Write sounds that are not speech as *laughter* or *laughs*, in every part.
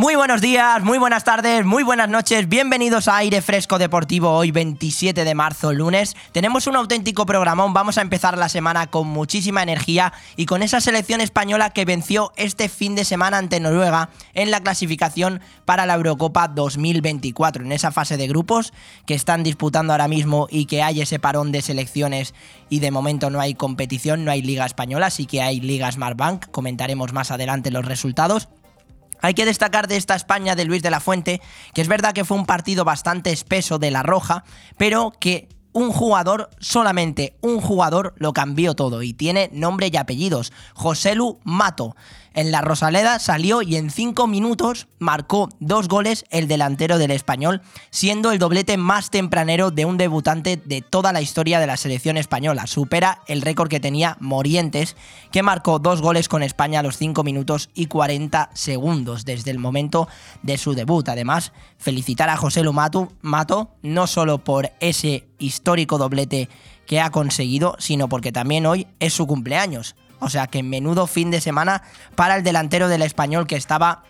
Muy buenos días, muy buenas tardes, muy buenas noches, bienvenidos a Aire Fresco Deportivo hoy 27 de marzo, lunes. Tenemos un auténtico programón, vamos a empezar la semana con muchísima energía y con esa selección española que venció este fin de semana ante Noruega en la clasificación para la Eurocopa 2024, en esa fase de grupos que están disputando ahora mismo y que hay ese parón de selecciones y de momento no hay competición, no hay liga española, sí que hay liga Smartbank, comentaremos más adelante los resultados. Hay que destacar de esta España de Luis de la Fuente, que es verdad que fue un partido bastante espeso de la Roja, pero que un jugador, solamente un jugador, lo cambió todo y tiene nombre y apellidos. Joselu Mato. En la Rosaleda salió y en cinco minutos marcó dos goles el delantero del español, siendo el doblete más tempranero de un debutante de toda la historia de la selección española. Supera el récord que tenía Morientes, que marcó dos goles con España a los 5 minutos y 40 segundos desde el momento de su debut. Además, felicitar a José Lumato, Mato no solo por ese histórico doblete que ha conseguido, sino porque también hoy es su cumpleaños. O sea que menudo fin de semana para el delantero del español que estaba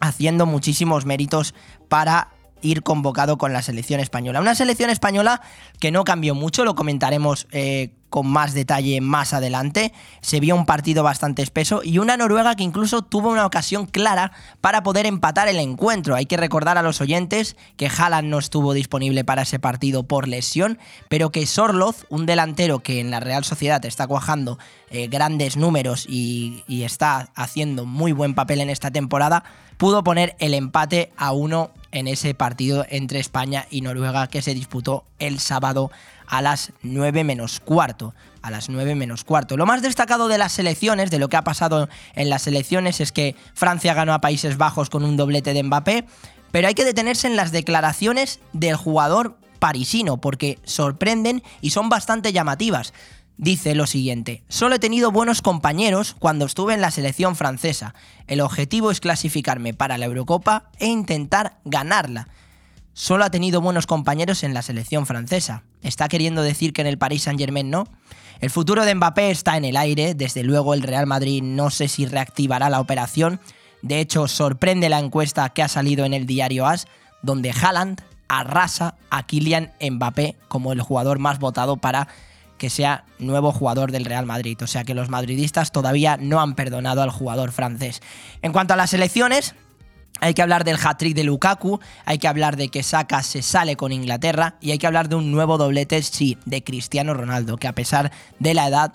haciendo muchísimos méritos para ir convocado con la selección española. Una selección española que no cambió mucho, lo comentaremos eh, con más detalle más adelante. Se vio un partido bastante espeso y una Noruega que incluso tuvo una ocasión clara para poder empatar el encuentro. Hay que recordar a los oyentes que Haaland no estuvo disponible para ese partido por lesión, pero que Sorloz, un delantero que en la Real Sociedad está cuajando eh, grandes números y, y está haciendo muy buen papel en esta temporada, pudo poner el empate a uno en ese partido entre España y Noruega que se disputó el sábado a las 9 menos cuarto. A las 9 menos cuarto. Lo más destacado de las selecciones, de lo que ha pasado en las selecciones, es que Francia ganó a Países Bajos con un doblete de Mbappé, pero hay que detenerse en las declaraciones del jugador parisino, porque sorprenden y son bastante llamativas. Dice lo siguiente, solo he tenido buenos compañeros cuando estuve en la selección francesa. El objetivo es clasificarme para la Eurocopa e intentar ganarla solo ha tenido buenos compañeros en la selección francesa. ¿Está queriendo decir que en el Paris Saint-Germain no? El futuro de Mbappé está en el aire, desde luego el Real Madrid no sé si reactivará la operación. De hecho, sorprende la encuesta que ha salido en el diario AS, donde Haaland arrasa a Kylian Mbappé como el jugador más votado para que sea nuevo jugador del Real Madrid. O sea que los madridistas todavía no han perdonado al jugador francés. En cuanto a las elecciones, hay que hablar del hat-trick de Lukaku, hay que hablar de que Saka se sale con Inglaterra y hay que hablar de un nuevo doblete, sí, de Cristiano Ronaldo, que a pesar de la edad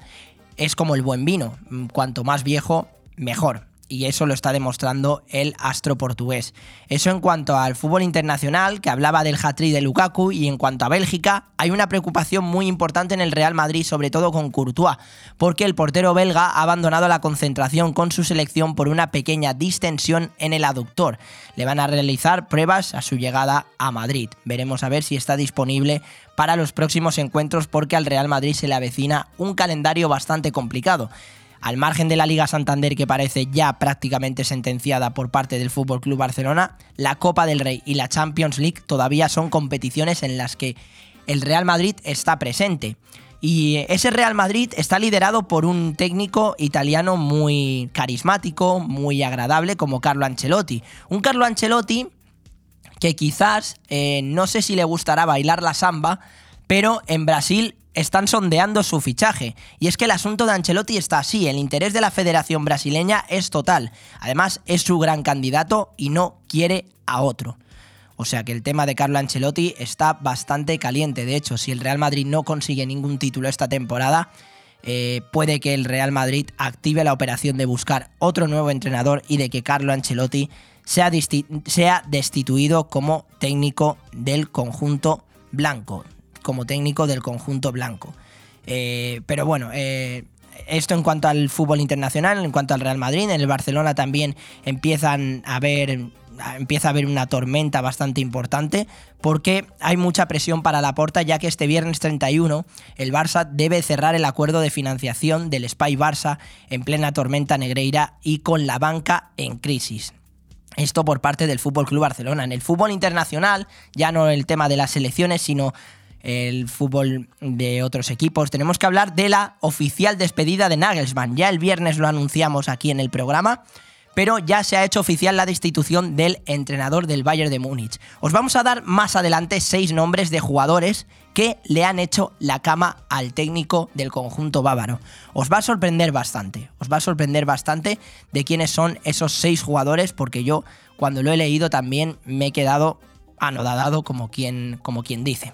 es como el buen vino, cuanto más viejo, mejor y eso lo está demostrando el astro portugués. Eso en cuanto al fútbol internacional, que hablaba del hat de Lukaku, y en cuanto a Bélgica, hay una preocupación muy importante en el Real Madrid, sobre todo con Courtois, porque el portero belga ha abandonado la concentración con su selección por una pequeña distensión en el aductor. Le van a realizar pruebas a su llegada a Madrid. Veremos a ver si está disponible para los próximos encuentros porque al Real Madrid se le avecina un calendario bastante complicado. Al margen de la Liga Santander que parece ya prácticamente sentenciada por parte del Fútbol Club Barcelona, la Copa del Rey y la Champions League todavía son competiciones en las que el Real Madrid está presente. Y ese Real Madrid está liderado por un técnico italiano muy carismático, muy agradable, como Carlo Ancelotti. Un Carlo Ancelotti que quizás eh, no sé si le gustará bailar la samba, pero en Brasil están sondeando su fichaje. Y es que el asunto de Ancelotti está así, el interés de la Federación Brasileña es total. Además, es su gran candidato y no quiere a otro. O sea que el tema de Carlo Ancelotti está bastante caliente. De hecho, si el Real Madrid no consigue ningún título esta temporada, eh, puede que el Real Madrid active la operación de buscar otro nuevo entrenador y de que Carlo Ancelotti sea, sea destituido como técnico del conjunto blanco como técnico del conjunto blanco. Eh, pero bueno, eh, esto en cuanto al fútbol internacional, en cuanto al Real Madrid, en el Barcelona también empiezan a ver empieza a haber una tormenta bastante importante porque hay mucha presión para la porta ya que este viernes 31 el Barça debe cerrar el acuerdo de financiación del Spy Barça en plena tormenta negreira y con la banca en crisis. Esto por parte del Fútbol Club Barcelona. En el fútbol internacional, ya no el tema de las selecciones, sino el fútbol de otros equipos. Tenemos que hablar de la oficial despedida de Nagelsmann. Ya el viernes lo anunciamos aquí en el programa, pero ya se ha hecho oficial la destitución del entrenador del Bayern de Múnich. Os vamos a dar más adelante seis nombres de jugadores que le han hecho la cama al técnico del conjunto bávaro. Os va a sorprender bastante, os va a sorprender bastante de quiénes son esos seis jugadores, porque yo cuando lo he leído también me he quedado anodadado como quien, como quien dice.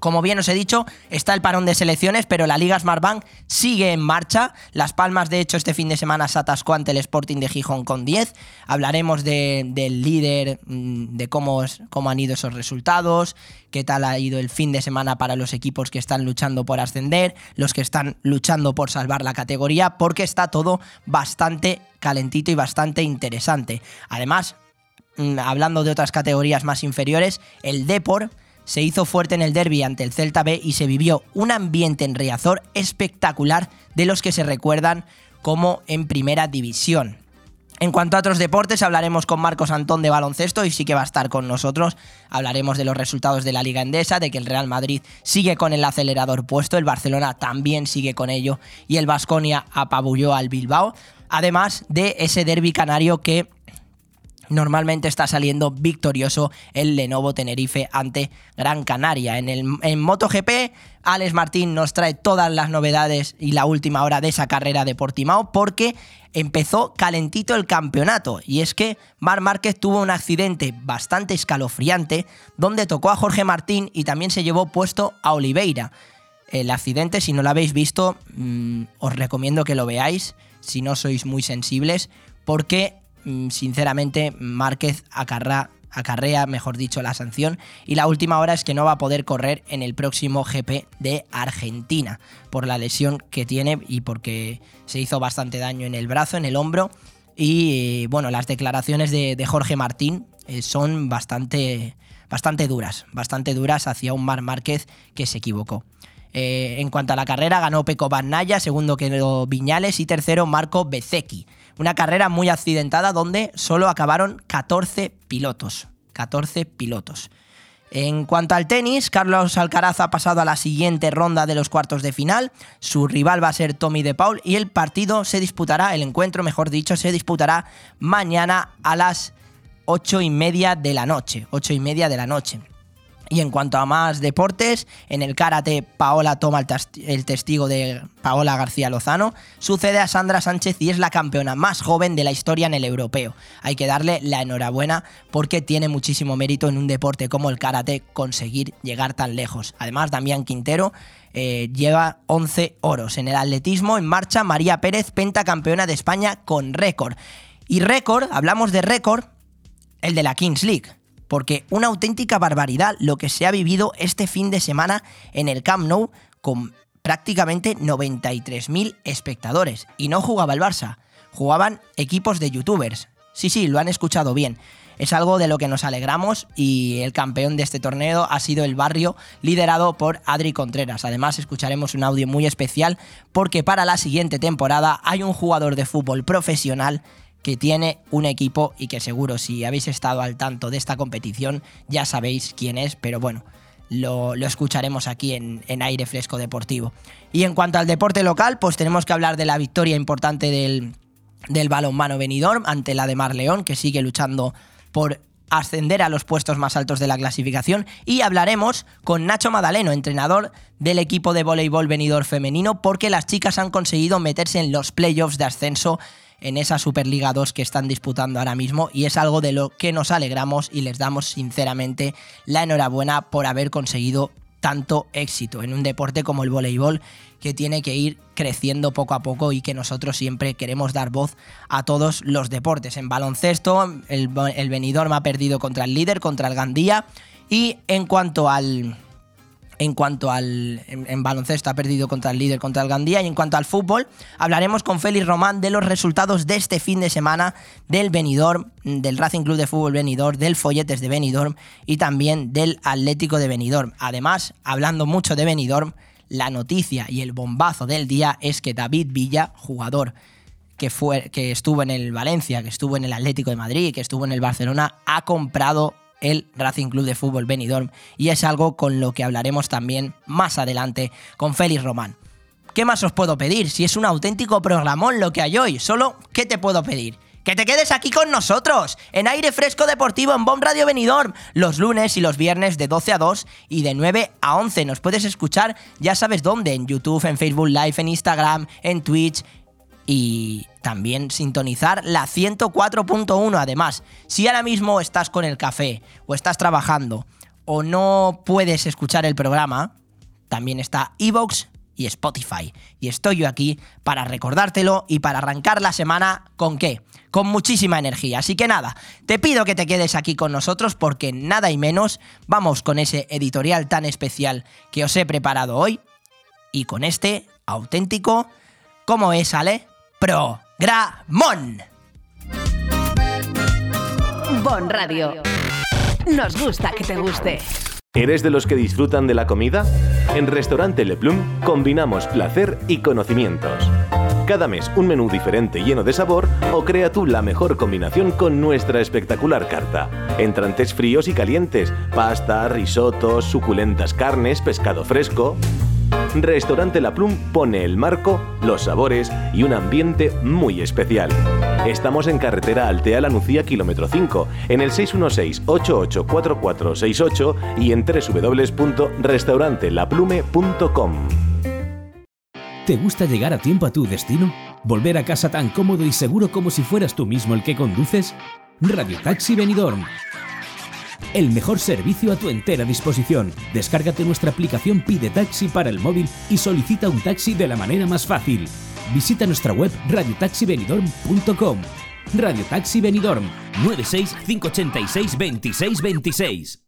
Como bien os he dicho, está el parón de selecciones, pero la Liga Smartbank sigue en marcha. Las Palmas, de hecho, este fin de semana se atascó ante el Sporting de Gijón con 10. Hablaremos del líder, mm, de cómo, cómo han ido esos resultados, qué tal ha ido el fin de semana para los equipos que están luchando por ascender, los que están luchando por salvar la categoría, porque está todo bastante calentito y bastante interesante. Además, mm, hablando de otras categorías más inferiores, el Depor se hizo fuerte en el derby ante el Celta B y se vivió un ambiente en Riazor espectacular de los que se recuerdan como en primera división. En cuanto a otros deportes, hablaremos con Marcos Antón de baloncesto y sí que va a estar con nosotros. Hablaremos de los resultados de la Liga Endesa, de que el Real Madrid sigue con el acelerador puesto, el Barcelona también sigue con ello y el Vasconia apabulló al Bilbao. Además de ese derby canario que normalmente está saliendo victorioso el Lenovo Tenerife ante Gran Canaria. En, el, en MotoGP, Alex Martín nos trae todas las novedades y la última hora de esa carrera de Portimao porque empezó calentito el campeonato. Y es que Mar Márquez tuvo un accidente bastante escalofriante donde tocó a Jorge Martín y también se llevó puesto a Oliveira. El accidente, si no lo habéis visto, mm, os recomiendo que lo veáis, si no sois muy sensibles, porque sinceramente, Márquez acarrea, mejor dicho, la sanción. Y la última hora es que no va a poder correr en el próximo GP de Argentina por la lesión que tiene y porque se hizo bastante daño en el brazo, en el hombro. Y bueno, las declaraciones de, Jorge Martín eh, son bastante, bastante duras, bastante duras hacia un Mar Márquez que se equivocó. Eh, en cuanto a la carrera, ganó Peco Naya, segundo quedó Viñales y tercero Marco Bezecchi. Una carrera muy accidentada donde solo acabaron 14 pilotos. 14 pilotos. En cuanto al tenis, Carlos Alcaraz ha pasado a la siguiente ronda de los cuartos de final. Su rival va a ser Tommy de Paul y el partido se disputará, el encuentro, mejor dicho, se disputará mañana a las 8 y media de la noche. 8 y media de la noche. Y en cuanto a más deportes, en el karate Paola toma el, testigo de Paola García Lozano, sucede a Sandra Sánchez y es la campeona más joven de la historia en el europeo. Hay que darle la enhorabuena porque tiene muchísimo mérito en un deporte como el karate conseguir llegar tan lejos. Además, Damián Quintero eh, lleva 11 oros. En el atletismo, en marcha, María Pérez, pentacampeona de España con récord. Y récord, hablamos de récord, el de la Kings League porque una auténtica barbaridad lo que se ha vivido este fin de semana en el Camp Nou con prácticamente 93.000 espectadores. Y no jugaba el Barça, jugaban equipos de youtubers. Sí, sí, lo han escuchado bien. Es algo de lo que nos alegramos y el campeón de este torneo ha sido el barrio liderado por Adri Contreras. Además escucharemos un audio muy especial porque para la siguiente temporada hay un jugador de fútbol profesional que tiene un equipo y que seguro si habéis estado al tanto de esta competición ya sabéis quién es, pero bueno, lo, escucharemos aquí en, aire fresco deportivo. Y en cuanto al deporte local, pues tenemos que hablar de la victoria importante del, del balonmano Benidorm ante la de Mar León, que sigue luchando por ascender a los puestos más altos de la clasificación y hablaremos con Nacho Madaleno, entrenador del equipo de voleibol venidor femenino, porque las chicas han conseguido meterse en los playoffs de ascenso en esa Superliga 2 que están disputando ahora mismo y es algo de lo que nos alegramos y les damos sinceramente la enhorabuena por haber conseguido tanto éxito en un deporte como el voleibol que tiene que ir creciendo poco a poco y que nosotros siempre queremos dar voz a todos los deportes. En baloncesto, el, el Benidorm ha perdido contra el líder, contra el Gandía. Y en cuanto al, en cuanto al en, baloncesto ha perdido contra el líder, contra el Gandía. Y en cuanto al fútbol, hablaremos con Félix Román de los resultados de este fin de semana del Benidorm, del Racing Club de Fútbol Benidorm, del Folletes de Benidorm y también del Atlético de Benidorm. Además, hablando mucho de Benidorm, la noticia y el bombazo del día es que David Villa, jugador que, fue, que estuvo en el Valencia, que estuvo en el Atlético de Madrid, que estuvo en el Barcelona, ha comprado el Racing Club de Fútbol Benidorm y es algo con lo que hablaremos también más adelante con Félix Román. ¿Qué más os puedo pedir? Si es un auténtico programón lo que hay hoy, solo ¿qué te puedo pedir? que te quedes aquí con nosotros, en aire fresco deportivo en Bomb Radio Benidorm, los lunes y los viernes de 12 a 2 y de 9 a 11. Nos puedes escuchar, ya sabes dónde, en YouTube, en Facebook Live, en Instagram, en Twitch y también sintonizar la 104.1. Además, si ahora mismo estás con el café o estás trabajando o no puedes escuchar el programa, también está Evox y Spotify. Y estoy yo aquí para recordártelo y para arrancar la semana con qué? Con muchísima energía. Así que nada, te pido que te quedes aquí con nosotros porque nada y menos vamos con ese editorial tan especial que os he preparado hoy y con este auténtico, ¿cómo es, Ale? Programón. Bon Radio. Nos gusta que te guste. ¿Eres de los que disfrutan de la comida? En Restaurante Le Plum combinamos placer y conocimientos. Cada mes un menú diferente lleno de sabor o crea tú la mejor combinación con nuestra espectacular carta. Entrantes fríos y calientes, pasta, risotos, suculentas carnes, pescado fresco. Restaurante La Plum pone el marco, los sabores y un ambiente muy especial. Estamos en carretera Altea La Nucía, kilómetro 5, en el 616-884468 y en www.restaurantelaplume.com. ¿Te gusta llegar a tiempo a tu destino? ¿Volver a casa tan cómodo y seguro como si fueras tú mismo el que conduces? Radio Taxi Benidorm. El mejor servicio a tu entera disposición. Descárgate nuestra aplicación Pide Taxi para el móvil y solicita un taxi de la manera más fácil. Visita nuestra web radiotaxibenidorm.com. Radio Taxi Benidorm 96 586 2626.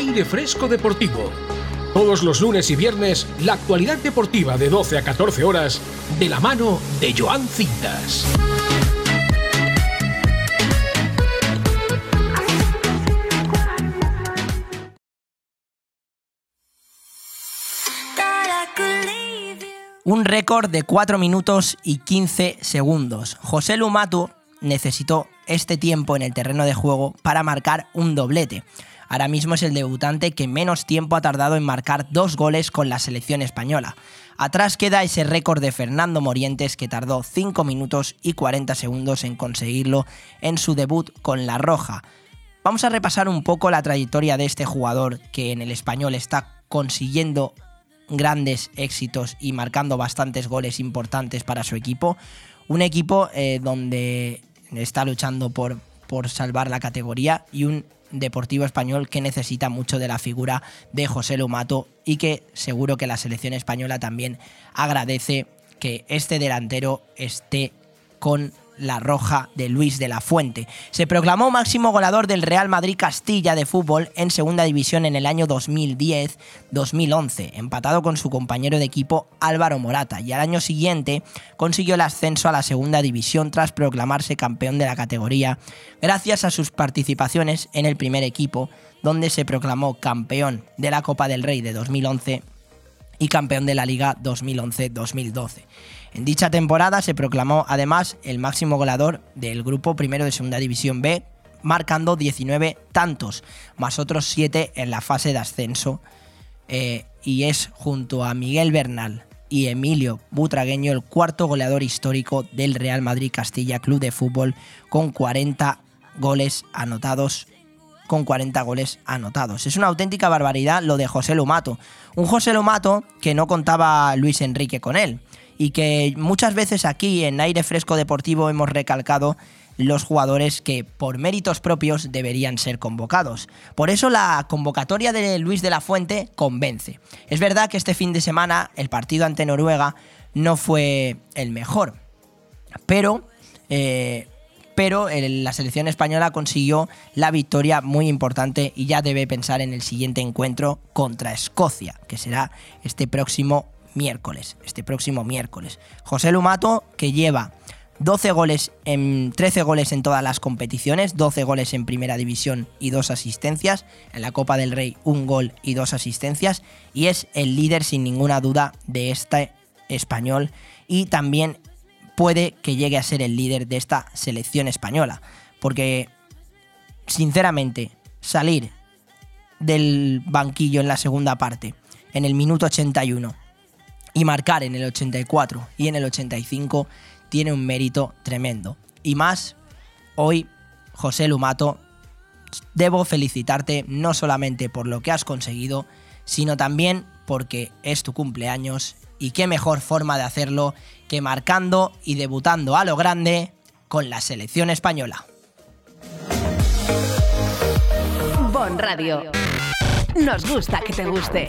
Aire Fresco Deportivo. Todos los lunes y viernes, la actualidad deportiva de 12 a 14 horas, de la mano de Joan Cintas. Un récord de 4 minutos y 15 segundos. José Lumato necesitó este tiempo en el terreno de juego para marcar un doblete. Ahora mismo es el debutante que menos tiempo ha tardado en marcar dos goles con la selección española. Atrás queda ese récord de Fernando Morientes que tardó 5 minutos y 40 segundos en conseguirlo en su debut con La Roja. Vamos a repasar un poco la trayectoria de este jugador que en el español está consiguiendo grandes éxitos y marcando bastantes goles importantes para su equipo. Un equipo eh, donde está luchando por, por salvar la categoría y un deportivo español que necesita mucho de la figura de José Lumato y que seguro que la selección española también agradece que este delantero esté con la roja de Luis de la Fuente. Se proclamó máximo goleador del Real Madrid Castilla de fútbol en segunda división en el año 2010-2011, empatado con su compañero de equipo Álvaro Morata, y al año siguiente consiguió el ascenso a la segunda división tras proclamarse campeón de la categoría, gracias a sus participaciones en el primer equipo, donde se proclamó campeón de la Copa del Rey de 2011 y campeón de la Liga 2011-2012. En dicha temporada se proclamó además el máximo goleador del grupo primero de Segunda División B, marcando 19 tantos, más otros 7 en la fase de ascenso, eh, y es junto a Miguel Bernal y Emilio Butragueño el cuarto goleador histórico del Real Madrid Castilla Club de Fútbol con 40 goles anotados con 40 goles anotados. Es una auténtica barbaridad lo de José Lumato. Un José Lumato que no contaba Luis Enrique con él y que muchas veces aquí en Aire Fresco Deportivo hemos recalcado los jugadores que por méritos propios deberían ser convocados. Por eso la convocatoria de Luis de la Fuente convence. Es verdad que este fin de semana el partido ante Noruega no fue el mejor, pero eh, pero la selección española consiguió la victoria muy importante y ya debe pensar en el siguiente encuentro contra Escocia, que será este próximo miércoles, este próximo miércoles. José Lumato, que lleva 12 goles en 13 goles en todas las competiciones, 12 goles en Primera División y dos asistencias, en la Copa del Rey un gol y dos asistencias. Y es el líder sin ninguna duda de este español. Y también puede que llegue a ser el líder de esta selección española, porque sinceramente salir del banquillo en la segunda parte en el minuto 81 y marcar en el 84 y en el 85 tiene un mérito tremendo. Y más, hoy, José Lumato, debo felicitarte no solamente por lo que has conseguido, sino también porque es tu cumpleaños y qué mejor forma de hacerlo que marcando y debutando a lo grande con la selección española. Bon Radio. Nos gusta que te guste.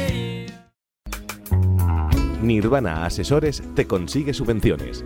Nirvana Asesores te consigue subvenciones.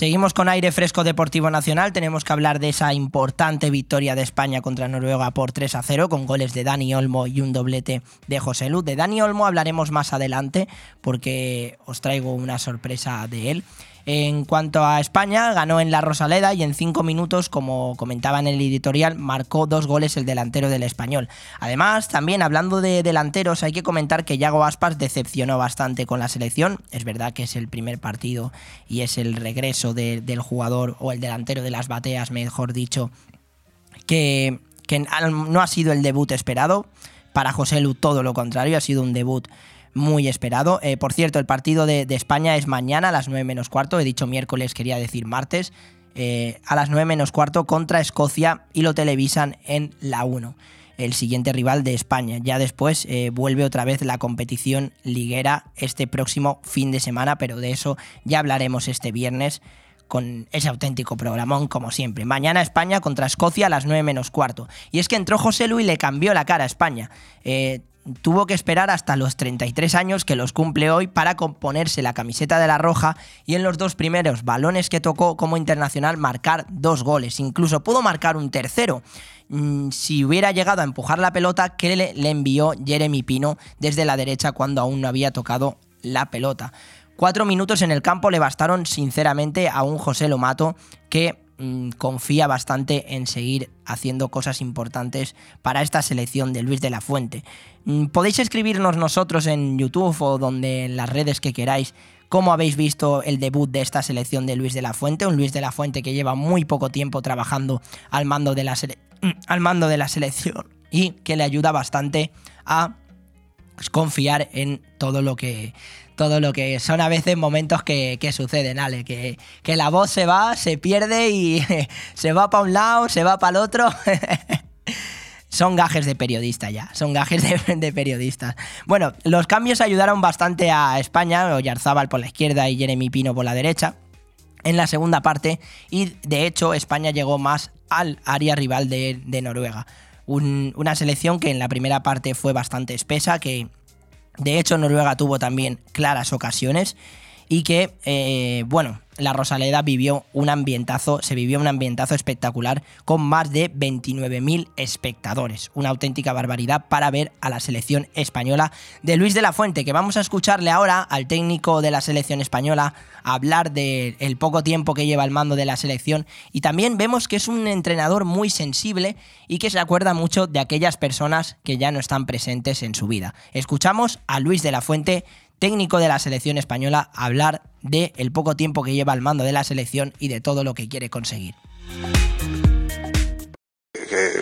Seguimos con aire fresco deportivo nacional. Tenemos que hablar de esa importante victoria de España contra Noruega por 3 a 0 con goles de Dani Olmo y un doblete de José Luz. De Dani Olmo hablaremos más adelante porque os traigo una sorpresa de él. En cuanto a España, ganó en la Rosaleda y en cinco minutos, como comentaba en el editorial, marcó dos goles el delantero del español. Además, también hablando de delanteros, hay que comentar que Yago Aspas decepcionó bastante con la selección. Es verdad que es el primer partido y es el regreso de- del jugador o el delantero de las bateas, mejor dicho, que, que no ha sido el debut esperado. Para José Lu todo lo contrario, ha sido un debut muy esperado. Eh, por cierto, el partido de, España es mañana a las 9 menos cuarto, he dicho miércoles, quería decir martes, eh, a las 9 menos cuarto contra Escocia y lo televisan en la 1, el siguiente rival de España. Ya después eh, vuelve otra vez la competición liguera este próximo fin de semana, pero de eso ya hablaremos este viernes con ese auténtico programón como siempre. Mañana España contra Escocia a las 9 menos cuarto. Y es que entró José Lu y le cambió la cara a España. Tuvo que esperar hasta los 33 años que los cumple hoy para componerse la camiseta de la Roja y en los dos primeros balones que tocó como internacional marcar dos goles. Incluso pudo marcar un tercero. Mm, Si hubiera llegado a empujar la pelota que le, le envió Jeremy Pino desde la derecha cuando aún no había tocado la pelota. Cuatro minutos en el campo le bastaron sinceramente a un José Lomato que mm, confía bastante en seguir haciendo cosas importantes para esta selección de Luis de la Fuente. Mm, Podéis escribirnos nosotros en YouTube o donde en las redes que queráis cómo habéis visto el debut de esta selección de Luis de la Fuente, un Luis de la Fuente que lleva muy poco tiempo trabajando al mando de la, sele- al mando de la selección *laughs* y que le ayuda bastante a confiar en todo lo que todo lo que son a veces momentos que, suceden, Ale, que, que la voz se va, se pierde y *laughs* se va para un lado, se va para el otro. *laughs* Son gajes de periodista ya, son gajes de, de, periodistas. Bueno, los cambios ayudaron bastante a España, Oyarzábal por la izquierda y Jeremy Pino por la derecha, en la segunda parte, y de hecho España llegó más al área rival de, Noruega. Un, una selección que en la primera parte fue bastante espesa, que de hecho Noruega tuvo también claras ocasiones y que, eh, bueno, la Rosaleda vivió un ambientazo, se vivió un ambientazo espectacular con más de 29.000 espectadores. Una auténtica barbaridad para ver a la selección española de Luis de la Fuente, que vamos a escucharle ahora al técnico de la selección española hablar del poco tiempo que lleva al mando de la selección y también vemos que es un entrenador muy sensible y que se acuerda mucho de aquellas personas que ya no están presentes en su vida. Escuchamos a Luis de la Fuente técnico de la selección española, hablar de el poco tiempo que lleva al mando de la selección y de todo lo que quiere conseguir.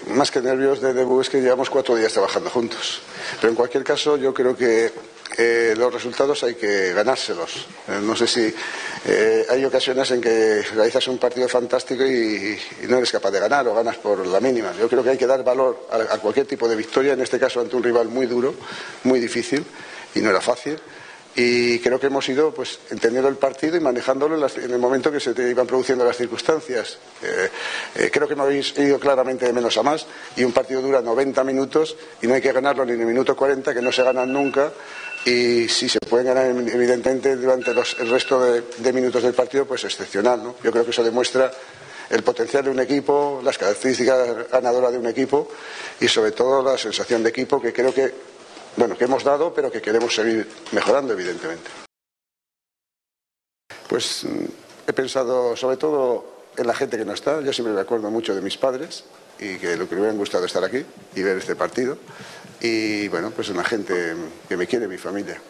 Más que nervios de debut es que llevamos cuatro días trabajando juntos. Pero en cualquier caso yo creo que eh, los resultados hay que ganárselos. Eh, no sé si eh, hay ocasiones en que realizas un partido fantástico y, no eres capaz de ganar o ganas por la mínima. Yo creo que hay que dar valor a cualquier tipo de victoria, en este caso ante un rival muy duro, muy difícil y no era fácil y creo que hemos ido pues entendiendo el partido y manejándolo en, el momento que se iban produciendo las circunstancias. Eh, eh, creo que hemos ido claramente de menos a más y un partido dura 90 minutos y no hay que ganarlo ni en el minuto 40, que no se ganan nunca. Y si se pueden ganar, evidentemente, durante el resto de, de, minutos del partido, pues excepcional. ¿no? Yo creo que eso demuestra el potencial de un equipo, las características ganadoras de un equipo y, sobre todo, la sensación de equipo que creo que bueno, que hemos dado, pero que queremos seguir mejorando, evidentemente. Pues he pensado sobre todo en la gente que no está. Yo siempre me acuerdo mucho de mis padres y que lo que me hubieran gustado estar aquí y ver este partido. Y bueno, pues en la gente que me quiere, mi familia.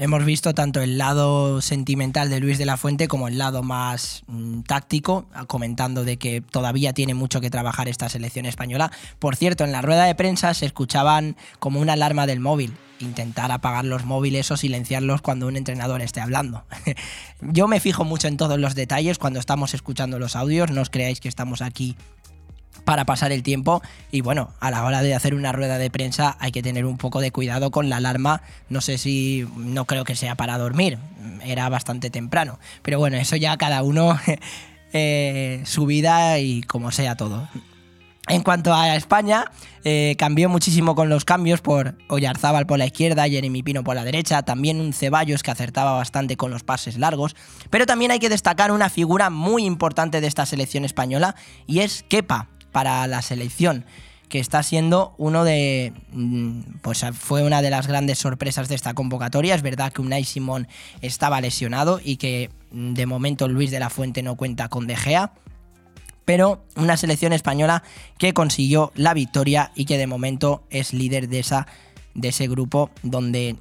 Hemos visto tanto el lado sentimental de Luis de la Fuente como el lado más mmm, táctico, comentando de que todavía tiene mucho que trabajar esta selección española. Por cierto, en la rueda de prensa se escuchaban como una alarma del móvil, intentar apagar los móviles o silenciarlos cuando un entrenador esté hablando. *laughs* Yo me fijo mucho en todos los detalles cuando estamos escuchando los audios, no os creáis que estamos aquí para pasar el tiempo y bueno, a la hora de hacer una rueda de prensa hay que tener un poco de cuidado con la alarma, no sé si no creo que sea para dormir, era bastante temprano, pero bueno, eso ya cada uno *laughs* eh, su vida y como sea todo. En cuanto a España, eh, cambió muchísimo con los cambios por Oyarzábal por la izquierda, Jeremy Pino por la derecha, también un Ceballos que acertaba bastante con los pases largos, pero también hay que destacar una figura muy importante de esta selección española y es Kepa para la selección que está siendo uno de. Pues fue una de las grandes sorpresas de esta convocatoria. Es verdad que Unai Simón estaba lesionado y que de momento Luis de la Fuente no cuenta con De Gea. Pero una selección española que consiguió la victoria y que de momento es líder de, esa, de ese grupo, donde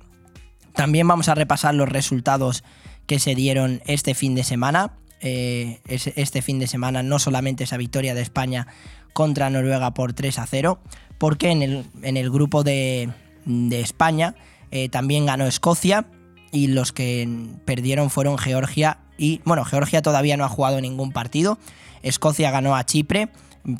también vamos a repasar los resultados que se dieron este fin de semana. Eh, este fin de semana no solamente esa victoria de España contra Noruega por 3 a 0, porque en el, en el grupo de, de España eh, también ganó Escocia y los que perdieron fueron Georgia y, bueno, Georgia todavía no ha jugado ningún partido, Escocia ganó a Chipre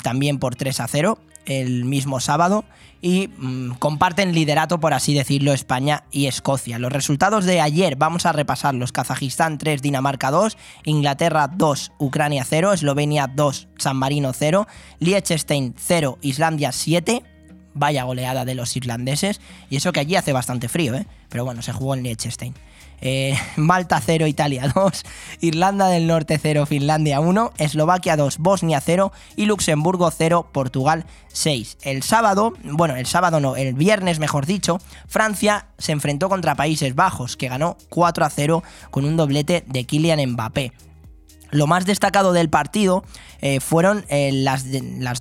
también por 3 a 0 el mismo sábado y mmm, comparten liderato, por así decirlo, España y Escocia. Los resultados de ayer vamos a repasarlos. Kazajistán 3, Dinamarca 2, Inglaterra 2, Ucrania 0, Eslovenia 2, San Marino 0, Liechtenstein 0, Islandia 7. Vaya goleada de los irlandeses. Y eso que allí hace bastante frío, ¿eh? Pero bueno, se jugó en Liechtenstein. Eh, *laughs* Malta 0, Italia *laughs* 2, Irlanda del Norte 0, Finlandia 1, Eslovaquia 2, Bosnia 0 y Luxemburgo 0, Portugal 6. El sábado, bueno, el sábado no, el viernes mejor dicho, Francia se enfrentó contra Países Bajos, que ganó 4 a 0 con un doblete de Kylian Mbappé. Lo más destacado del partido eh, fueron eh, las,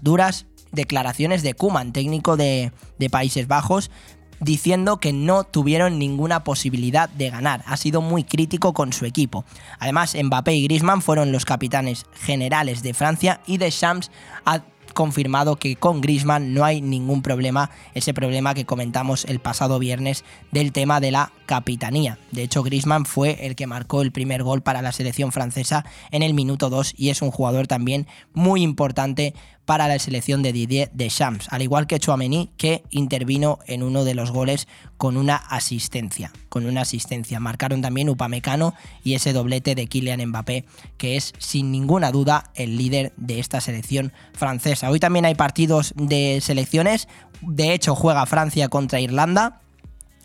duras declaraciones de Kuman, técnico de Países Bajos, diciendo que no tuvieron ninguna posibilidad de ganar. Ha sido muy crítico con su equipo. Además, Mbappé y Griezmann fueron los capitanes generales de Francia y Deschamps ha confirmado que con Griezmann no hay ningún problema, ese problema que comentamos el pasado viernes del tema de la capitanía. De hecho, Griezmann fue el que marcó el primer gol para la selección francesa en el minuto 2 y es un jugador también muy importante para la selección de Didier Deschamps, al igual que Chouameni, que intervino en uno de los goles con una asistencia. Con una asistencia. Marcaron también Upamecano y ese doblete de Kylian Mbappé, que es sin ninguna duda el líder de esta selección francesa. Hoy también hay partidos de selecciones. De hecho, juega Francia contra Irlanda.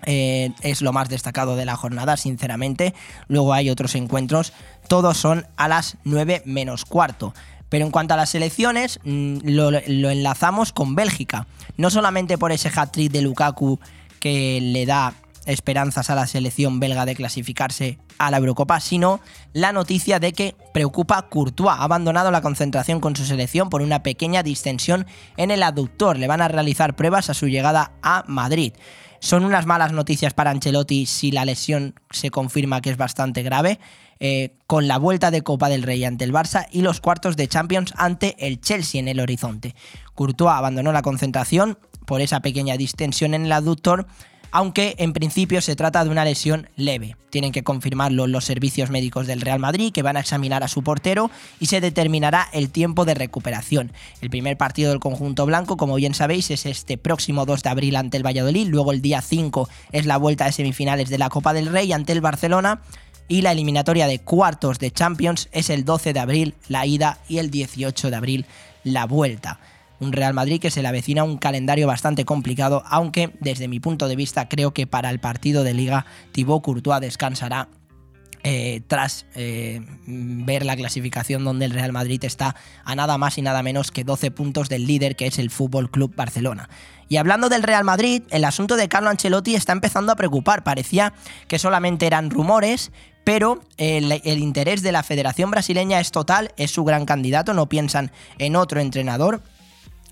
Eh, es lo más destacado de la jornada, sinceramente. Luego hay otros encuentros. Todos son a las 9 menos cuarto. Pero en cuanto a las selecciones, mm, lo, enlazamos con Bélgica. No solamente por ese hat-trick de Lukaku que le da esperanzas a la selección belga de clasificarse a la Eurocopa, sino la noticia de que preocupa Courtois. Ha abandonado la concentración con su selección por una pequeña distensión en el aductor. Le van a realizar pruebas a su llegada a Madrid. Son unas malas noticias para Ancelotti si la lesión se confirma que es bastante grave. Eh, con la vuelta de Copa del Rey ante el Barça y los cuartos de Champions ante el Chelsea en el horizonte. Courtois abandonó la concentración por esa pequeña distensión en el aductor, aunque en principio se trata de una lesión leve. Tienen que confirmarlo los servicios médicos del Real Madrid, que van a examinar a su portero y se determinará el tiempo de recuperación. El primer partido del conjunto blanco, como bien sabéis, es este próximo 2 de abril ante el Valladolid, luego el día 5 es la vuelta de semifinales de la Copa del Rey ante el Barcelona y la eliminatoria de cuartos de Champions es el 12 de abril la ida y el 18 de abril la vuelta. Un Real Madrid que se le avecina un calendario bastante complicado, aunque desde mi punto de vista creo que para el partido de liga Thibaut Courtois descansará eh, tras eh, ver la clasificación donde el Real Madrid está a nada más y nada menos que 12 puntos del líder que es el Fútbol Club Barcelona. Y hablando del Real Madrid, el asunto de Carlo Ancelotti está empezando a preocupar. Parecía que solamente eran rumores, pero el, interés de la Federación Brasileña es total, es su gran candidato, no piensan en otro entrenador.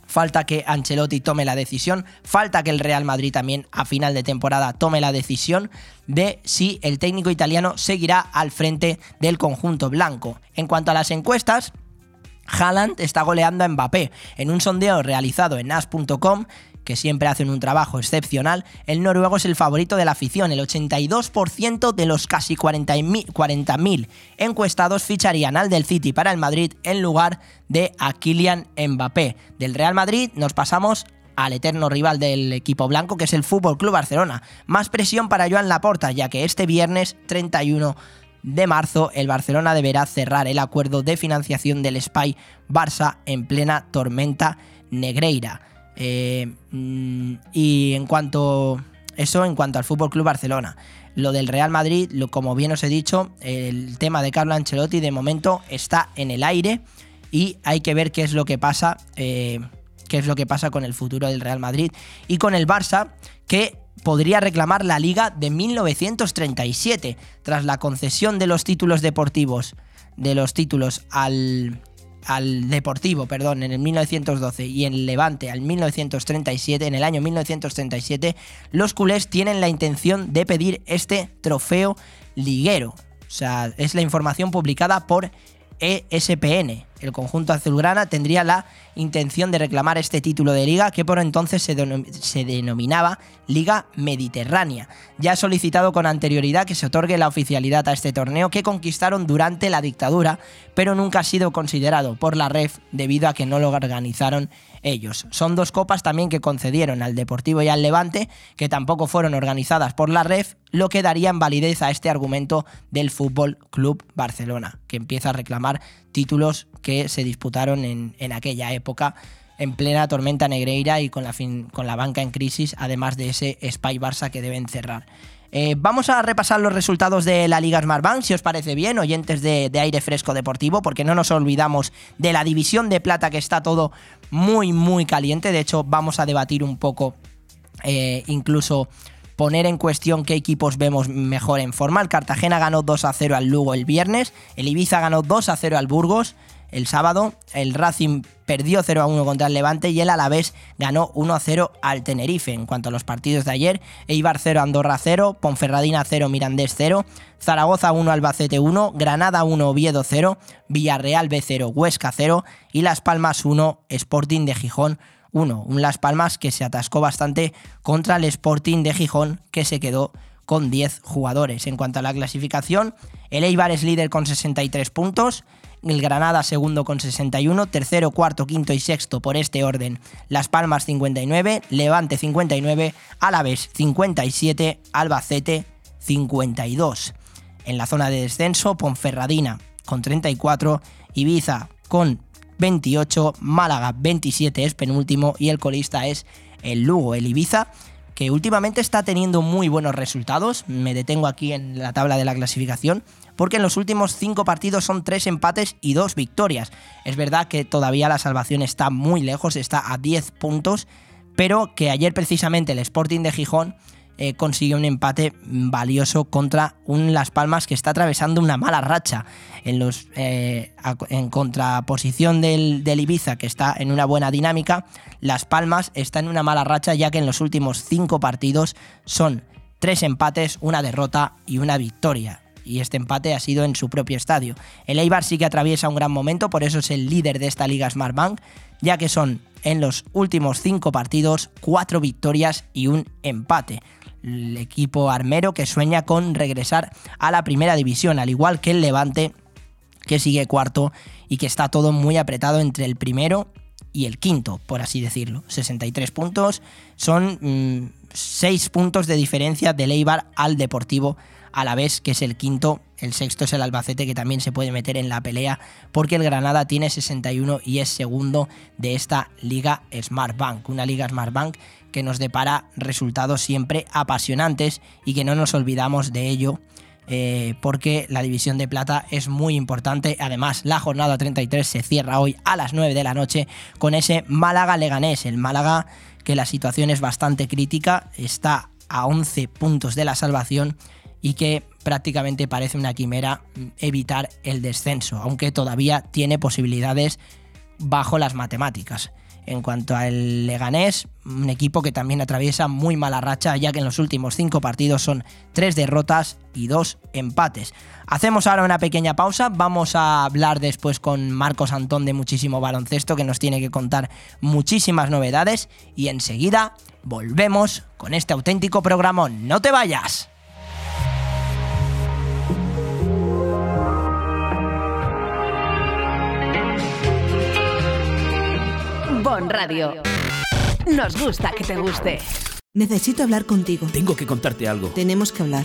Falta que Ancelotti tome la decisión, falta que el Real Madrid también a final de temporada tome la decisión de si el técnico italiano seguirá al frente del conjunto blanco. En cuanto a las encuestas, Haaland está goleando a Mbappé. En un sondeo realizado en as.com, siempre hacen un trabajo excepcional, el noruego es el favorito de la afición. El 82% de los casi 40.000 encuestados ficharían al del City para el Madrid en lugar de a Kylian Mbappé. Del Real Madrid nos pasamos al eterno rival del equipo blanco, que es el Fútbol Club Barcelona. Más presión para Joan Laporta, ya que este viernes 31 de marzo el Barcelona deberá cerrar el acuerdo de financiación del Spy Barça en plena tormenta negreira. Eh, mm, y en cuanto eso, en cuanto al Fútbol Club Barcelona. Lo del Real Madrid, lo, como bien os he dicho, el tema de Carlo Ancelotti de momento está en el aire y hay que ver qué es lo que pasa, eh, qué es lo que pasa con el futuro del Real Madrid y con el Barça, que podría reclamar la liga de 1937 tras la concesión de los títulos deportivos, de los títulos al al Deportivo, perdón, en el 1912 y en Levante al 1937, en el año 1937, los culés tienen la intención de pedir este trofeo liguero. O sea, es la información publicada por ESPN. El conjunto azulgrana tendría la intención de reclamar este título de liga que por entonces se, denominaba Liga Mediterránea. Ya ha solicitado con anterioridad que se otorgue la oficialidad a este torneo que conquistaron durante la dictadura, pero nunca ha sido considerado por la REF debido a que no lo organizaron ellos. Son dos copas también que concedieron al Deportivo y al Levante, que tampoco fueron organizadas por la REF, lo que daría validez a este argumento del Fútbol Club Barcelona, que empieza a reclamar títulos que se disputaron en, en aquella época en plena tormenta negreira y con la, fin, con la banca en crisis, además de ese Spy Barça que deben cerrar. Eh, vamos a repasar los resultados de la Liga Smartbank, si os parece bien, oyentes de, de, aire fresco deportivo, porque no nos olvidamos de la división de plata que está todo muy, muy caliente. De hecho, vamos a debatir un poco, eh, incluso poner en cuestión qué equipos vemos mejor en forma. El Cartagena ganó 2 a 0 al Lugo el viernes, el Ibiza ganó 2 a 0 al Burgos, el sábado. El Racing perdió 0 a 1 contra el Levante y el Alavés ganó 1 a 0 al Tenerife. En cuanto a los partidos de ayer, Eibar 0, Andorra 0, Ponferradina 0, Mirandés 0, Zaragoza 1, Albacete 1, Granada 1, Oviedo 0, Villarreal B 0, Huesca 0 y Las Palmas 1, Sporting de Gijón 1. Un Las Palmas que se atascó bastante contra el Sporting de Gijón que se quedó con 10 jugadores. En cuanto a la clasificación, el Eibar es líder con 63 puntos, el Granada segundo con 61, tercero, cuarto, quinto y sexto por este orden, Las Palmas 59, Levante 59, Alavés 57, Albacete 52. En la zona de descenso, Ponferradina con 34, Ibiza con 28, Málaga 27 es penúltimo y el colista es el Lugo, el Ibiza, que últimamente está teniendo muy buenos resultados. Me detengo aquí en la tabla de la clasificación, porque en los últimos cinco partidos son tres empates y dos victorias. Es verdad que todavía la salvación está muy lejos, está a 10 puntos, pero que ayer precisamente el Sporting de Gijón eh, consiguió un empate valioso contra un Las Palmas que está atravesando una mala racha. En, los, eh, en contraposición del, del, Ibiza, que está en una buena dinámica, Las Palmas está en una mala racha ya que en los últimos cinco partidos son tres empates, una derrota y una victoria y este empate ha sido en su propio estadio. El Eibar sí que atraviesa un gran momento, por eso es el líder de esta Liga Smartbank, ya que son en los últimos cinco partidos cuatro victorias y un empate el equipo armero que sueña con regresar a la primera división, al igual que el Levante, que sigue cuarto y que está todo muy apretado entre el primero y el quinto, por así decirlo. 63 puntos, son 6 mm, puntos de diferencia del Eibar al Deportivo a la vez que es el quinto, el sexto es el Albacete que también se puede meter en la pelea porque el Granada tiene 61 y es segundo de esta liga Smart Bank, una liga Smart Bank que nos depara resultados siempre apasionantes y que no nos olvidamos de ello. Eh, porque la división de plata es muy importante. Además, la jornada 33 se cierra hoy a las 9 de la noche con ese Málaga-Leganés. El Málaga, que la situación es bastante crítica, está a 11 puntos de la salvación y que prácticamente parece una quimera evitar el descenso, aunque todavía tiene posibilidades bajo las matemáticas. En cuanto al Leganés, un equipo que también atraviesa muy mala racha, ya que en los últimos cinco partidos son tres derrotas y dos empates. Hacemos ahora una pequeña pausa, vamos a hablar después con Marcos Antón de muchísimo baloncesto, que nos tiene que contar muchísimas novedades, y enseguida volvemos con este auténtico programón. ¡No te vayas! Bon Radio. Nos gusta que te guste. Necesito hablar contigo. Tengo que contarte algo. Tenemos que hablar.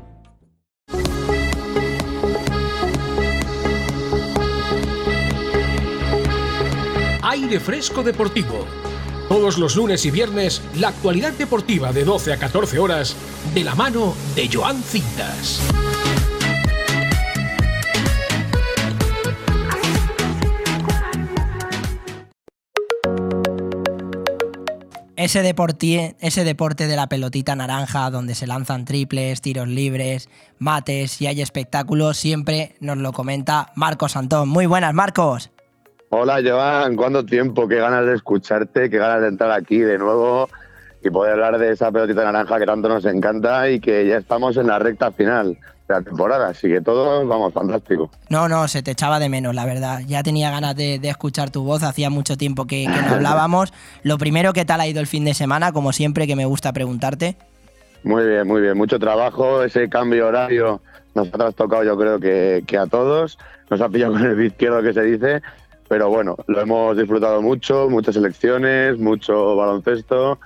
Aire Fresco Deportivo. Todos los lunes y viernes, la actualidad deportiva de 12 a 14 horas, de la mano de Joan Cintas. Ese, deporte, ese deporte de la pelotita naranja donde se lanzan triples, tiros libres, mates y hay espectáculos, siempre nos lo comenta Marcos Antón. Muy buenas, Marcos. Hola, Joan. ¿Cuánto tiempo? Qué ganas de escucharte, qué ganas de entrar aquí de nuevo y poder hablar de esa pelotita naranja que tanto nos encanta y que ya estamos en la recta final. la temporada. Así que todo, vamos, fantástico. No, no, se te echaba de menos, la verdad. Ya tenía ganas de, de escuchar tu voz, hacía mucho tiempo que, que no *laughs* hablábamos. Lo primero, ¿qué tal ha ido el fin de semana? Como siempre que me gusta preguntarte. Muy bien, muy bien. Mucho trabajo, ese cambio horario nos ha trastocado yo creo que, que a todos. Nos ha pillado con el pie izquierdo que se dice, pero bueno, lo hemos disfrutado mucho, muchas elecciones, mucho baloncesto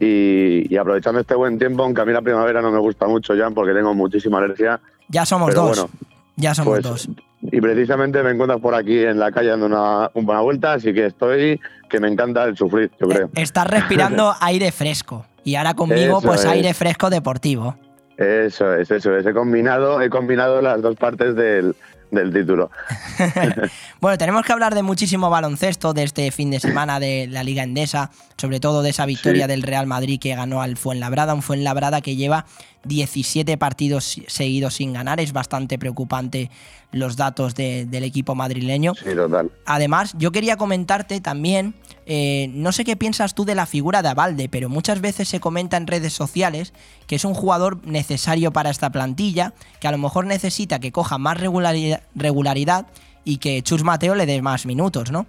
y, y aprovechando este buen tiempo, aunque a mí la primavera no me gusta mucho ya porque tengo muchísima alergia. Ya somos dos. bueno, ya somos pues, dos. Y precisamente me encuentras por aquí en la calle dando una, una vuelta, así que estoy que me encanta el sufrir, yo creo. Estás respirando *laughs* aire fresco. Y ahora conmigo, Eso pues es. aire fresco deportivo. Eso es, eso es. He combinado, he combinado las dos partes del, del título. *laughs* Bueno, tenemos que hablar de muchísimo baloncesto de este fin de semana de la Liga Endesa, sobre todo de esa victoria Sí. del Real Madrid que ganó al Fuenlabrada, un Fuenlabrada que lleva 17 partidos seguidos sin ganar, es bastante preocupante los datos de- del equipo madrileño. Sí, total. Además, yo quería comentarte también, eh, no sé qué piensas tú de la figura de Abalde, pero muchas veces se comenta en redes sociales que es un jugador necesario para esta plantilla, que a lo mejor necesita que coja más regularidad, regularidad y que Chus Mateo le dé más minutos, ¿no?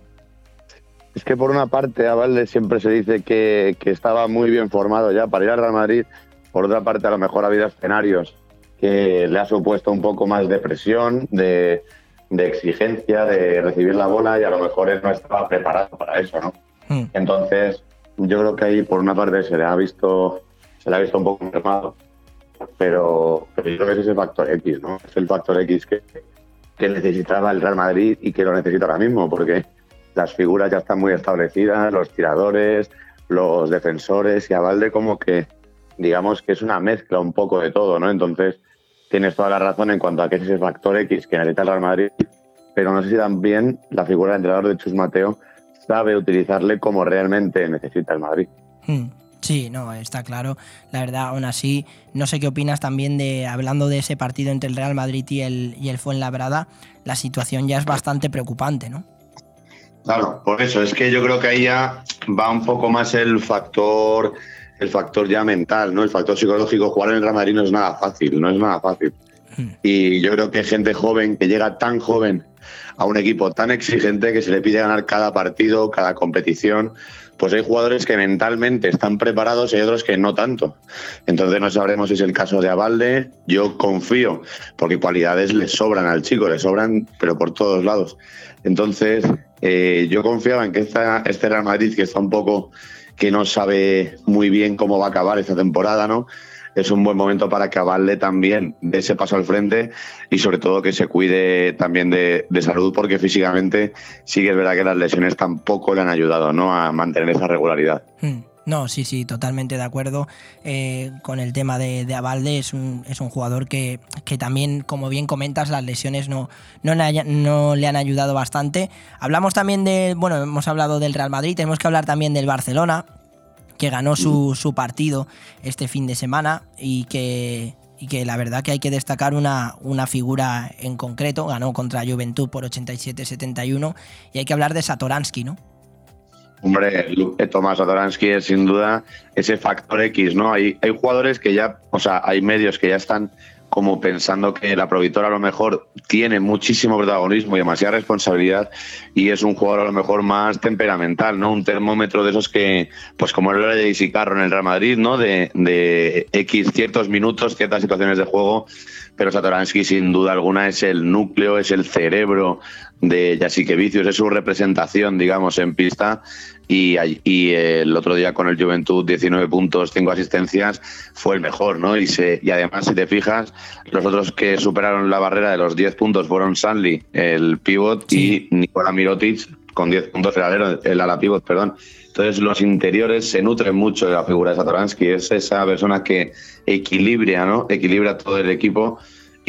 Es que por una parte a Valde siempre se dice que, que estaba muy bien formado ya para ir al Real Madrid, por otra parte a lo mejor ha habido escenarios que le ha supuesto un poco más de presión, de, de exigencia, de recibir la bola y a lo mejor él no estaba preparado para eso, ¿no? Hmm. Entonces yo creo que ahí por una parte se le ha visto, se le ha visto un poco mermado, pero, pero yo creo que ese es el factor X, ¿no? Es el factor X que, que necesitaba el Real Madrid y que lo necesita ahora mismo, porque las figuras ya están muy establecidas, los tiradores, los defensores y a Valde como que digamos que es una mezcla un poco de todo, ¿no? Entonces tienes toda la razón en cuanto a que es ese factor X que necesita el Real Madrid, pero no sé si también la figura del entrenador de Chus Mateo sabe utilizarle como realmente necesita el Madrid. Hmm. Sí, no, está claro. La verdad, aún así, no sé qué opinas también de, hablando de ese partido entre el Real Madrid y el, y el Fuenlabrada, la situación ya es bastante preocupante, ¿no? Claro, por eso es que yo creo que ahí ya va un poco más el factor, el factor ya mental, ¿no? El factor psicológico. Jugar en el Real Madrid no es nada fácil, no es nada fácil. Y yo creo que gente joven que llega tan joven a un equipo tan exigente que se le pide ganar cada partido, cada competición, pues hay jugadores que mentalmente están preparados y hay otros que no tanto. Entonces no sabremos si es el caso de Abalde. Yo confío, porque cualidades le sobran al chico, le sobran, pero por todos lados. Entonces eh, yo confiaba en que esta, este Real Madrid, que está un poco que no sabe muy bien cómo va a acabar esta temporada, ¿no? Es un buen momento para Abalde también dé ese paso al frente y sobre todo que se cuide también de, de salud porque físicamente sí que es verdad que las lesiones tampoco le han ayudado ¿no? a mantener esa regularidad. Hmm. No, sí, sí, totalmente de acuerdo eh, con el tema de, de Abalde. Es un, es un jugador que, que también, como bien comentas, las lesiones no, no le han ayudado bastante. Hablamos también de, bueno, hemos hablado del Real Madrid, tenemos que hablar también del Barcelona, que ganó su, su partido este fin de semana y que, y que la verdad que hay que destacar una, una figura en concreto. Ganó contra Juventud por 87-71 y hay que hablar de Satoransky, ¿no? Hombre, Tomás Adoransky es sin duda ese factor X, ¿no? Hay, hay jugadores que ya, o sea, hay medios que ya están como pensando que la Provitora a lo mejor tiene muchísimo protagonismo y demasiada responsabilidad y es un jugador a lo mejor más temperamental, ¿no? Un termómetro de esos que, pues como era de Isi Carro en el Real Madrid, ¿no? De, de X ciertos minutos, ciertas situaciones de juego, pero Satoransky sin duda alguna es el núcleo, es el cerebro de Yasique Vicius, es su representación, digamos, en pista. Y, y el otro día con el Juventud, 19 puntos, 5 asistencias, fue el mejor, ¿no? Y, se, y además, si te fijas, los otros que superaron la barrera de los 10 puntos fueron Sanli, el pivot, y Nikola Mirotic, con 10 puntos el alero, el ala pivot, perdón. Entonces, los interiores se nutren mucho de la figura de Satoransky. Es esa persona que equilibra, ¿no? Equilibra todo el equipo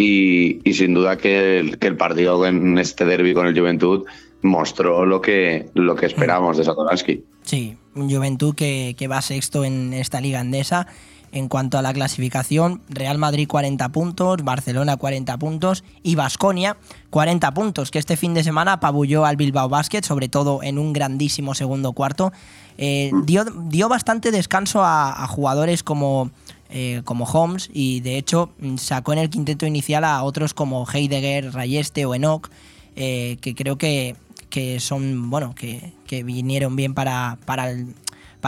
y, y sin duda que el, que el partido en este derby con el Juventud mostró lo que, lo que esperábamos de Satoransky. Sí, un Juventud que, que va sexto en esta liga andesa. En cuanto a la clasificación, Real Madrid 40 puntos, Barcelona 40 puntos y Basconia 40 puntos, que este fin de semana apabulló al Bilbao Basket, sobre todo en un grandísimo segundo cuarto. Eh, dio, dio bastante descanso a, a jugadores como eh, como Holmes y de hecho mm, sacó en el quinteto inicial a otros como Heidegger, Rayeste o Enoch, eh, que creo que, que son, bueno, que, vinieron bien para, para,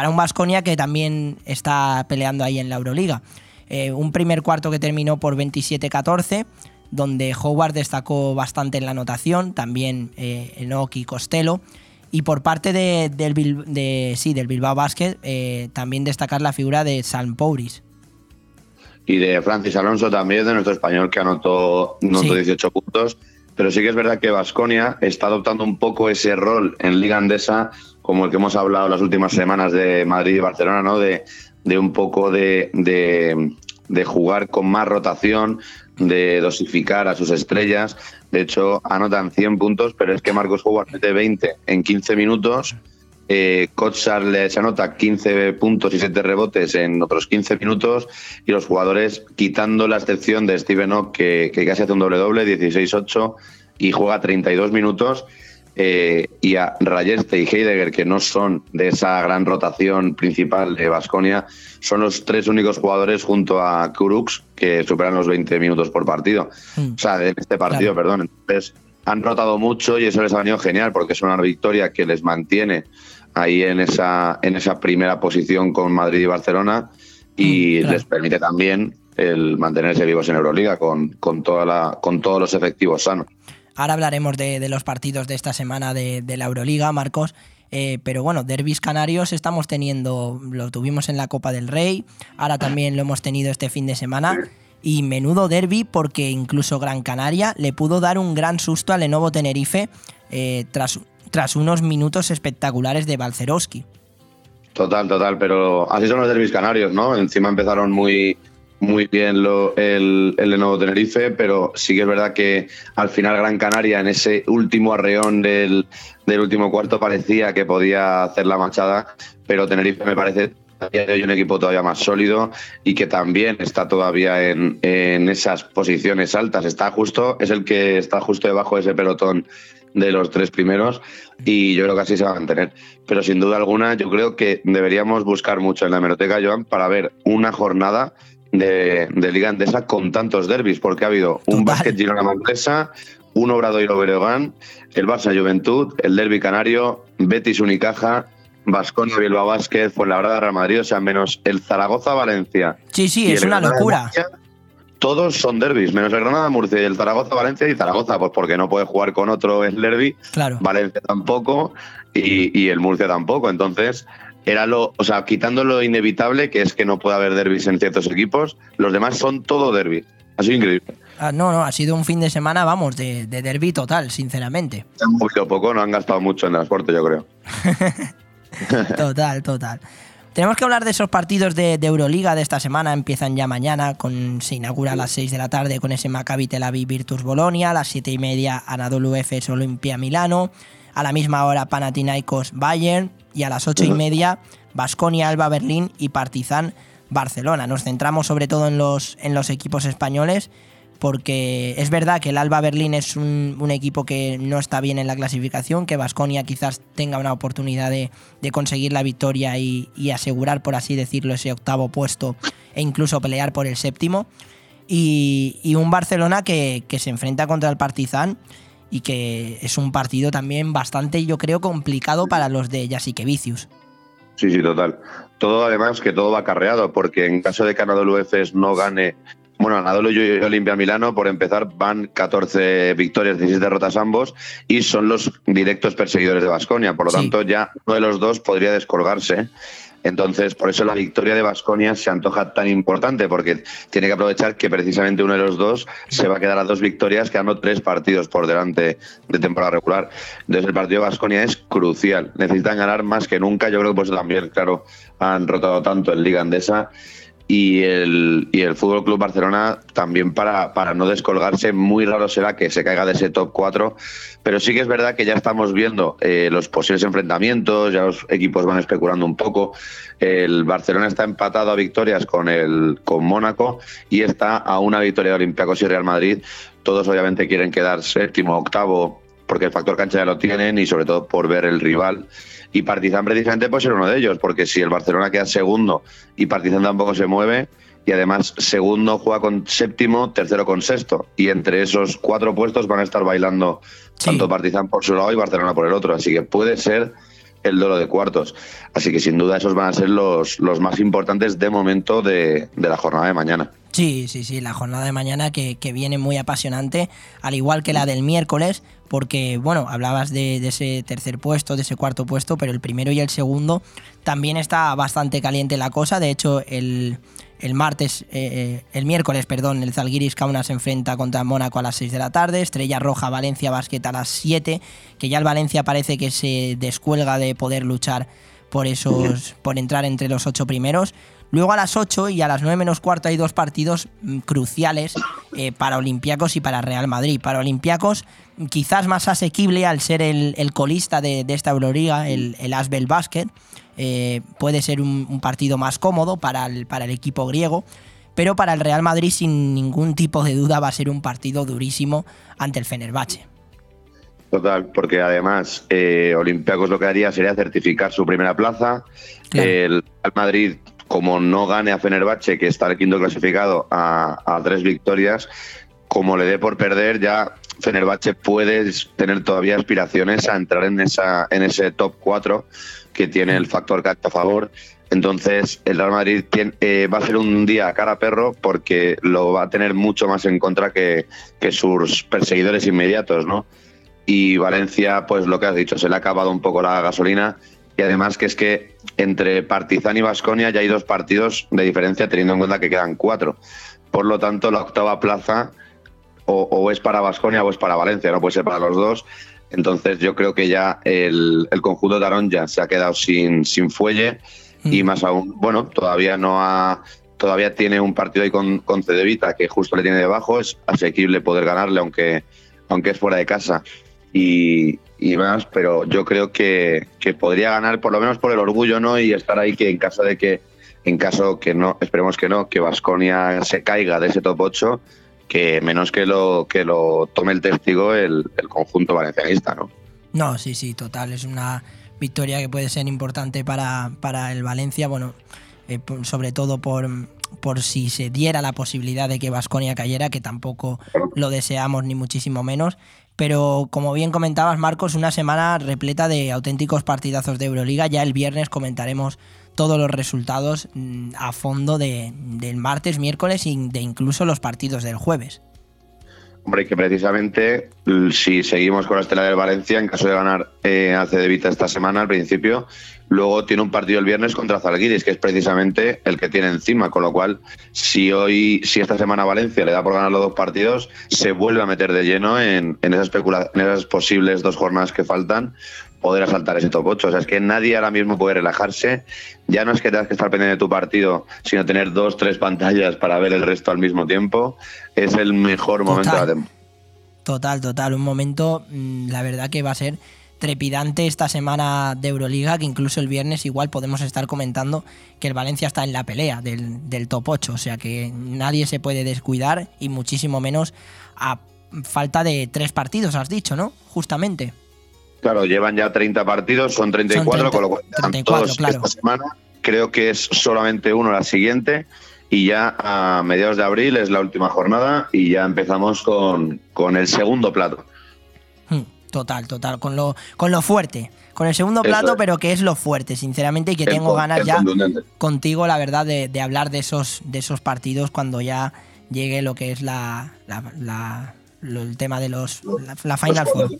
un Vasconia que también está peleando ahí en la Euroliga. Eh, un primer cuarto que terminó por 27-14, donde Howard destacó bastante en la anotación, también Enoch y Costello. Y por parte de- del, sí, del Bilbao Basket, también destacar la figura de San Pouris. Y de Francis Alonso también, de nuestro español que anotó, anotó Sí. 18 puntos. Pero sí que es verdad que Vasconia está adoptando un poco ese rol en Liga Andesa, como el que hemos hablado las últimas semanas de Madrid y Barcelona, ¿no? De, de un poco de, de- de jugar con más rotación, de dosificar a sus estrellas. De hecho, anotan 100 puntos, pero es que Marcos Howard mete 20 en 15 minutos. Eh, Kotsar les anota 15 puntos y 7 rebotes en otros 15 minutos y los jugadores, quitando la excepción de Steven Ock, que, que casi hace un doble-doble, 16-8, y juega 32 minutos, eh, y a Rayeste y Heidegger, que no son de esa gran rotación principal de Basconia, son los tres únicos jugadores junto a Kuruks que superan los 20 minutos por partido. Mm. O sea, en este partido, perdón. Entonces, han rotado mucho y eso les ha venido genial porque es una victoria que les mantiene ahí en esa, en esa primera posición con Madrid y Barcelona y Mm, claro. les permite también el mantenerse vivos en Euroliga con, con, toda la, con todos los efectivos sanos. Ahora hablaremos de, de los partidos de esta semana de, de la Euroliga, Marcos. Eh, pero bueno, derbis canarios estamos teniendo, lo tuvimos en la Copa del Rey, ahora también lo hemos tenido este fin de semana. Y menudo derby porque incluso Gran Canaria le pudo dar un gran susto al Lenovo Tenerife eh, tras, tras unos minutos espectaculares de Balcerowski. Total, total, pero así son los derbis canarios, ¿no? Encima empezaron muy, muy bien el, el Lenovo Tenerife, pero sí que es verdad que al final Gran Canaria en ese último arreón del, del último cuarto parecía que podía hacer la machada, pero Tenerife me parece a día de hoy un equipo todavía más sólido y que también está todavía en, en esas posiciones altas. Está justo, es el que está justo debajo de ese pelotón de los tres primeros y yo creo que así se va a mantener. Pero sin duda alguna, yo creo que deberíamos buscar mucho en la hemeroteca, Joan, para ver una jornada de, de Liga Andesa con tantos derbis, porque ha habido un básquet Girona Manresa, un Obradoiro Breogán, el Barça Juventud, el Derby Canario, Betis Unicaja, Vasconia Bilbao Basket, Fuenlabrada Real Madrid, o sea, menos el Zaragoza Valencia. Sí, sí, es una Granada locura. Todos son derbis, menos el Granada Murcia y el Zaragoza Valencia y Zaragoza, pues porque no puede jugar con otro el derby, Claro. Valencia tampoco y, y el Murcia tampoco. Entonces, era lo, o sea, quitando lo inevitable, que es que no puede haber derbis en ciertos equipos, los demás son todo derbis. Ha sido increíble. Ah, no, no, ha sido un fin de semana, vamos, de, de derby total, sinceramente. Se han movido poco, no han gastado mucho en transporte, yo creo. *laughs* *laughs* Total, total. Tenemos que hablar de esos partidos de, de Euroliga de esta semana. Empiezan ya mañana, con, se inaugura a las 6 de la tarde con ese Maccabi Tel Aviv Virtus Bolonia. A las 7 y media Anadolu Efes Olimpia Milano. A la misma hora Panathinaikos Bayern. Y a las 8 y media Basconia Alba Berlín y Partizan Barcelona. Nos centramos sobre todo en los, en los equipos españoles porque es verdad que el Alba Berlín es un, equipo que no está bien en la clasificación, que Vasconia quizás tenga una oportunidad de, conseguir la victoria y, asegurar, por así decirlo, ese octavo puesto e incluso pelear por el séptimo. Y, un Barcelona que, se enfrenta contra el Partizan y que es un partido también bastante, yo creo, complicado para los de Jasikevicius. Sí, sí, total. Todo además que todo va acarreado, porque en caso de que Anadolu Efes no gane, bueno, Anadolu y Olimpia Milano, por empezar, van 14 victorias, 16 derrotas ambos, y son los directos perseguidores de Basconia. Por lo Sí. tanto, ya uno de los dos podría descolgarse. Entonces, por eso la victoria de Basconia se antoja tan importante, porque tiene que aprovechar que precisamente uno de los dos se va a quedar a dos victorias, quedando tres partidos por delante de temporada regular. Entonces, el partido de Basconia es crucial. Necesitan ganar más que nunca. Yo creo que por eso también, claro, han rotado tanto en Liga Andesa y el, y el Fútbol Club Barcelona también para, para no descolgarse. Muy raro será que se caiga de ese top 4, pero sí que es verdad que ya estamos viendo eh, los posibles enfrentamientos, ya los equipos van especulando un poco. El Barcelona está empatado a victorias con el con Mónaco y está a una victoria de Olympiacos y Real Madrid. Todos obviamente quieren quedar séptimo, octavo, porque el factor cancha ya lo tienen y sobre todo por ver el rival. Y Partizan precisamente puede ser uno de ellos, porque si el Barcelona queda segundo y Partizan tampoco se mueve, y además segundo juega con séptimo, tercero con sexto. Y entre esos cuatro puestos van a estar bailando tanto Partizan por su lado y Barcelona por el otro. Así que puede ser el duelo de cuartos. Así que sin duda esos van a ser los, los más importantes de momento de, de la jornada de mañana. Sí, sí, sí, la jornada de mañana que, viene muy apasionante, al igual que la del miércoles, porque, bueno, hablabas de, ese tercer puesto, de ese cuarto puesto, pero el primero y el segundo también está bastante caliente la cosa. De hecho, el, el martes, eh, el miércoles, perdón, el Zalgiris Kaunas se enfrenta contra Mónaco a las 6 de la tarde, Estrella Roja Valencia Basket a las 7, que ya el Valencia parece que se descuelga de poder luchar por esos por entrar entre los ocho primeros. Luego a las 8 y a las 9 menos cuarto hay dos partidos mm, cruciales eh, para Olympiacos y para Real Madrid. Para Olympiacos quizás más asequible al ser el, el colista de, de, esta Euroliga, el, el Asbel Basket. Eh, puede ser un, un, partido más cómodo para el, para el equipo griego. Pero para el Real Madrid sin ningún tipo de duda va a ser un partido durísimo ante el Fenerbahce. Total, porque además eh, Olympiacos lo que haría sería certificar su primera plaza. Claro. El Real Madrid como no gane a Fenerbahce, que está el quinto clasificado a, tres victorias, como le dé por perder, ya Fenerbahce puede tener todavía aspiraciones a entrar en, esa, en ese top 4 que tiene el factor cancha a favor. Entonces, el Real Madrid tiene, eh, va a ser un día cara a perro porque lo va a tener mucho más en contra que, que sus perseguidores inmediatos, ¿no? Y Valencia, pues lo que has dicho, se le ha acabado un poco la gasolina y además que es que entre Partizan y Vasconia ya hay dos partidos de diferencia teniendo en cuenta que quedan cuatro. Por lo tanto, la octava plaza o, o es para Vasconia o es para Valencia, no puede ser para los dos. Entonces yo creo que ya el, el conjunto de Arón ya se ha quedado sin, sin fuelle mm. y más aún, bueno, todavía no ha todavía tiene un partido ahí con, con Cedevita que justo le tiene debajo, es asequible poder ganarle aunque, aunque es fuera de casa. Y, y más, pero yo creo que, que, podría ganar por lo menos por el orgullo, ¿no? Y estar ahí que en caso de que, en caso que no, esperemos que no, que Vasconia se caiga de ese top 8, que menos que lo, que lo tome el testigo el, conjunto valencianista, ¿no? No, sí, sí, total, es una victoria que puede ser importante para, para el Valencia, bueno, eh, sobre todo por, por si se diera la posibilidad de que Vasconia cayera, que tampoco lo deseamos ni muchísimo menos. Pero como bien comentabas, Marcos, una semana repleta de auténticos partidazos de Euroliga. Ya el viernes comentaremos todos los resultados mm, a fondo de, del martes, miércoles y de incluso los partidos del jueves. Hombre, que precisamente si seguimos con la estela del Valencia, en caso de ganar eh, a Cedevita esta semana, al principio, luego tiene un partido el viernes contra Zalgiris, que es precisamente el que tiene encima, con lo cual, si hoy, si esta semana Valencia le da por ganar los dos partidos, se vuelve a meter de lleno en, en, esas, en esas posibles dos jornadas que faltan, poder asaltar ese top 8. O sea, es que nadie ahora mismo puede relajarse. Ya no es que tengas que estar pendiente de tu partido, sino tener dos, tres pantallas para ver el resto al mismo tiempo. Es el mejor momento total, de la temporada. Total, total. Un momento, mm, la verdad que va a ser trepidante esta semana de Euroliga, que incluso el viernes igual podemos estar comentando que el Valencia está en la pelea del, del top 8. O sea que nadie se puede descuidar y muchísimo menos a falta de tres partidos, has dicho, ¿no? Justamente. Claro, llevan ya 30 partidos, son 34, son 30, con lo cual 34, todos claro. esta semana. Creo que es solamente uno la siguiente y ya a mediados de abril es la última jornada y ya empezamos con, con el segundo plato. Total, total, con lo, con lo fuerte. Con el segundo plato, es. pero que es lo fuerte, sinceramente, y que el, tengo ganas ya contigo, la verdad, de, de, hablar de esos, de esos partidos cuando ya llegue lo que es la, la, la el tema de los la, la Final Four.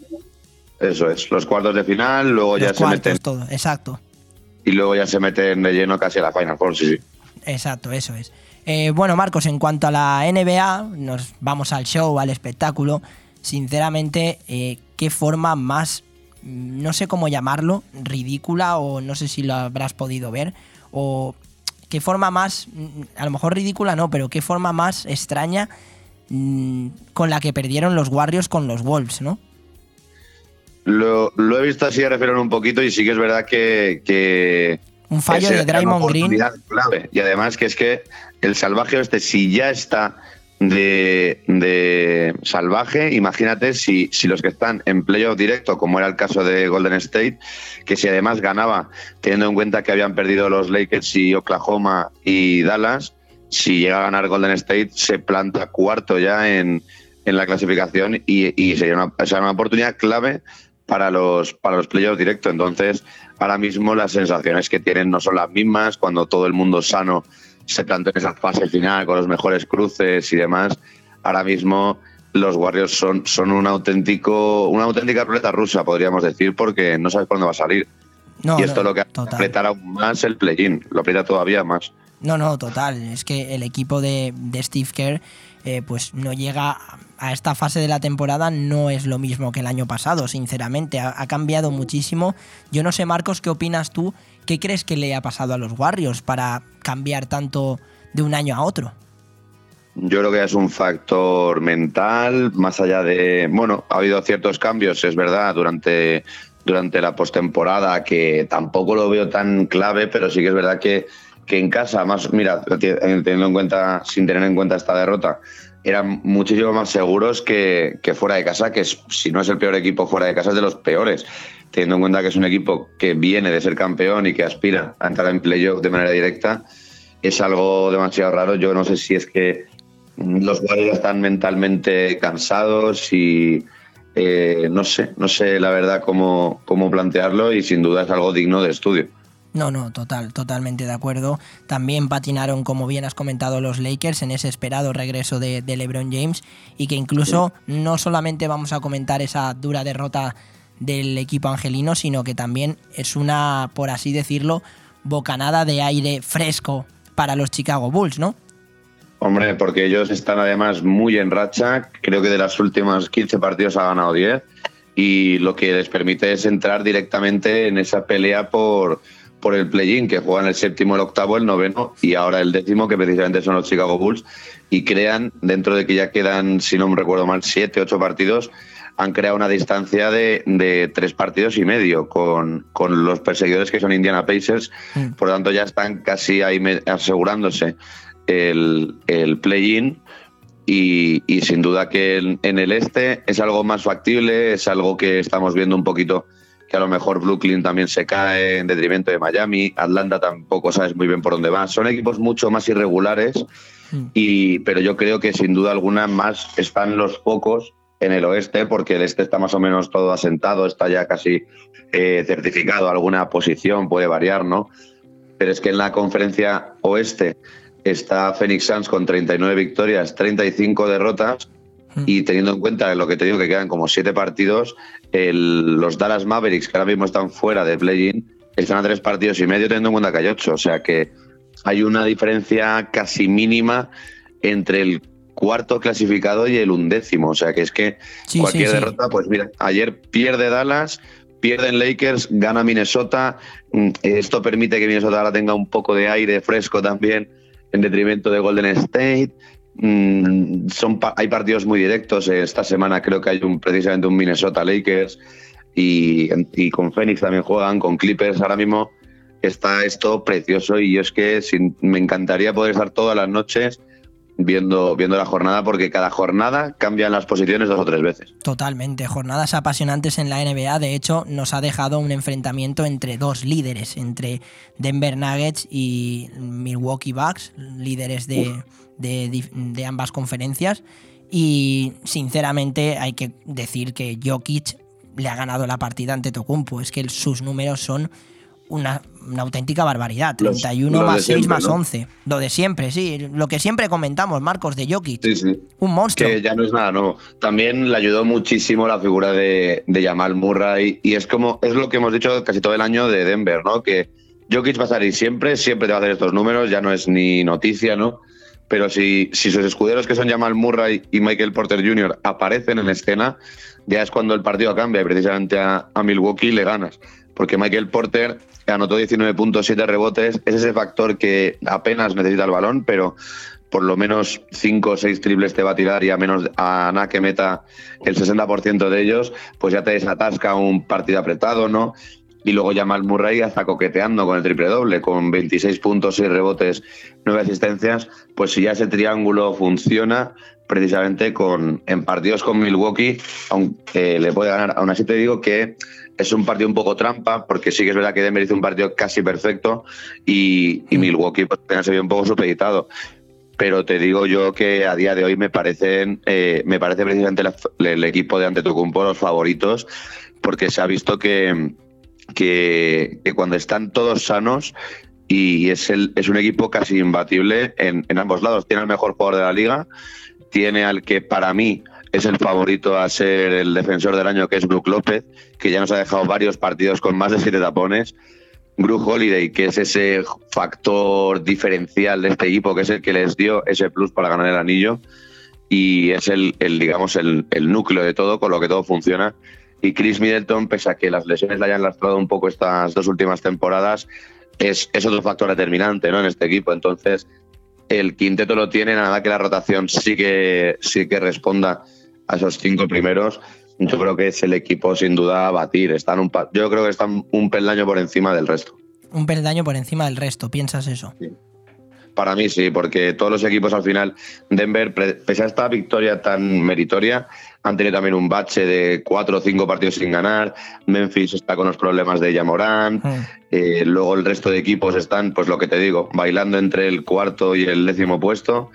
Eso es, los cuartos de final, luego los ya cuartos, se meten. todo, exacto. Y luego ya se meten de lleno casi a la Final Four, sí, sí. Exacto, eso es. Eh, bueno, Marcos, en cuanto a la NBA, nos vamos al show, al espectáculo. Sinceramente, eh, qué forma más, no sé cómo llamarlo, ridícula o no sé si lo habrás podido ver, o qué forma más, a lo mejor ridícula no, pero qué forma más extraña mmm, con la que perdieron los Warriors con los Wolves, ¿no? Lo, lo, he visto así a referir un poquito y sí que es verdad que. que un fallo de Draymond Green. Clave. Y además que es que el salvaje este, si ya está de, salvaje, imagínate si, si, los que están en playoff directo, como era el caso de Golden State, que si además ganaba, teniendo en cuenta que habían perdido los Lakers y Oklahoma y Dallas, si llega a ganar Golden State, se planta cuarto ya en, en la clasificación y, y sería una, una oportunidad clave para los, para los playoffs directos. Entonces, ahora mismo las sensaciones que tienen no son las mismas. Cuando todo el mundo sano se plantea en esa fase final con los mejores cruces y demás, ahora mismo los Warriors son, son un auténtico, una auténtica ruleta rusa, podríamos decir, porque no sabes dónde va a salir. No, y esto no, lo que total. apretar aún más el play-in, lo aprieta todavía más. No, no, total. Es que el equipo de, de Steve Kerr eh, pues no llega a esta fase de la temporada, no es lo mismo que el año pasado, sinceramente. Ha, ha, cambiado muchísimo. Yo no sé, Marcos, ¿qué opinas tú? ¿Qué crees que le ha pasado a los Warriors para cambiar tanto de un año a otro? Yo creo que es un factor mental, más allá de. Bueno, ha habido ciertos cambios, es verdad, durante, durante la postemporada, que tampoco lo veo tan clave, pero sí que es verdad que, que en casa, más, mira, teniendo en cuenta, sin tener en cuenta esta derrota, eran muchísimo más seguros que, fuera de casa, que es, si no es el peor equipo fuera de casa, es de los peores. Teniendo en cuenta que es un equipo que viene de ser campeón y que aspira a entrar en playoff de manera directa, es algo demasiado raro. Yo no sé si es que los Warriors están mentalmente cansados y eh, no sé, no sé la verdad cómo, cómo plantearlo y sin duda es algo digno de estudio. No, no, total, totalmente de acuerdo. También patinaron, como bien has comentado, los Lakers en ese esperado regreso de, LeBron James y que incluso no solamente vamos a comentar esa dura derrota del equipo angelino, sino que también es una, por así decirlo, bocanada de aire fresco para los Chicago Bulls, ¿no? Hombre, porque ellos están además muy en racha. Creo que de las últimas 15 partidos ha ganado 10 y lo que les permite es entrar directamente en esa pelea por, por el play-in, que juegan el séptimo, el octavo, el noveno y ahora el décimo, que precisamente son los Chicago Bulls, y crean, dentro de que ya quedan, si no me recuerdo mal, siete, ocho partidos, han creado una distancia de, de tres partidos y medio con, con, los perseguidores que son Indiana Pacers, mm. por lo tanto ya están casi ahí asegurándose el, el play-in. Y, y, sin duda que en, en el este es algo más factible, es algo que estamos viendo un poquito que a lo mejor Brooklyn también se cae en detrimento de Miami, Atlanta tampoco sabes muy bien por dónde va. Son equipos mucho más irregulares, y, pero yo creo que sin duda alguna más están los pocos en el oeste, porque el este está más o menos todo asentado, está ya casi eh, certificado, alguna posición puede variar, ¿no? Pero es que en la conferencia oeste está Phoenix Suns con 39 victorias, 35 derrotas, y teniendo en cuenta lo que te digo, que quedan como siete partidos, el, los Dallas Mavericks, que ahora mismo están fuera de play-in, están a tres partidos y medio, teniendo en cuenta que hay ocho. O sea que hay una diferencia casi mínima entre el cuarto clasificado y el undécimo. O sea que es que sí, cualquier sí, derrota, pues mira, ayer pierde Dallas, pierden Lakers, gana Minnesota. Esto permite que Minnesota ahora tenga un poco de aire fresco también en detrimento de Golden State. Mm, son hay partidos muy directos. Esta semana creo que hay un, precisamente un Minnesota Lakers y, y, con Phoenix también juegan, con Clippers. Ahora mismo está esto precioso y yo es que sin, me encantaría poder estar todas las noches viendo, viendo la jornada porque cada jornada cambian las posiciones dos o tres veces. Totalmente, jornadas apasionantes en la NBA. De hecho, nos ha dejado un enfrentamiento entre dos líderes, entre Denver Nuggets y Milwaukee Bucks, líderes de, de, de, ambas conferencias. Y sinceramente hay que decir que Jokic le ha ganado la partida ante Tocumpo. Es que sus números son una, una, auténtica barbaridad. 31 los, más 6 siempre, más ¿no? 11. Lo de siempre, sí. Lo que siempre comentamos, Marcos, de Jokic. Sí, sí. Un monstruo. Que ya no es nada nuevo. También le ayudó muchísimo la figura de, de Jamal Murray. Y es como, es lo que hemos dicho casi todo el año de Denver, ¿no? Que Jokic va a salir siempre, siempre te va a hacer estos números, ya no es ni noticia, ¿no? Pero si, si sus escuderos, que son Jamal Murray y Michael Porter Jr., aparecen en escena, ya es cuando el partido cambia y precisamente a, Milwaukee le ganas. Porque Michael Porter anotó 19.7 rebotes. Es ese factor que apenas necesita el balón, pero por lo menos 5 o 6 triples te va a tirar y a menos a nada que meta el 60% de ellos, pues ya te desatasca un partido apretado, ¿no? Y luego Jamal Murray hasta coqueteando con el triple doble, con 26 puntos, 6 rebotes, 9 asistencias, pues si ya ese triángulo funciona, precisamente con, en partidos con Milwaukee, aunque le puede ganar, aún así te digo que es un partido un poco trampa, porque sí que es verdad que Denver hizo un partido casi perfecto y, y Milwaukee pues, se vio un poco supeditado. pero te digo yo que a día de hoy me parecen, eh, me parece precisamente la- el equipo de Antetokounmpo los favoritos, porque se ha visto que, que, que cuando están todos sanos y es, el, es un equipo casi imbatible en, en ambos lados. Tiene al mejor jugador de la liga, tiene al que para mí es el favorito a ser el defensor del año, que es Brook López, que ya nos ha dejado varios partidos con más de siete tapones. Gru Holiday, que es ese factor diferencial de este equipo, que es el que les dio ese plus para ganar el anillo y es el, el, digamos, el, el núcleo de todo, con lo que todo funciona. Y Chris Middleton, pese a que las lesiones le hayan lastrado un poco estas dos últimas temporadas, es, es otro factor determinante ¿no? en este equipo. Entonces, el quinteto lo tiene, nada que la rotación sí que, sí que responda a esos cinco primeros. Yo creo que es el equipo sin duda a batir. Están un, yo creo que están un peldaño por encima del resto. Un peldaño por encima del resto, ¿piensas eso? Para mí sí, porque todos los equipos al final, Denver, pese a esta victoria tan meritoria, han tenido también un bache de cuatro o cinco partidos sin ganar. Memphis está con los problemas de Yamorán. Eh, luego el resto de equipos están, pues lo que te digo, bailando entre el cuarto y el décimo puesto.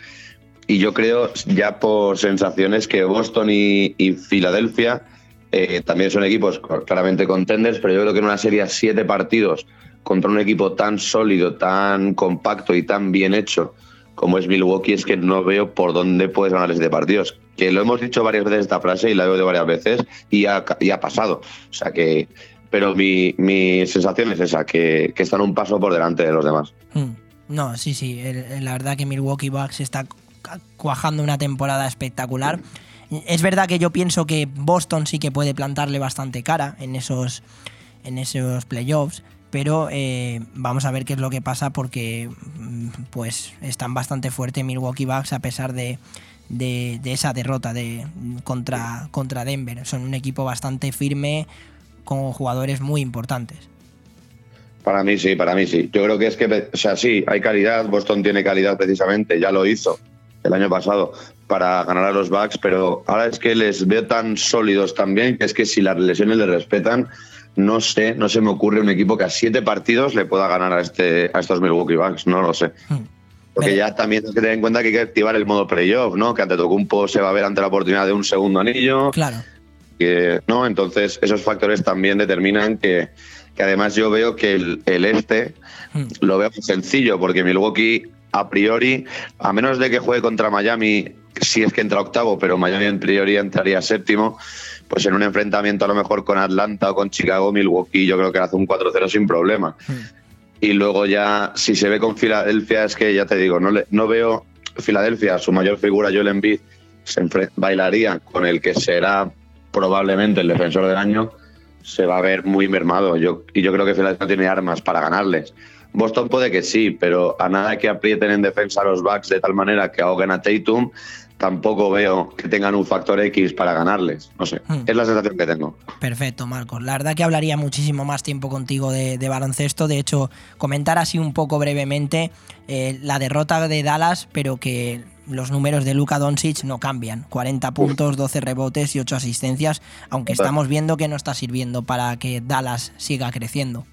Y yo creo, ya por sensaciones, que Boston y, y Filadelfia eh, también son equipos claramente contenders, pero yo creo que en una serie a siete partidos contra un equipo tan sólido, tan compacto y tan bien hecho como es Milwaukee, es que no veo por dónde puedes ganar este partidos. Que lo hemos dicho varias veces esta frase y la he oído varias veces y ha, ha pasado. O sea que. Pero mi, sensación es esa, que, están un paso por delante de los demás. Mm. No, sí, sí. la verdad que Milwaukee Bucks está cu- cuajando una temporada espectacular. Es verdad que yo pienso que Boston sí que puede plantarle bastante cara en esos, en esos playoffs. Pero eh, vamos a ver qué es lo que pasa porque mm, pues están bastante fuerte Milwaukee Bucks a pesar de, de- esa derrota de, contra, contra Denver. Son un equipo bastante firme con jugadores muy importantes. Para mí sí, para mí sí. Yo creo que es que, o sea, sí, hay calidad. Boston tiene calidad precisamente, ya lo hizo el año pasado para ganar a los Bucks, pero ahora es que les veo tan sólidos también que es que si las lesiones le respetan, no sé, no se me ocurre un equipo que a siete partidos le pueda ganar a, este, a estos Milwaukee Bucks, no lo sé. Porque ya también hay que tener en cuenta que hay que activar el modo playoff, ¿no? Que ante Tocumpo se va a ver ante la oportunidad de un segundo anillo. Claro. Que, ¿no? Entonces, esos factores también determinan que, que además yo veo que el, el este lo veo muy sencillo, porque Milwaukee, a priori, a menos de que juegue contra Miami, si es que entra octavo, pero Miami en priori entraría séptimo, pues en un enfrentamiento a lo mejor con Atlanta o con Chicago, Milwaukee yo creo que hace un 4-0 sin problema. Y luego ya, si se ve con Filadelfia, es que ya te digo, no, le- no veo Filadelfia, su mayor figura, Joel Embiid, se bailaría con el que será probablemente el defensor del año, se va a ver muy mermado. Yo, y yo creo que Filadelfia no tiene armas para ganarles. Boston puede que sí, pero a nada que aprieten en defensa a los Bucks de tal manera que ahoguen a Tatum, tampoco veo que tengan un factor X para ganarles. No sé, es la sensación que tengo. Perfecto, Marcos. La verdad que hablaría muchísimo más tiempo contigo de, de baloncesto. De hecho, comentar así un poco brevemente eh, la derrota de Dallas, pero que los números de Luka Doncic no cambian. 40 puntos, 12 rebotes y 8 asistencias, aunque estamos viendo que no está sirviendo para que Dallas siga creciendo.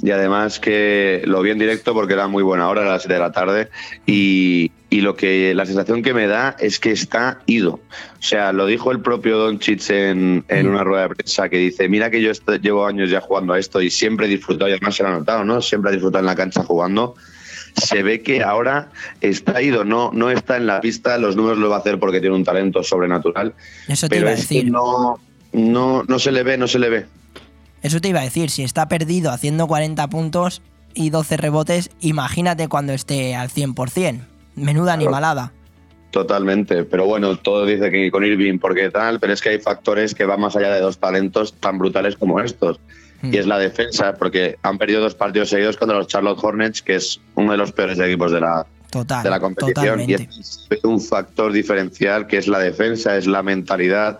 Y además que lo vi en directo porque era muy buena hora, a las 7 de la tarde, y, y lo que la sensación que me da es que está ido. O sea, lo dijo el propio Doncic en, en una rueda de prensa que dice, mira que yo esto- llevo años ya jugando a esto y siempre he disfrutado, y además se lo ha notado, ¿no? Siempre ha disfrutado en la cancha jugando. Se ve que ahora está ido, no, no está en la pista, los números lo va a hacer porque tiene un talento sobrenatural. Eso te pero iba a es que decir. no, no, no se le ve, no se le ve. Eso te iba a decir, si está perdido haciendo 40 puntos y 12 rebotes, imagínate cuando esté al 100%. Menuda animalada. Totalmente, pero bueno, todo dice que con Irving porque tal, pero es que hay factores que van más allá de dos talentos tan brutales como estos. Y es la defensa, porque han perdido dos partidos seguidos contra los Charlotte Hornets, que es uno de los peores equipos de la, Total. de la competición. Y es un factor diferencial que es la defensa, es la mentalidad.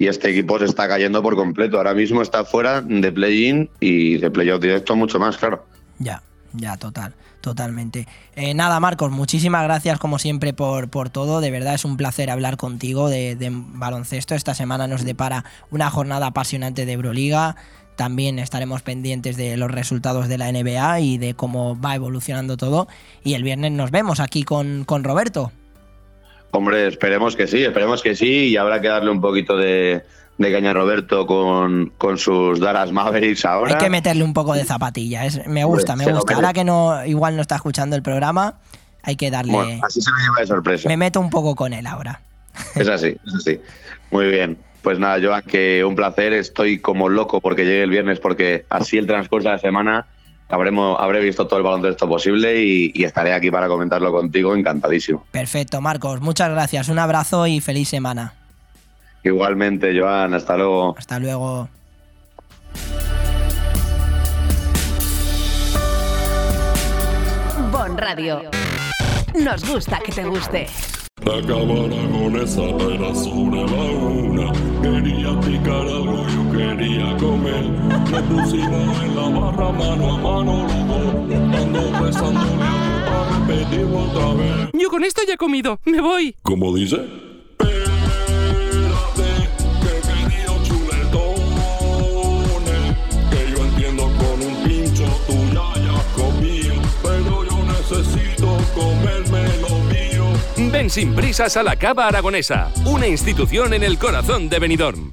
Y este equipo se está cayendo por completo. Ahora mismo está fuera de play-in y de playoff directo mucho más, claro. Ya, ya, total, totalmente. Eh, nada, Marcos, muchísimas gracias como siempre por, por todo. De verdad es un placer hablar contigo de, de baloncesto. Esta semana nos depara una jornada apasionante de Euroliga. también estaremos pendientes de los resultados de la NBA y de cómo va evolucionando todo. Y el viernes nos vemos aquí con, con Roberto. Hombre, esperemos que sí, esperemos que sí, y habrá que darle un poquito de, de caña a Roberto con, con sus Dallas Mavericks ahora. Hay que meterle un poco de zapatilla, es, me gusta, me gusta. Ahora que no, igual no está escuchando el programa, hay que darle. Bueno, así se me lleva de sorpresa. Me meto un poco con él ahora. Es así, es así. Muy bien. Pues nada, Joan, que un placer. Estoy como loco porque llegue el viernes, porque así el transcurso de la semana habremos, habré visto todo el baloncesto posible y, y estaré aquí para comentarlo contigo, encantadísimo. Perfecto, Marcos. Muchas gracias. Un abrazo y feliz semana. Igualmente, Joan. Hasta luego. Hasta luego. Bon Radio. Nos gusta que te guste. La cámara con esa era sobre la una. Quería picar algo, yo quería comer. Nos pusimos en la barra mano a mano los dos. Ando besándole a repetirlo otra vez. Yo con esto ya he comido. Me voy. ¿Cómo dice? Espérate, que he querido chuletones. Que yo entiendo con un pincho tú ya hayas comido. Pero yo necesito comerme lo mío. Ven sin prisas a la Cava Aragonesa, una institución en el corazón de Benidorm.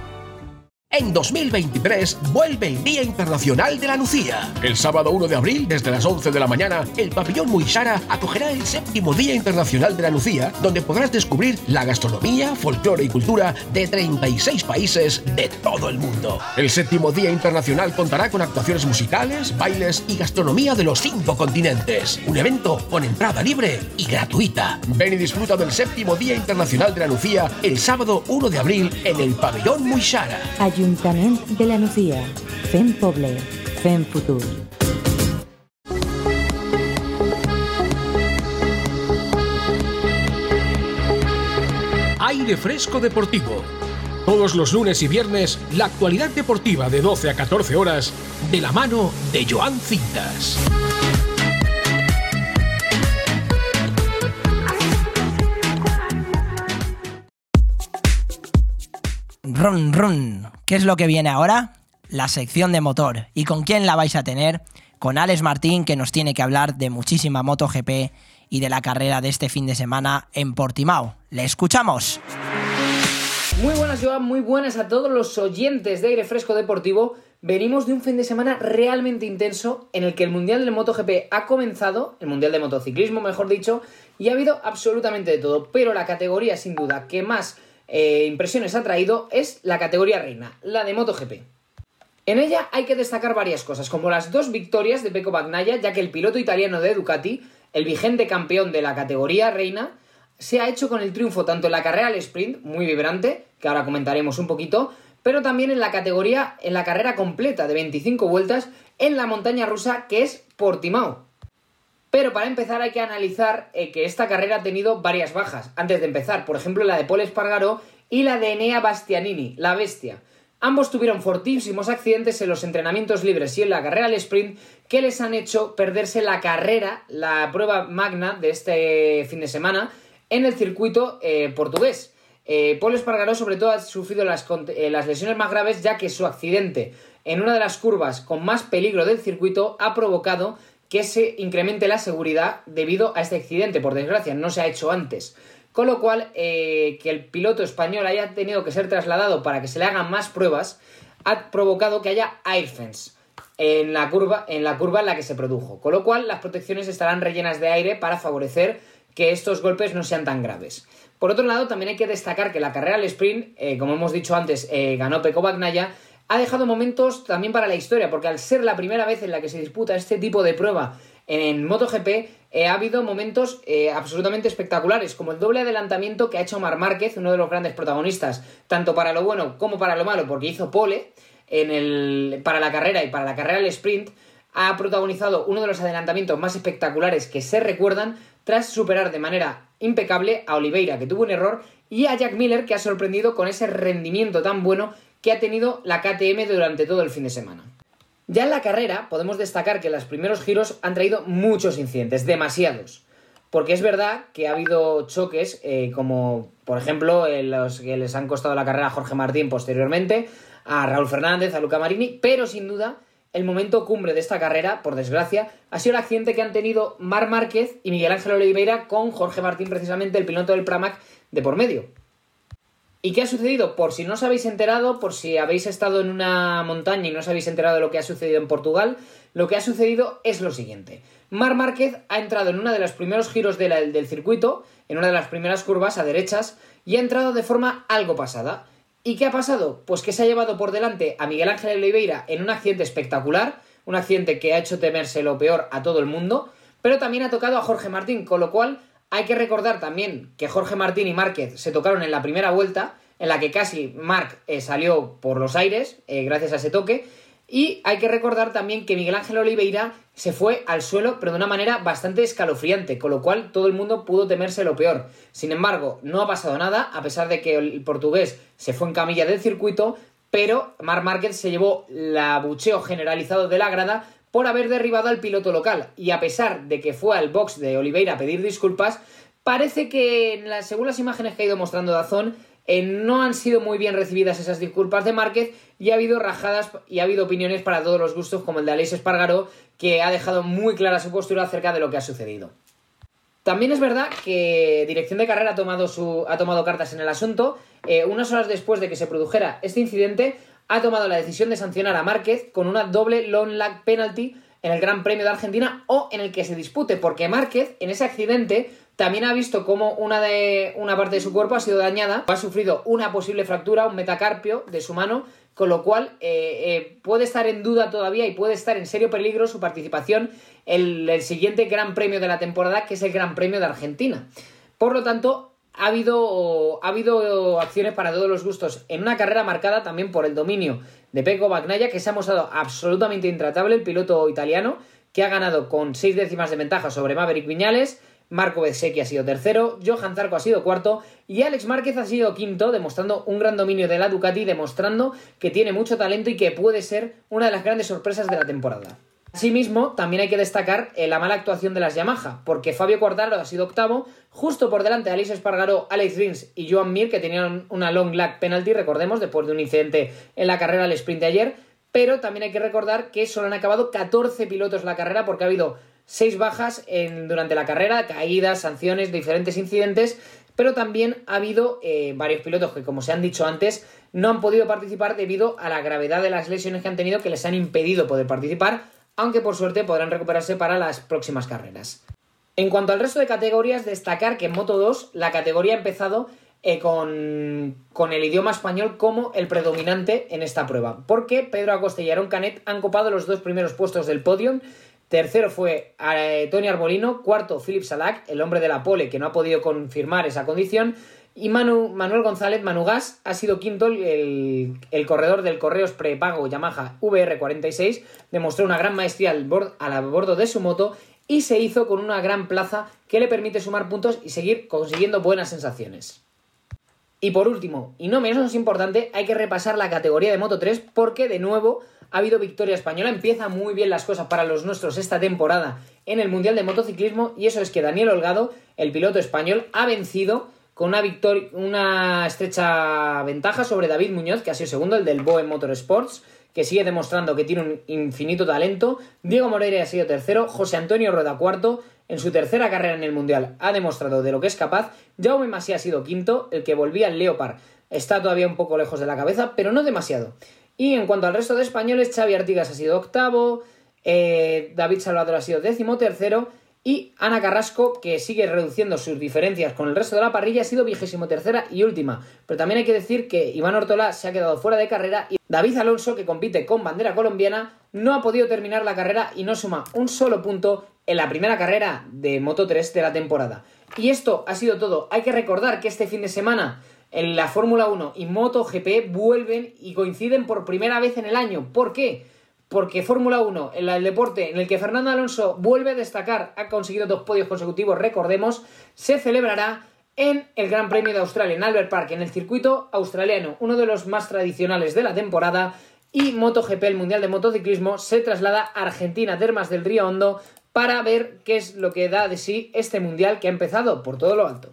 En 2023 vuelve el Día Internacional de la Lucía. El sábado 1 de abril, desde las 11 de la mañana, el pabellón Muisara acogerá el séptimo Día Internacional de la Lucía, donde podrás descubrir la gastronomía, folclore y cultura de 36 países de todo el mundo. El séptimo Día Internacional contará con actuaciones musicales, bailes y gastronomía de los cinco continentes. Un evento con entrada libre y gratuita. Ven y disfruta del séptimo Día Internacional de la Lucía el sábado 1 de abril en el pabellón Muisara. Ajuntament de la Nucía. Fem poble. Fem futur. Aire Fresco Deportivo. Todos los lunes y viernes, la actualidad deportiva de 12 a 14 horas, de la mano de Joan Cintas. Run, run. ¿Qué es lo que viene ahora? La sección de motor. ¿Y con quién la vais a tener? Con Alex Martín, que nos tiene que hablar de muchísima MotoGP y de la carrera de este fin de semana en Portimao. ¡Le escuchamos! Muy buenas, Joan, muy buenas a todos los oyentes de Aire Fresco Deportivo. Venimos de un fin de semana realmente intenso en el que el Mundial de MotoGP ha comenzado, el Mundial de Motociclismo, mejor dicho, y ha habido absolutamente de todo. Pero la categoría, sin duda, que más eh, impresiones ha traído es la categoría reina, la de MotoGP. En ella hay que destacar varias cosas, como las dos victorias de Pecco Bagnaia, ya que el piloto italiano de Ducati, el vigente campeón de la categoría reina, se ha hecho con el triunfo tanto en la carrera al sprint, muy vibrante, que ahora comentaremos un poquito, pero también en la categoría, en la carrera completa de 25 vueltas en la montaña rusa que es Portimao. Pero para empezar hay que analizar eh, que esta carrera ha tenido varias bajas. Antes de empezar, por ejemplo, la de Paul Espargaró y la de Enea Bastianini, la bestia. Ambos tuvieron fortísimos accidentes en los entrenamientos libres y en la carrera al sprint que les han hecho perderse la carrera, la prueba magna de este fin de semana en el circuito eh, portugués. Eh, Paul Espargaró sobre todo ha sufrido eh, las lesiones más graves ya que su accidente en una de las curvas con más peligro del circuito ha provocado que se incremente la seguridad debido a este accidente. Por desgracia, no se ha hecho antes. Con lo cual, eh, que el piloto español haya tenido que ser trasladado para que se le hagan más pruebas, ha provocado que haya airfence en la curva en la curva en la que se produjo. Con lo cual, las protecciones estarán rellenas de aire para favorecer que estos golpes no sean tan graves. Por otro lado, también hay que destacar que la carrera al sprint, eh, como hemos dicho antes, eh, ganó Bagnaia, ha dejado momentos también para la historia, porque al ser la primera vez en la que se disputa este tipo de prueba en MotoGP, eh, ha habido momentos eh, absolutamente espectaculares, como el doble adelantamiento que ha hecho Mar Márquez, uno de los grandes protagonistas, tanto para lo bueno como para lo malo, porque hizo pole en el, para la carrera y para la carrera al sprint, ha protagonizado uno de los adelantamientos más espectaculares que se recuerdan tras superar de manera impecable a Oliveira, que tuvo un error y a Jack Miller, que ha sorprendido con ese rendimiento tan bueno que ha tenido la KTM durante todo el fin de semana. Ya en la carrera podemos destacar que los primeros giros han traído muchos incidentes, demasiados. Porque es verdad que ha habido choques, eh, como por ejemplo los que les han costado la carrera a Jorge Martín posteriormente, a Raúl Fernández, a Luca Marini, pero sin duda el momento cumbre de esta carrera, por desgracia, ha sido el accidente que han tenido Mar Márquez y Miguel Ángel Oliveira con Jorge Martín, precisamente el piloto del Pramac, de por medio. ¿Y qué ha sucedido? Por si no os habéis enterado, por si habéis estado en una montaña y no os habéis enterado de lo que ha sucedido en Portugal, lo que ha sucedido es lo siguiente. Mar Márquez ha entrado en uno de los primeros giros del circuito, en una de las primeras curvas a derechas, y ha entrado de forma algo pasada. ¿Y qué ha pasado? Pues que se ha llevado por delante a Miguel Ángel Oliveira en un accidente espectacular, un accidente que ha hecho temerse lo peor a todo el mundo, pero también ha tocado a Jorge Martín, con lo cual hay que recordar también que Jorge Martín y Márquez se tocaron en la primera vuelta, en la que casi Marc eh, salió por los aires eh, gracias a ese toque, y hay que recordar también que Miguel Ángel Oliveira se fue al suelo, pero de una manera bastante escalofriante, con lo cual todo el mundo pudo temerse lo peor. Sin embargo, no ha pasado nada, a pesar de que el portugués se fue en camilla del circuito, pero Marc Márquez se llevó la bucheo generalizado de la grada por haber derribado al piloto local. Y a pesar de que fue al box de Oliveira a pedir disculpas, parece que según las imágenes que ha ido mostrando Dazón, eh, no han sido muy bien recibidas esas disculpas de Márquez y ha habido rajadas y ha habido opiniones para todos los gustos, como el de Aleix Espargaró, que ha dejado muy clara su postura acerca de lo que ha sucedido. También es verdad que Dirección de Carrera ha tomado, su, ha tomado cartas en el asunto. Eh, unas horas después de que se produjera este incidente, ha tomado la decisión de sancionar a Márquez con una doble long lag penalty en el Gran Premio de Argentina o en el que se dispute, porque Márquez en ese accidente también ha visto cómo una, de, una parte de su cuerpo ha sido dañada, ha sufrido una posible fractura, un metacarpio de su mano, con lo cual eh, eh, puede estar en duda todavía y puede estar en serio peligro su participación en el siguiente Gran Premio de la temporada, que es el Gran Premio de Argentina. Por lo tanto, ha habido, ha habido acciones para todos los gustos en una carrera marcada también por el dominio de Pecco Bagnaia, que se ha mostrado absolutamente intratable, el piloto italiano, que ha ganado con seis décimas de ventaja sobre Maverick Viñales, Marco Bezzecchi ha sido tercero, Johan Zarco ha sido cuarto y Alex Márquez ha sido quinto, demostrando un gran dominio de la Ducati, demostrando que tiene mucho talento y que puede ser una de las grandes sorpresas de la temporada. Asimismo, también hay que destacar eh, la mala actuación de las Yamaha, porque Fabio Quartararo ha sido octavo, justo por delante de Alice Espargaró, Alex Rins y Joan Mir, que tenían una long lag penalty, recordemos, después de un incidente en la carrera al sprint de ayer, pero también hay que recordar que solo han acabado 14 pilotos la carrera porque ha habido seis bajas en, durante la carrera, caídas, sanciones, diferentes incidentes, pero también ha habido eh, varios pilotos que, como se han dicho antes, no han podido participar debido a la gravedad de las lesiones que han tenido que les han impedido poder participar, aunque por suerte podrán recuperarse para las próximas carreras. En cuanto al resto de categorías, destacar que en Moto 2 la categoría ha empezado eh, con, con, el idioma español como el predominante en esta prueba, porque Pedro Acosta y Aaron Canet han copado los dos primeros puestos del podium Tercero fue eh, Tony Arbolino. Cuarto, Philip Salak, el hombre de la pole que no ha podido confirmar esa condición. Y Manuel González Manugas ha sido quinto, el, corredor del Correos prepago Yamaha VR46. Demostró una gran maestría al, al bordo de su moto y se hizo con una gran plaza que le permite sumar puntos y seguir consiguiendo buenas sensaciones. Y por último, y no menos importante, hay que repasar la categoría de Moto 3 porque de nuevo ha habido victoria española, empieza muy bien las cosas para los nuestros esta temporada en el Mundial de Motociclismo y eso es que Daniel Holgado, el piloto español, ha vencido con una victoria, una estrecha ventaja sobre David Muñoz, que ha sido segundo, el del Boe Motorsports, que sigue demostrando que tiene un infinito talento. Diego Moreira ha sido tercero, José Antonio Rueda cuarto, en su tercera carrera en el Mundial ha demostrado de lo que es capaz. Jaume Masí ha sido quinto, el que volvía al Leopard está todavía un poco lejos de la cabeza, pero no demasiado. Y en cuanto al resto de españoles, Xavi Artigas ha sido octavo, eh, David Salvador ha sido décimo tercero y Ana Carrasco, que sigue reduciendo sus diferencias con el resto de la parrilla, ha sido vigésimo tercera y última. Pero también hay que decir que Iván Ortola se ha quedado fuera de carrera y David Alonso, que compite con bandera colombiana, no ha podido terminar la carrera y no suma un solo punto en la primera carrera de Moto 3 de la temporada. Y esto ha sido todo. Hay que recordar que este fin de semana en la Fórmula 1 y MotoGP vuelven y coinciden por primera vez en el año. ¿Por qué? Porque Fórmula 1, en el deporte en el que Fernando Alonso vuelve a destacar, ha conseguido dos podios consecutivos, recordemos, se celebrará en el Gran Premio de Australia en Albert Park, en el circuito australiano, uno de los más tradicionales de la temporada. Y MotoGP, el Mundial de Motociclismo, se traslada a Argentina, Termas del Río Hondo, para ver qué es lo que da de sí este Mundial que ha empezado por todo lo alto.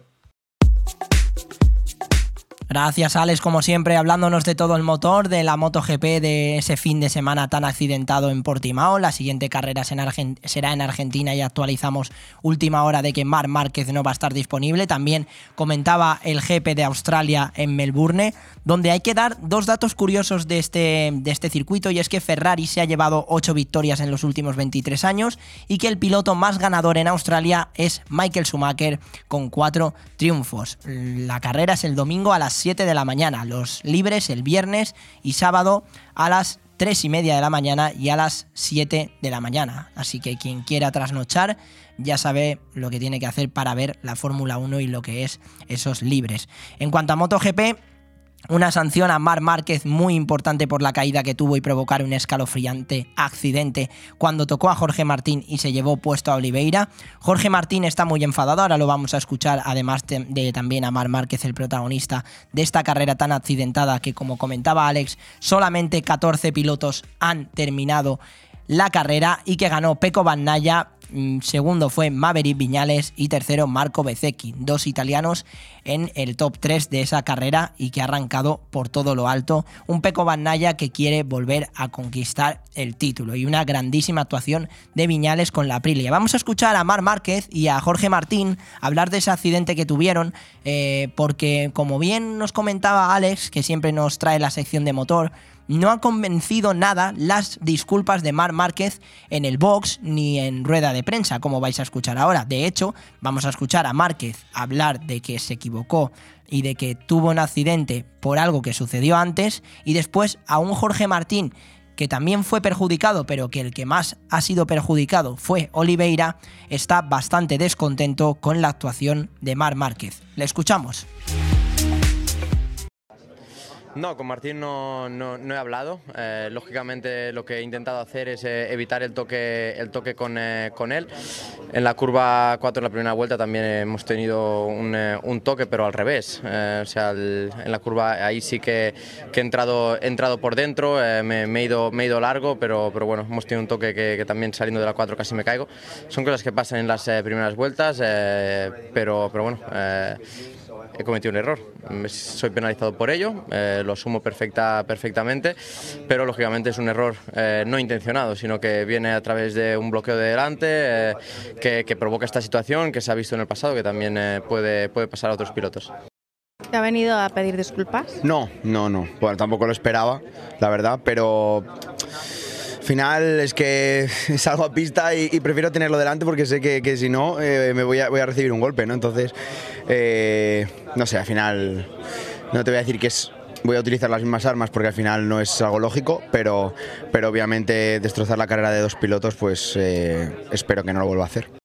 Gracias, Alex, como siempre, hablándonos de todo el motor, de la MotoGP, de ese fin de semana tan accidentado en Portimao. La siguiente carrera será en Argentina y actualizamos última hora de que Mar Márquez no va a estar disponible. También comentaba el GP de Australia en Melbourne, donde hay que dar dos datos curiosos de este, de este circuito, y es que Ferrari se ha llevado 8 victorias en los últimos 23 años y que el piloto más ganador en Australia es Michael Schumacher con 4 triunfos. La carrera es el domingo a las 7 de la mañana, los libres el viernes y sábado a las 3 y media de la mañana y a las 7 de la mañana. Así que quien quiera trasnochar ya sabe lo que tiene que hacer para ver la Fórmula 1 y lo que es esos libres. En cuanto a MotoGP, una sanción a Mar Márquez muy importante por la caída que tuvo y provocar un escalofriante accidente cuando tocó a Jorge Martín y se llevó puesto a Oliveira. Jorge Martín está muy enfadado, ahora lo vamos a escuchar, además de, también a Mar Márquez, el protagonista de esta carrera tan accidentada que como comentaba Alex, solamente 14 pilotos han terminado la carrera y que ganó Peco Naya. Mm, segundo fue Maverick Viñales y tercero Marco Bezzecchi, dos italianos en el top 3 de esa carrera y que ha arrancado por todo lo alto. Un Peco Naya que quiere volver a conquistar el título y una grandísima actuación de Viñales con la Aprilia. Vamos a escuchar a Mar Márquez y a Jorge Martín hablar de ese accidente que tuvieron eh, porque como bien nos comentaba Alex, que siempre nos trae la sección de motor, no ha convencido nada las disculpas de Mar Márquez en el box ni en rueda de prensa, como vais a escuchar ahora. De hecho, vamos a escuchar a Márquez hablar de que se equivocó y de que tuvo un accidente por algo que sucedió antes, y después a un Jorge Martín que también fue perjudicado, pero que el que más ha sido perjudicado fue Oliveira, está bastante descontento con la actuación de Mar Márquez. Le escuchamos. No, con Martín no, no, he hablado. Eh, lógicamente lo que he intentado hacer es eh, evitar el toque, el toque con, eh, con, él. En la curva 4 en la primera vuelta también hemos tenido un, un toque, pero al revés. o sea, en la curva ahí sí que, que he, entrado, he entrado por dentro, me, he ido, me he ido largo, pero, pero bueno, hemos tenido un toque que, que, también saliendo de la 4 casi me caigo. Son cosas que pasan en las primeras vueltas, pero, pero bueno he cometido un error. Soy penalizado por ello, eh, lo asumo perfecta, perfectamente, pero lógicamente es un error eh, no intencionado, sino que viene a través de un bloqueo de delante eh, que, provoca esta situación que se ha visto en el pasado, que también puede, puede pasar a otros pilotos. ¿Te ha venido a pedir disculpas? No, no, no. Bueno, tampoco lo esperaba, la verdad, pero final es que *laughs* salgo a pista y, prefiero tenerlo delante porque sé que, si no eh, me voy a, voy a, recibir un golpe, ¿no? Entonces, eh, no sé, al final no te voy a decir que es voy a utilizar las mismas armas porque al final no es algo lógico, pero, pero obviamente destrozar la carrera de dos pilotos, pues eh, espero que no lo vuelva a hacer.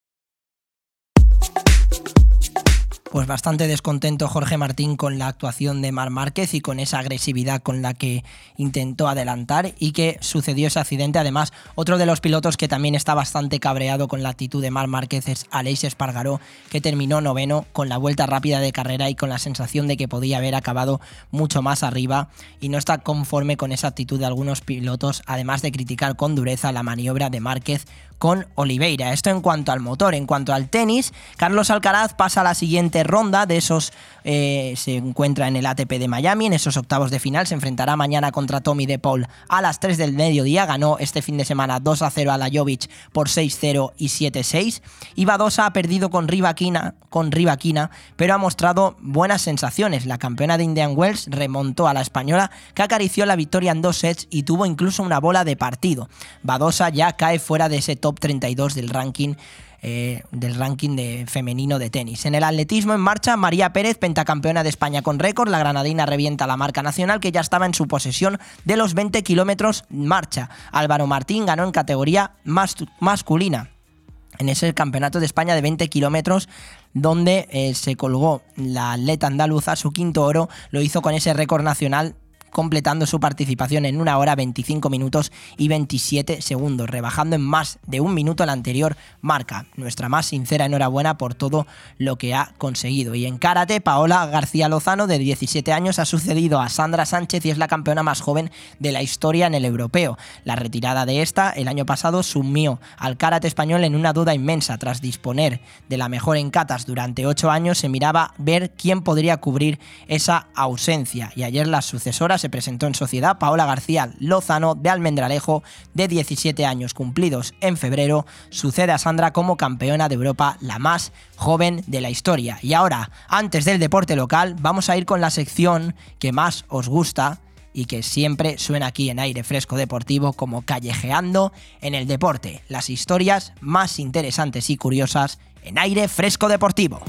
Pues bastante descontento Jorge Martín con la actuación de Mar Márquez y con esa agresividad con la que intentó adelantar y que sucedió ese accidente. Además, otro de los pilotos que también está bastante cabreado con la actitud de Mar Márquez es Aleix Espargaró, que terminó noveno con la vuelta rápida de carrera y con la sensación de que podía haber acabado mucho más arriba y no está conforme con esa actitud de algunos pilotos, además de criticar con dureza la maniobra de Márquez con Oliveira. Esto en cuanto al motor. En cuanto al tenis, Carlos Alcaraz pasa a la siguiente ronda de esos eh, se encuentra en el ATP de Miami, en esos octavos de final, se enfrentará mañana contra Tommy de Paul a las 3 del mediodía, ganó este fin de semana 2 a 0 a la Jovic por 6-0 y 7-6, y Badosa ha perdido con Rivaquina, con Rivaquina, pero ha mostrado buenas sensaciones, la campeona de Indian Wells remontó a la española que acarició la victoria en dos sets y tuvo incluso una bola de partido. Badosa ya cae fuera de ese top 32 del ranking eh, del ranking de femenino de tenis. En el atletismo en marcha, María Pérez, pentacampeona de España con récord, la granadina revienta la marca nacional que ya estaba en su posesión de los 20 kilómetros marcha. Álvaro Martín ganó en categoría masculina en ese campeonato de España de 20 kilómetros donde eh, se colgó la atleta andaluza su quinto oro, lo hizo con ese récord nacional completando su participación en una hora 25 minutos y 27 segundos, rebajando en más de un minuto la anterior marca. Nuestra más sincera enhorabuena por todo lo que ha conseguido. Y en karate, Paola García Lozano, de 17 años, ha sucedido a Sandra Sánchez y es la campeona más joven de la historia en el europeo. La retirada de esta el año pasado sumió al karate español en una duda inmensa. Tras disponer de la mejor en catas durante 8 años, se miraba ver quién podría cubrir esa ausencia. Y ayer la sucesora se presentó en sociedad, Paola García Lozano, de Almendralejo, de 17 años cumplidos en febrero, sucede a Sandra como campeona de Europa, la más joven de la historia. Y ahora, antes del deporte local, vamos a ir con la sección que más os gusta y que siempre suena aquí en aire fresco deportivo como callejeando en el deporte. Las historias más interesantes y curiosas en aire fresco deportivo.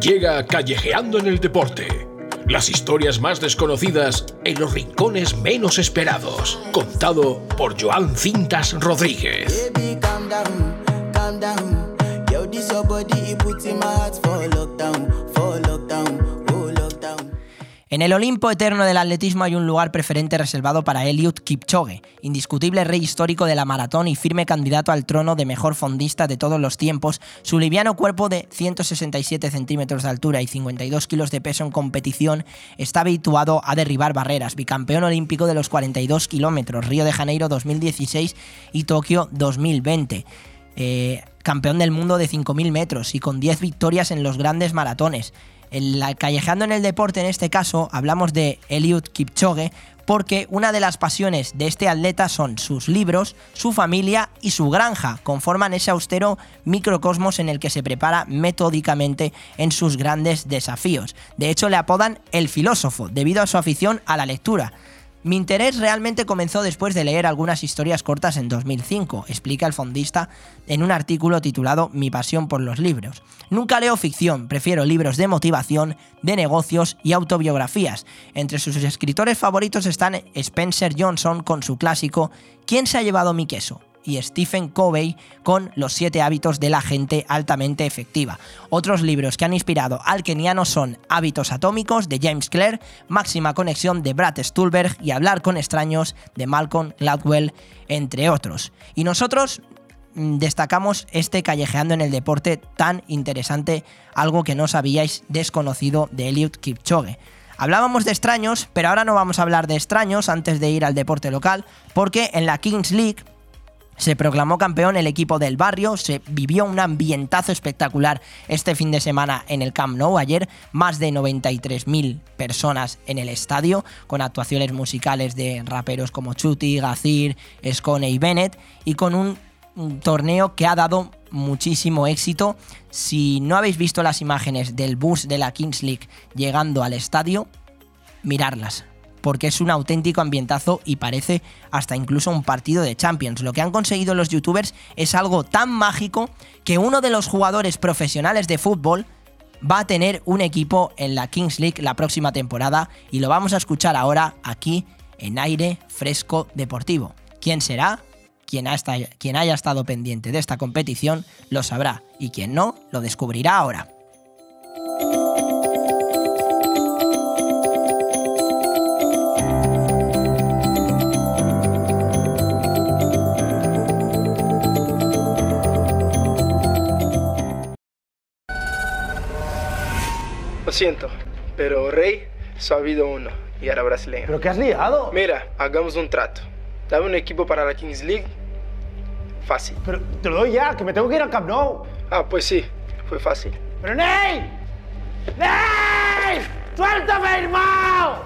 Llega callejeando en el deporte. Las historias más desconocidas en los rincones menos esperados. Contado por Joan Cintas Rodríguez. En el Olimpo eterno del atletismo hay un lugar preferente reservado para Eliud Kipchoge, indiscutible rey histórico de la maratón y firme candidato al trono de mejor fondista de todos los tiempos. Su liviano cuerpo de 167 centímetros de altura y 52 kilos de peso en competición está habituado a derribar barreras. Bicampeón olímpico de los 42 kilómetros, Río de Janeiro 2016 y Tokio 2020. Eh, campeón del mundo de 5.000 metros y con 10 victorias en los grandes maratones. En la, callejando en el deporte, en este caso, hablamos de Eliud Kipchoge, porque una de las pasiones de este atleta son sus libros, su familia y su granja. Conforman ese austero microcosmos en el que se prepara metódicamente en sus grandes desafíos. De hecho, le apodan el filósofo, debido a su afición a la lectura. Mi interés realmente comenzó después de leer algunas historias cortas en 2005, explica el fondista en un artículo titulado Mi pasión por los libros. Nunca leo ficción, prefiero libros de motivación, de negocios y autobiografías. Entre sus escritores favoritos están Spencer Johnson con su clásico ¿Quién se ha llevado mi queso? Y Stephen Covey con Los siete hábitos de la gente altamente efectiva. Otros libros que han inspirado al keniano son Hábitos atómicos de James Clear, Máxima conexión de Brad Stulberg y Hablar con extraños de Malcolm Gladwell, entre otros. Y nosotros mm, destacamos este callejeando en el deporte tan interesante, algo que no sabíais desconocido de Eliud Kipchoge. Hablábamos de extraños, pero ahora no vamos a hablar de extraños antes de ir al deporte local, porque en la Kings League se proclamó campeón el equipo del barrio, se vivió un ambientazo espectacular este fin de semana en el Camp Nou. Ayer más de 93.000 personas en el estadio, con actuaciones musicales de raperos como Chuti, Gazir, Scone y Bennett, y con un, torneo que ha dado muchísimo éxito. Si no habéis visto las imágenes del bus de la Kings League llegando al estadio, mirarlas porque es un auténtico ambientazo y parece hasta incluso un partido de Champions. Lo que han conseguido los youtubers es algo tan mágico que uno de los jugadores profesionales de fútbol va a tener un equipo en la Kings League la próxima temporada y lo vamos a escuchar ahora aquí en aire fresco deportivo. ¿Quién será? Quien, hasta, quien haya estado pendiente de esta competición lo sabrá y quien no lo descubrirá ahora. Lo siento, pero Rey solo ha habido uno y era brasileño. ¿Pero qué has liado? Mira, hagamos un trato. Dame un equipo para la Kings League. Fácil. Pero te lo doy ya, que me tengo que ir al Camp Nou. Ah, pues sí, fue fácil. ¡Pero Ney! ¡Ney! ¡Suéltame, hermano!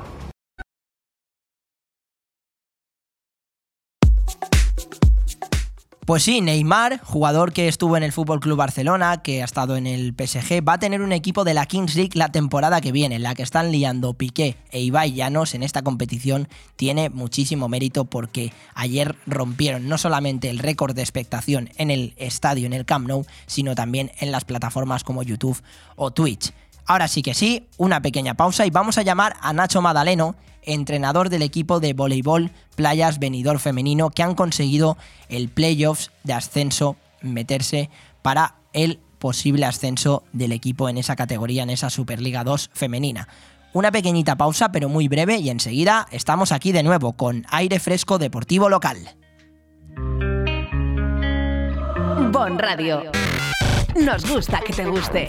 Pues sí, Neymar, jugador que estuvo en el Fútbol Club Barcelona, que ha estado en el PSG, va a tener un equipo de la Kings League la temporada que viene, en la que están liando Piqué e Ibai Llanos en esta competición. Tiene muchísimo mérito porque ayer rompieron no solamente el récord de expectación en el estadio, en el Camp Nou, sino también en las plataformas como YouTube o Twitch. Ahora sí que sí, una pequeña pausa y vamos a llamar a Nacho Madaleno, entrenador del equipo de voleibol Playas Benidorm femenino que han conseguido el playoffs de ascenso meterse para el posible ascenso del equipo en esa categoría, en esa Superliga 2 femenina. una pequeñita pausa, pero muy breve, y enseguida estamos aquí de nuevo con aire fresco deportivo local. Bon Radio. Nos gusta que te guste.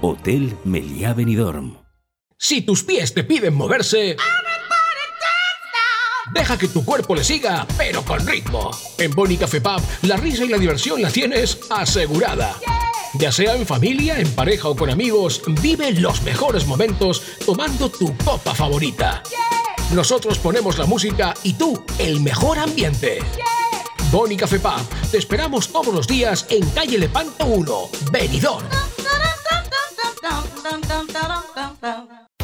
Hotel Meliá Benidorm. Si tus pies te piden moverse... Deja que tu cuerpo le siga, pero con ritmo. En Boni Café Pub, la risa y la diversión la tienes asegurada. Ya sea en familia, en pareja o con amigos, vive los mejores momentos tomando tu copa favorita. Nosotros ponemos la música y tú el mejor ambiente. Boni Café Pub, te esperamos todos los días en calle Lepanto 1, Benidorm.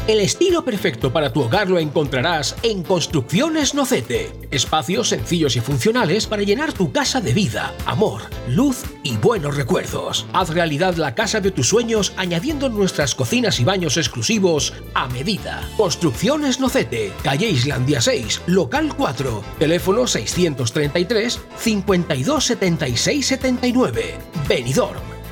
El estilo perfecto para tu hogar lo encontrarás en Construcciones Nocete. Espacios sencillos y funcionales para llenar tu casa de vida, amor, luz y buenos recuerdos. Haz realidad la casa de tus sueños añadiendo nuestras cocinas y baños exclusivos a medida. Construcciones Nocete, calle Islandia 6, local 4, teléfono 633 52 76 79. Benidorm.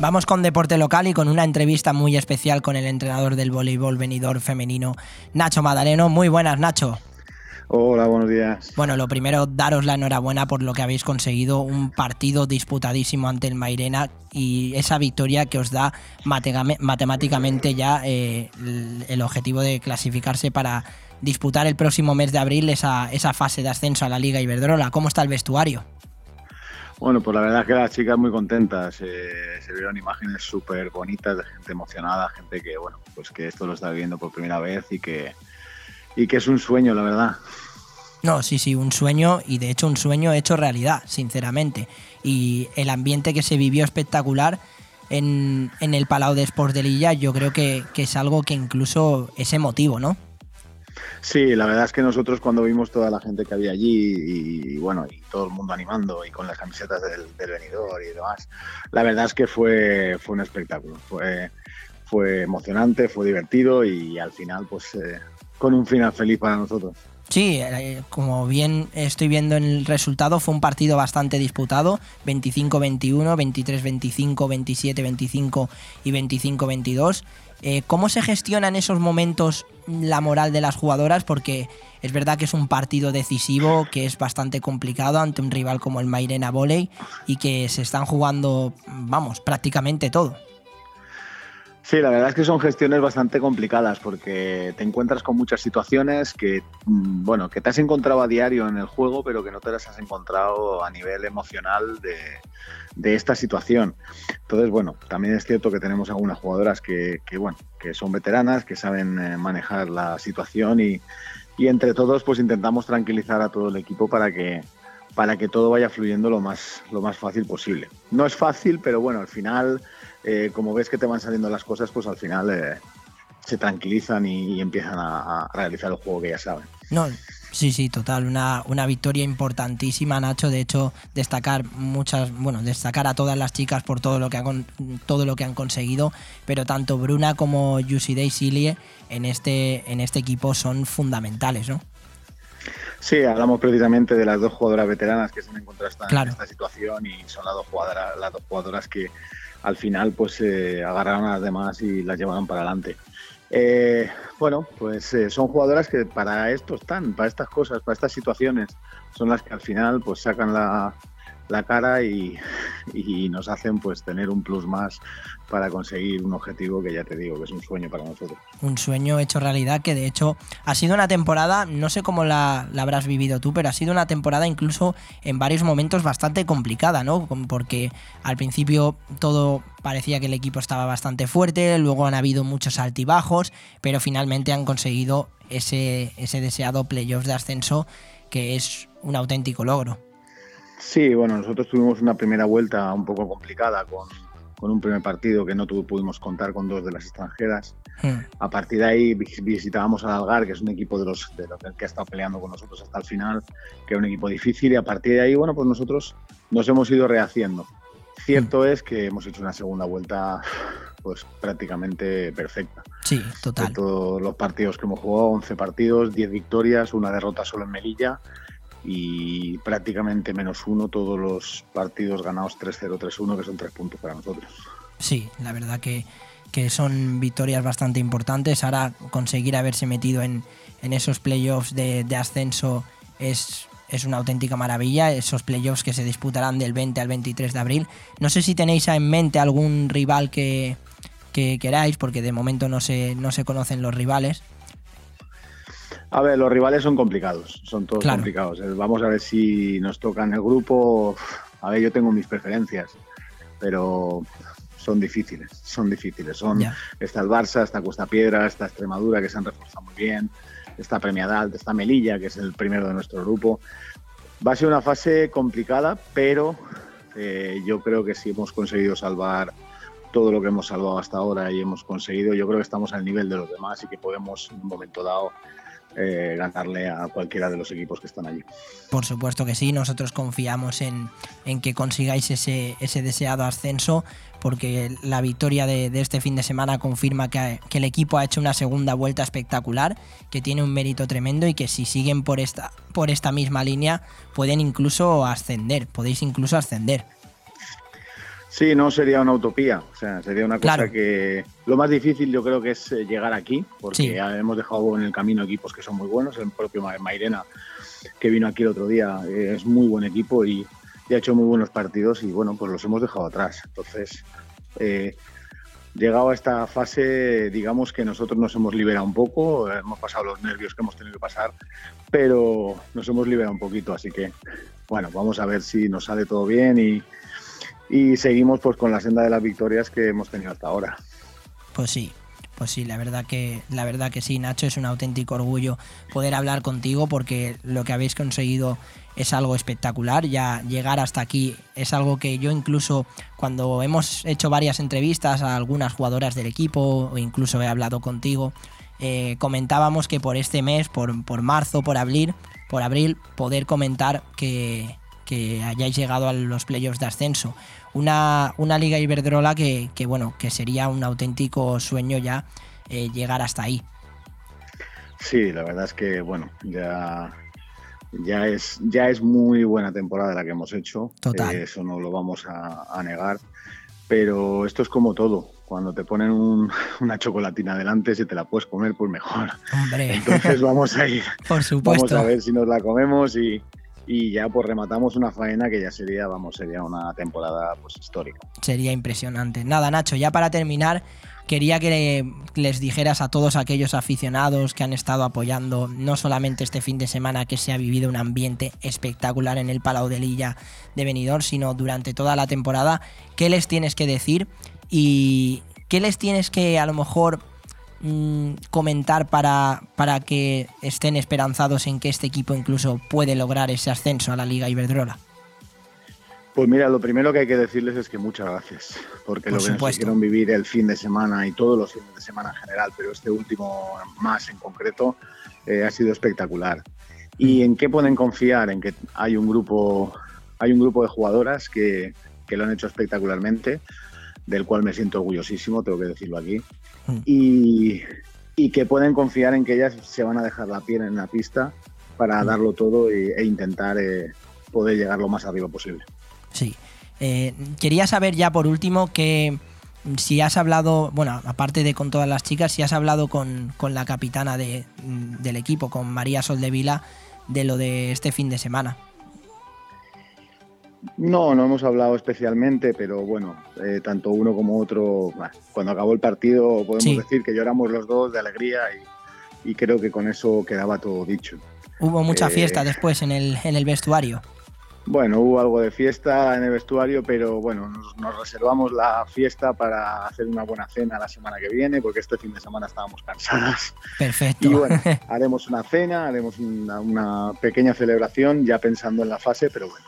Vamos con deporte local y con una entrevista muy especial con el entrenador del voleibol venidor femenino, Nacho Madaleno. Muy buenas, Nacho. Hola, buenos días. Bueno, lo primero, daros la enhorabuena por lo que habéis conseguido, un partido disputadísimo ante el Mairena y esa victoria que os da matemáticamente ya eh, el objetivo de clasificarse para disputar el próximo mes de abril esa, esa fase de ascenso a la Liga Iberdrola. ¿Cómo está el vestuario? Bueno, pues la verdad es que las chicas muy contentas. Eh, se vieron imágenes súper bonitas de gente emocionada, gente que, bueno, pues que esto lo está viviendo por primera vez y que, y que es un sueño, la verdad. No, sí, sí, un sueño y de hecho un sueño hecho realidad, sinceramente. Y el ambiente que se vivió espectacular en, en el Palau de Sports de Lilla, yo creo que, que es algo que incluso es emotivo, ¿no? Sí, la verdad es que nosotros cuando vimos toda la gente que había allí y, bueno, y todo el mundo animando y con las camisetas del, venidor y demás, la verdad es que fue, fue un espectáculo. Fue, fue emocionante, fue divertido y al final, pues, eh, con un final feliz para nosotros. Sí, eh, como bien estoy viendo en el resultado, fue un partido bastante disputado, 25-21, 23-25, 27-25 y 25-22. Eh, ¿Cómo se gestiona en esos momentos la moral de las jugadoras? Porque es verdad que es un partido decisivo, que es bastante complicado ante un rival como el Mairena Volley y que se están jugando, vamos, prácticamente todo. Sí, la verdad es que son gestiones bastante complicadas porque te encuentras con muchas situaciones que, mm, bueno, que te has encontrado a diario en el juego, pero que no te las has encontrado a nivel emocional de, de esta situación. Entonces, bueno, también es cierto que tenemos algunas jugadoras que, que bueno, que son veteranas, que saben eh, manejar la situación y, y entre todos, pues intentamos tranquilizar a todo el equipo para que para que todo vaya fluyendo lo más, lo más fácil posible. No es fácil, pero bueno, al final eh, como ves que te van saliendo las cosas, pues al final eh, se tranquilizan y, y empiezan a, a, realizar el juego que ya saben. No, Sí, sí, total, una, una victoria importantísima, Nacho. De hecho, destacar muchas, bueno, destacar a todas las chicas por todo lo que han todo lo que han conseguido, pero tanto Bruna como Yusidei Silie en este, en este equipo son fundamentales, ¿no? Sí, hablamos precisamente de las dos jugadoras veteranas que se han encontrado en esta situación y son las dos jugadoras, las dos jugadoras que al final pues eh, agarraron a las demás y las llevaron para adelante. Eh, bueno, pues eh, son jugadoras que para esto están, para estas cosas, para estas situaciones, son las que al final pues sacan la, la cara y, y, nos hacen pues tener un plus más para conseguir un objetivo que ya te digo que es un sueño para nosotros. Un sueño hecho realidad que de hecho ha sido una temporada, no sé cómo la, la habrás vivido tú, pero ha sido una temporada incluso en varios momentos bastante complicada, ¿no? Porque al principio todo parecía que el equipo estaba bastante fuerte, luego han habido muchos altibajos, pero finalmente han conseguido ese, ese deseado playoffs de ascenso que es un auténtico logro. Sí, bueno, nosotros tuvimos una primera vuelta un poco complicada con, un primer partido que no pudimos contar con dos de las extranjeras. Hmm. A partir de ahí visitábamos al Algar, que es un equipo de los, de los que ha estado peleando con nosotros hasta el final, que era un equipo difícil y a partir de ahí, bueno, pues nosotros nos hemos ido rehaciendo. Cierto hmm. es que hemos hecho una segunda vuelta pues prácticamente perfecta. Sí, total. De todos los partidos que hemos jugado, 11 partidos, 10 victorias, una derrota solo en Melilla y prácticamente menos uno todos los partidos ganados 3-0, 3-1, que son tres puntos para nosotros. Sí, la verdad que, que son victorias bastante importantes. Ahora conseguir haberse metido en, en esos playoffs de, ascenso es, es una auténtica maravilla. Esos playoffs que se disputarán del 20 al 23 de abril. No sé si tenéis en mente algún rival que, que queráis, porque de momento no se, no se conocen los rivales. A ver, los rivales son complicados, son todos complicados. Eh, vamos a ver si nos toca en el grupo. A ver, yo tengo mis preferencias, pero son difíciles, son difíciles. Son, Está el Barça, está Cuesta Piedra, está Extremadura, que se han reforzado muy bien, está Premiada está Melilla, que es el primero de nuestro grupo. Va a ser una fase complicada, pero eh, yo creo que si hemos conseguido salvar todo lo que hemos salvado hasta ahora y hemos conseguido, yo creo que estamos al nivel de los demás y que podemos en un momento dado eh, a cualquiera de los equipos que están allí. Por supuesto que sí, nosotros confiamos en, que consigáis ese, ese, deseado ascenso, porque la victoria de, este fin de semana confirma que, el equipo ha hecho una segunda vuelta espectacular, que tiene un mérito tremendo y que si siguen por esta, por esta misma línea pueden incluso ascender, podéis incluso ascender. Sí, no sería una utopía, o sea, sería una cosa que lo más difícil yo creo que es eh, llegar aquí, porque hemos dejado en el camino equipos que son muy buenos, el propio Mairena que vino aquí el otro día eh, es muy buen equipo y, ha hecho muy buenos partidos y bueno, pues los hemos dejado atrás. Entonces, eh, llegado a esta fase, digamos que nosotros nos hemos liberado un poco, hemos pasado los nervios que hemos tenido que pasar, pero nos hemos liberado un poquito, así que bueno, vamos a ver si nos sale todo bien y y seguimos pues con la senda de las victorias que hemos tenido hasta ahora. Pues sí, pues sí, la verdad que la verdad que sí, Nacho, es un auténtico orgullo poder hablar contigo porque lo que habéis conseguido es algo espectacular. Ya llegar hasta aquí es algo que yo incluso cuando hemos hecho varias entrevistas a algunas jugadoras del equipo o incluso he hablado contigo, eh, comentábamos que por este mes, por, por marzo, por abril, por abril, poder comentar que, que hayáis llegado a los playoffs de ascenso. Una, una Liga Iberdrola que, bueno, que sería un auténtico sueño ya eh, llegar hasta ahí. Sí, la verdad es que bueno, ya, ya, es, ya es muy buena temporada la que hemos hecho. Total. Eh, eso no lo vamos a, negar. Pero esto es como todo. Cuando te ponen *laughs* una chocolatina delante, si te la puedes comer, pues mejor. Hombre. Entonces vamos a *laughs* ir. Por supuesto. Vamos a ver si nos la comemos y, y ya pues rematamos una faena que ya sería, vamos, sería una temporada pues histórica. Sería impresionante. Nada, Nacho, ya para terminar, quería que les dijeras a todos aquellos aficionados que han estado apoyando no solamente este fin de semana que se ha vivido un ambiente espectacular en el Palau de Lilla de Benidorm, sino durante toda la temporada, qué les tienes que decir y qué les tienes que a lo mejor Mm, comentar para, para que estén esperanzados en que este equipo incluso puede lograr ese ascenso a la Liga Iberdrola? Pues mira, lo primero que hay que decirles es que muchas gracias, porque lo que nos hicieron vivir el fin de semana y todos los fines de semana en general, pero este último más en concreto, eh, ha sido espectacular. ¿Y en qué pueden confiar? En que hay un grupo, hay un grupo de jugadoras que, que lo han hecho espectacularmente, del cual me siento orgullosísimo, tengo que decirlo aquí. Mm. Y, y que pueden confiar en que ellas se van a dejar la piel en la pista para darlo todo e intentar eh, poder llegar lo más arriba posible. Sí. Eh, quería saber ya por último que mm, si has hablado, bueno, aparte de con todas las chicas, si has hablado con, con la capitana de- mm, del equipo, con María Soldevila, de lo de este fin de semana. No, no hemos hablado especialmente, pero bueno, eh, tanto uno como otro, cuando acabó el partido podemos Sí. decir que lloramos los dos de alegría y, y creo que con eso quedaba todo dicho. Hubo mucha Eh, fiesta después en el, en el vestuario. Bueno, hubo algo de fiesta en el vestuario, pero bueno, nos, nos reservamos la fiesta para hacer una buena cena la semana que viene, porque este fin de semana estábamos cansadas. Perfecto. Y bueno, haremos una cena, haremos una, una pequeña celebración ya pensando en la fase, pero bueno,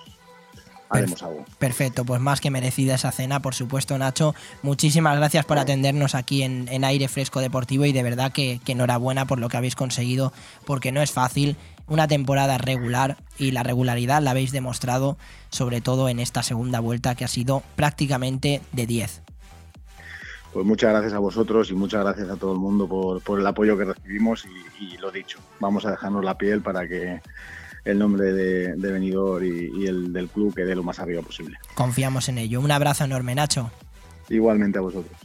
haremos algo. Perfecto, pues más que merecida esa cena, por supuesto, Nacho. Muchísimas gracias por atendernos aquí en, en Aire Fresco Deportivo y de verdad que, que enhorabuena por lo que habéis conseguido, porque no es fácil. Una temporada regular y la regularidad la habéis demostrado, sobre todo en esta segunda vuelta que ha sido prácticamente de 10. Pues muchas gracias a vosotros y muchas gracias a todo el mundo por, por el apoyo que recibimos y, y lo dicho, vamos a dejarnos la piel para que el nombre de, de Benidorm y, y el del club quede lo más arriba posible. Confiamos en ello. Un abrazo enorme, Nacho. Igualmente a vosotros.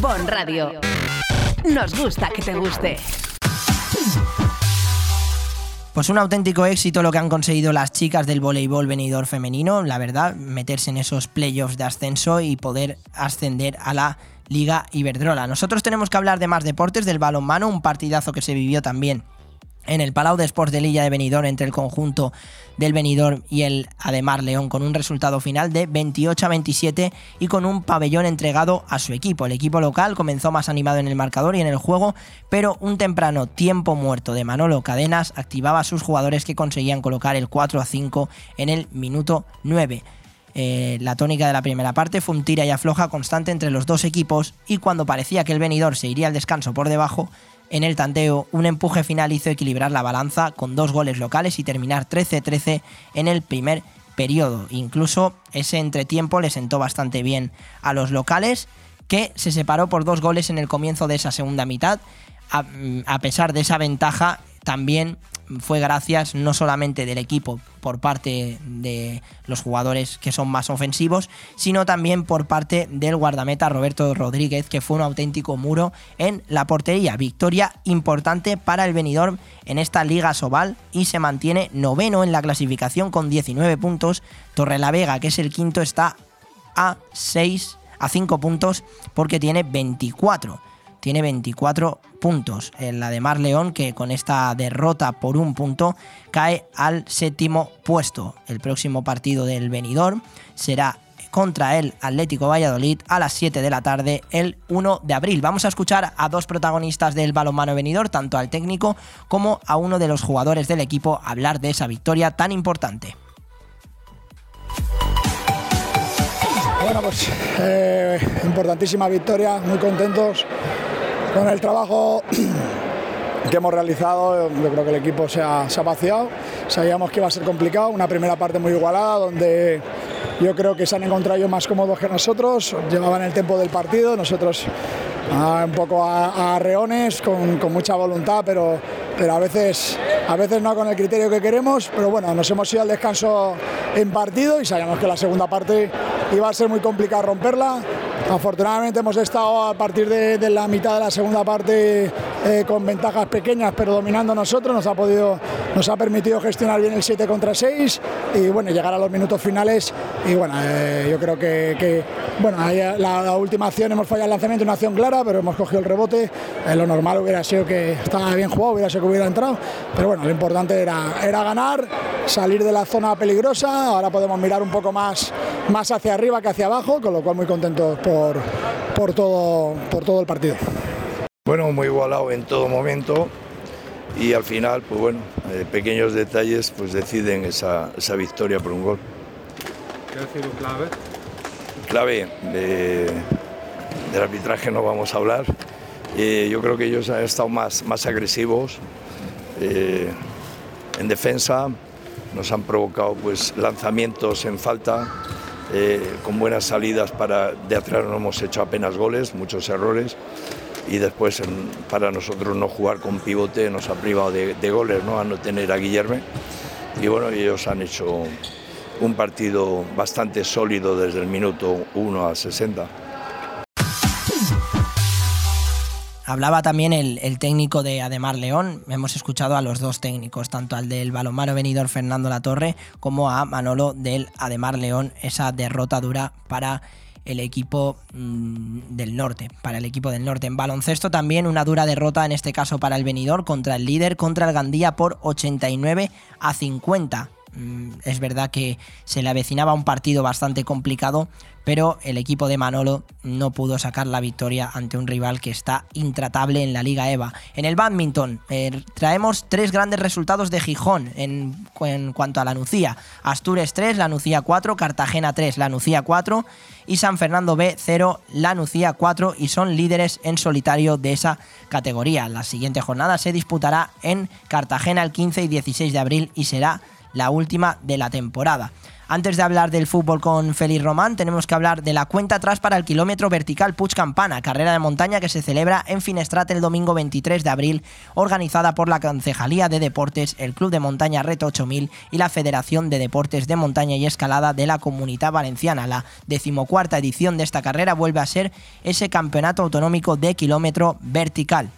Bon Radio. Nos gusta que te guste. Pues un auténtico éxito lo que han conseguido las chicas del voleibol venidor femenino, la verdad, meterse en esos playoffs de ascenso y poder ascender a la Liga Iberdrola. Nosotros tenemos que hablar de más deportes, del balonmano, un partidazo que se vivió también en el Palau de Sports de Lilla de Benidorm entre el conjunto del Benidorm y el Ademar León con un resultado final de 28 a 27 y con un pabellón entregado a su equipo. El equipo local comenzó más animado en el marcador y en el juego, pero un temprano tiempo muerto de Manolo Cadenas activaba a sus jugadores que conseguían colocar el 4 a 5 en el minuto 9. Eh, la tónica de la primera parte fue un tira y afloja constante entre los dos equipos y cuando parecía que el venidor se iría al descanso por debajo, en el tanteo un empuje final hizo equilibrar la balanza con dos goles locales y terminar 13-13 en el primer periodo. Incluso ese entretiempo le sentó bastante bien a los locales que se separó por dos goles en el comienzo de esa segunda mitad. A, pesar de esa ventaja, también fue gracias no solamente del equipo por parte de los jugadores que son más ofensivos, sino también por parte del guardameta Roberto Rodríguez, que fue un auténtico muro en la portería. Victoria importante para el Benidorm en esta Liga Sobal y se mantiene noveno en la clasificación con 19 puntos. Torrelavega, que es el quinto, está a 6 a 5 puntos porque tiene 24 tiene 24 puntos. En la de Mar León, que con esta derrota por un punto cae al séptimo puesto. El próximo partido del Benidorm será contra el Atlético Valladolid a las 7 de la tarde el 1 de abril. Vamos a escuchar a dos protagonistas del balonmano venidor, tanto al técnico como a uno de los jugadores del equipo, hablar de esa victoria tan importante. Bueno, pues eh, importantísima victoria, muy contentos con el trabajo *clears throat* que hemos realizado. Yo creo que el equipo se ha, vaciado, sabíamos que iba a ser complicado, una primera parte muy igualada donde yo creo que se han encontrado más cómodos que nosotros, llevaban el tiempo del partido, nosotros ah, un poco a, a reones, con, mucha voluntad, pero, pero a, veces, a veces no con el criterio que queremos, pero bueno, nos hemos ido al descanso en partido y sabíamos que la segunda parte iba a ser muy complicado romperla. Afortunadamente hemos estado a partir de, de la mitad de la segunda parte eh, con ventajas pequeñas pero dominando nosotros, nos ha, podido, nos ha permitido gestionar bien el 7 contra 6 y bueno, llegar a los minutos finales y bueno, eh, yo creo que, bueno, la, la, última acción hemos fallado el lanzamiento, una acción clara, pero hemos cogido el rebote, eh, lo normal hubiera sido que estaba bien jugado, hubiera sido que hubiera entrado, pero bueno, lo importante era, era ganar, salir de la zona peligrosa, ahora podemos mirar un poco más, más hacia arriba que hacia abajo, con lo cual muy contentos por, por, todo, por todo el partido. Bueno, muy igualado en todo momento y al final, pues bueno, eh, pequeños detalles pues deciden esa, esa, victoria por un gol. ¿Qué ha sido clave? Clave de, del arbitraje no vamos a hablar, Eh, yo creo que ellos han estado más, más agresivos eh, en defensa, nos han provocado pues, lanzamientos en falta, eh, con buenas salidas para de atrás no hemos hecho apenas goles, muchos errores y después para nosotros no jugar con pivote nos ha privado de, goles, ¿no? a no tener a Guillerme y bueno, ellos han hecho un partido bastante sólido desde el minuto 1 al 60. Hablaba también el, técnico de Ademar León. Hemos escuchado a los dos técnicos, tanto al del balonmano venidor Fernando Latorre como a Manolo del Ademar León. Esa derrota dura para el equipo mm, del norte, para el equipo del norte. En baloncesto también una dura derrota, en este caso para el venidor, contra el líder, contra el Gandía por 89 a 50. Mm, Es verdad que se le avecinaba un partido bastante complicado, pero el equipo de Manolo no pudo sacar la victoria ante un rival que está intratable en la Liga EVA. En el badminton eh, traemos tres grandes resultados de Gijón en, cuanto a la Nucía. Astures 3, la Nucía 4, Cartagena 3, la Nucía 4 y San Fernando B 0, la Nucía 4 y son líderes en solitario de esa categoría. La siguiente jornada se disputará en Cartagena el 15 y 16 de abril y será la última de la temporada. Antes de hablar del fútbol con Félix Román, tenemos que hablar de la cuenta atrás para el kilómetro vertical Puig Campana, carrera de montaña que se celebra en Finestrat el domingo 23 de abril, organizada por la Concejalía de Deportes, el Club de Montaña Reto 8000 y la Federación de Deportes de Montaña y Escalada de la Comunidad Valenciana. La decimocuarta edición de esta carrera vuelve a ser ese campeonato autonómico de kilómetro vertical.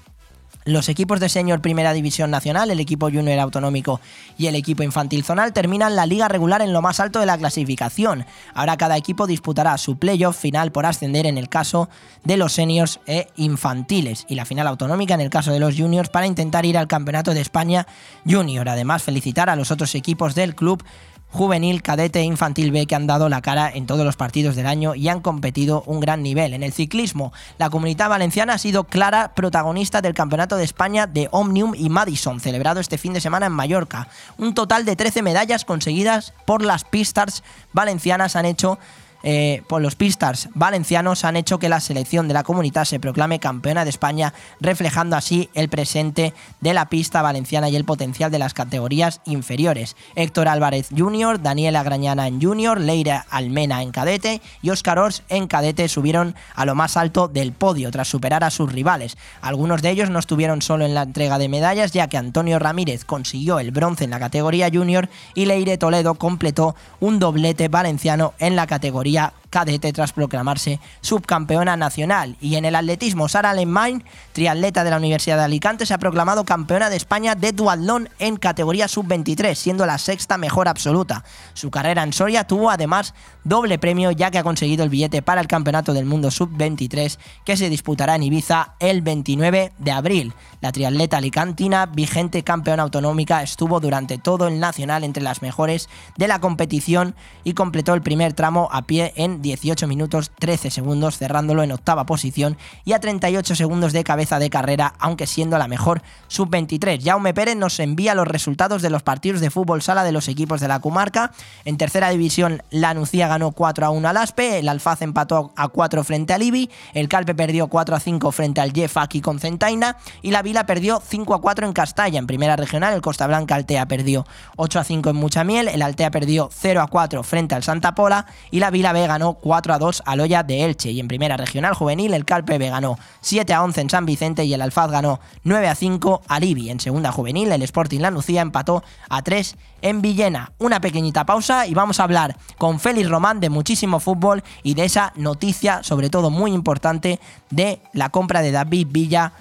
Los equipos de senior Primera División Nacional, el equipo junior autonómico y el equipo infantil zonal terminan la liga regular en lo más alto de la clasificación. Ahora cada equipo disputará su playoff final por ascender en el caso de los seniors e infantiles y la final autonómica en el caso de los juniors para intentar ir al Campeonato de España Junior. Además, felicitar a los otros equipos del club juvenil, cadete infantil B que han dado la cara en todos los partidos del año y han competido un gran nivel. En el ciclismo, la comunidad valenciana ha sido clara protagonista del Campeonato de España de Omnium y Madison, celebrado este fin de semana en Mallorca. Un total de 13 medallas conseguidas por las Pistars valencianas han hecho eh, por los Pistars valencianos han hecho que la selección de la comunidad se proclame campeona de España, reflejando así el presente de la pista valenciana y el potencial de las categorías inferiores. Héctor Álvarez Jr., Daniela Grañana en Junior, Leira Almena en cadete y Óscar Ors en cadete subieron a lo más alto del podio tras superar a sus rivales. Algunos de ellos no estuvieron solo en la entrega de medallas, ya que Antonio Ramírez consiguió el bronce en la categoría junior y Leire Toledo completó un doblete valenciano en la categoría sería cadete tras proclamarse subcampeona nacional. Y en el atletismo, Sara Lemain, triatleta de la Universidad de Alicante, se ha proclamado campeona de España de duatlón en categoría sub-23, siendo la sexta mejor absoluta. Su carrera en Soria tuvo además doble premio ya que ha conseguido el billete para el Campeonato del Mundo sub-23 que se disputará en Ibiza el 29 de abril. La triatleta alicantina, vigente campeona autonómica, estuvo durante todo el nacional entre las mejores de la competición y completó el primer tramo a pie en 18 minutos 13 segundos, cerrándolo en octava posición y a 38 segundos de cabeza de carrera, aunque siendo la mejor sub-23. Jaume Pérez nos envía los resultados de los partidos de fútbol sala de los equipos de la comarca. En tercera división, la Nucía ganó 4 a 1 al Aspe, el Alfaz empató a 4 frente al Ibi, el Calpe perdió 4 a 5 frente al Jeff aquí con Centaina y la Vila perdió 5 a 4 en Castalla. En primera regional, el Costa Blanca Altea perdió 8 a 5 en Muchamiel, el Altea perdió 0 a 4 frente al Santa Pola y la Vila B ganó 4 a 2 al Olla de Elche. Y en primera regional juvenil, el Calpe B ganó 7 a 11 en San Vicente y el Alfaz ganó 9 a 5 al Ibi. En segunda juvenil, el Sporting La Nucía empató a 3 en Villena. Una pequeñita pausa y vamos a hablar con Félix Román de muchísimo fútbol y de esa noticia, sobre todo muy importante, de la compra de David Villa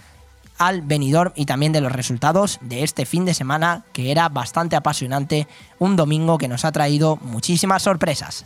al Benidorm y también de los resultados de este fin de semana que era bastante apasionante, un domingo que nos ha traído muchísimas sorpresas.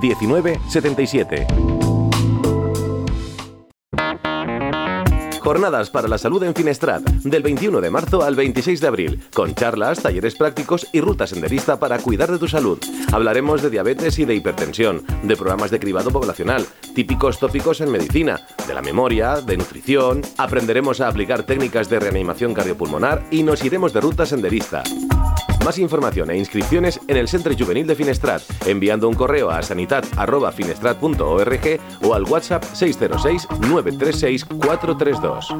19 77. Jornadas para la salud en Finestrat, del 21 de marzo al 26 de abril, con charlas, talleres prácticos y ruta senderista para cuidar de tu salud. Hablaremos de diabetes y de hipertensión, de programas de cribado poblacional, típicos tópicos en medicina, de la memoria, de nutrición, aprenderemos a aplicar técnicas de reanimación cardiopulmonar y nos iremos de ruta senderista. Más información e inscripciones en el Centro Juvenil de Finestrat, enviando un correo a sanitat.finestrat.org o al WhatsApp 606 936 432.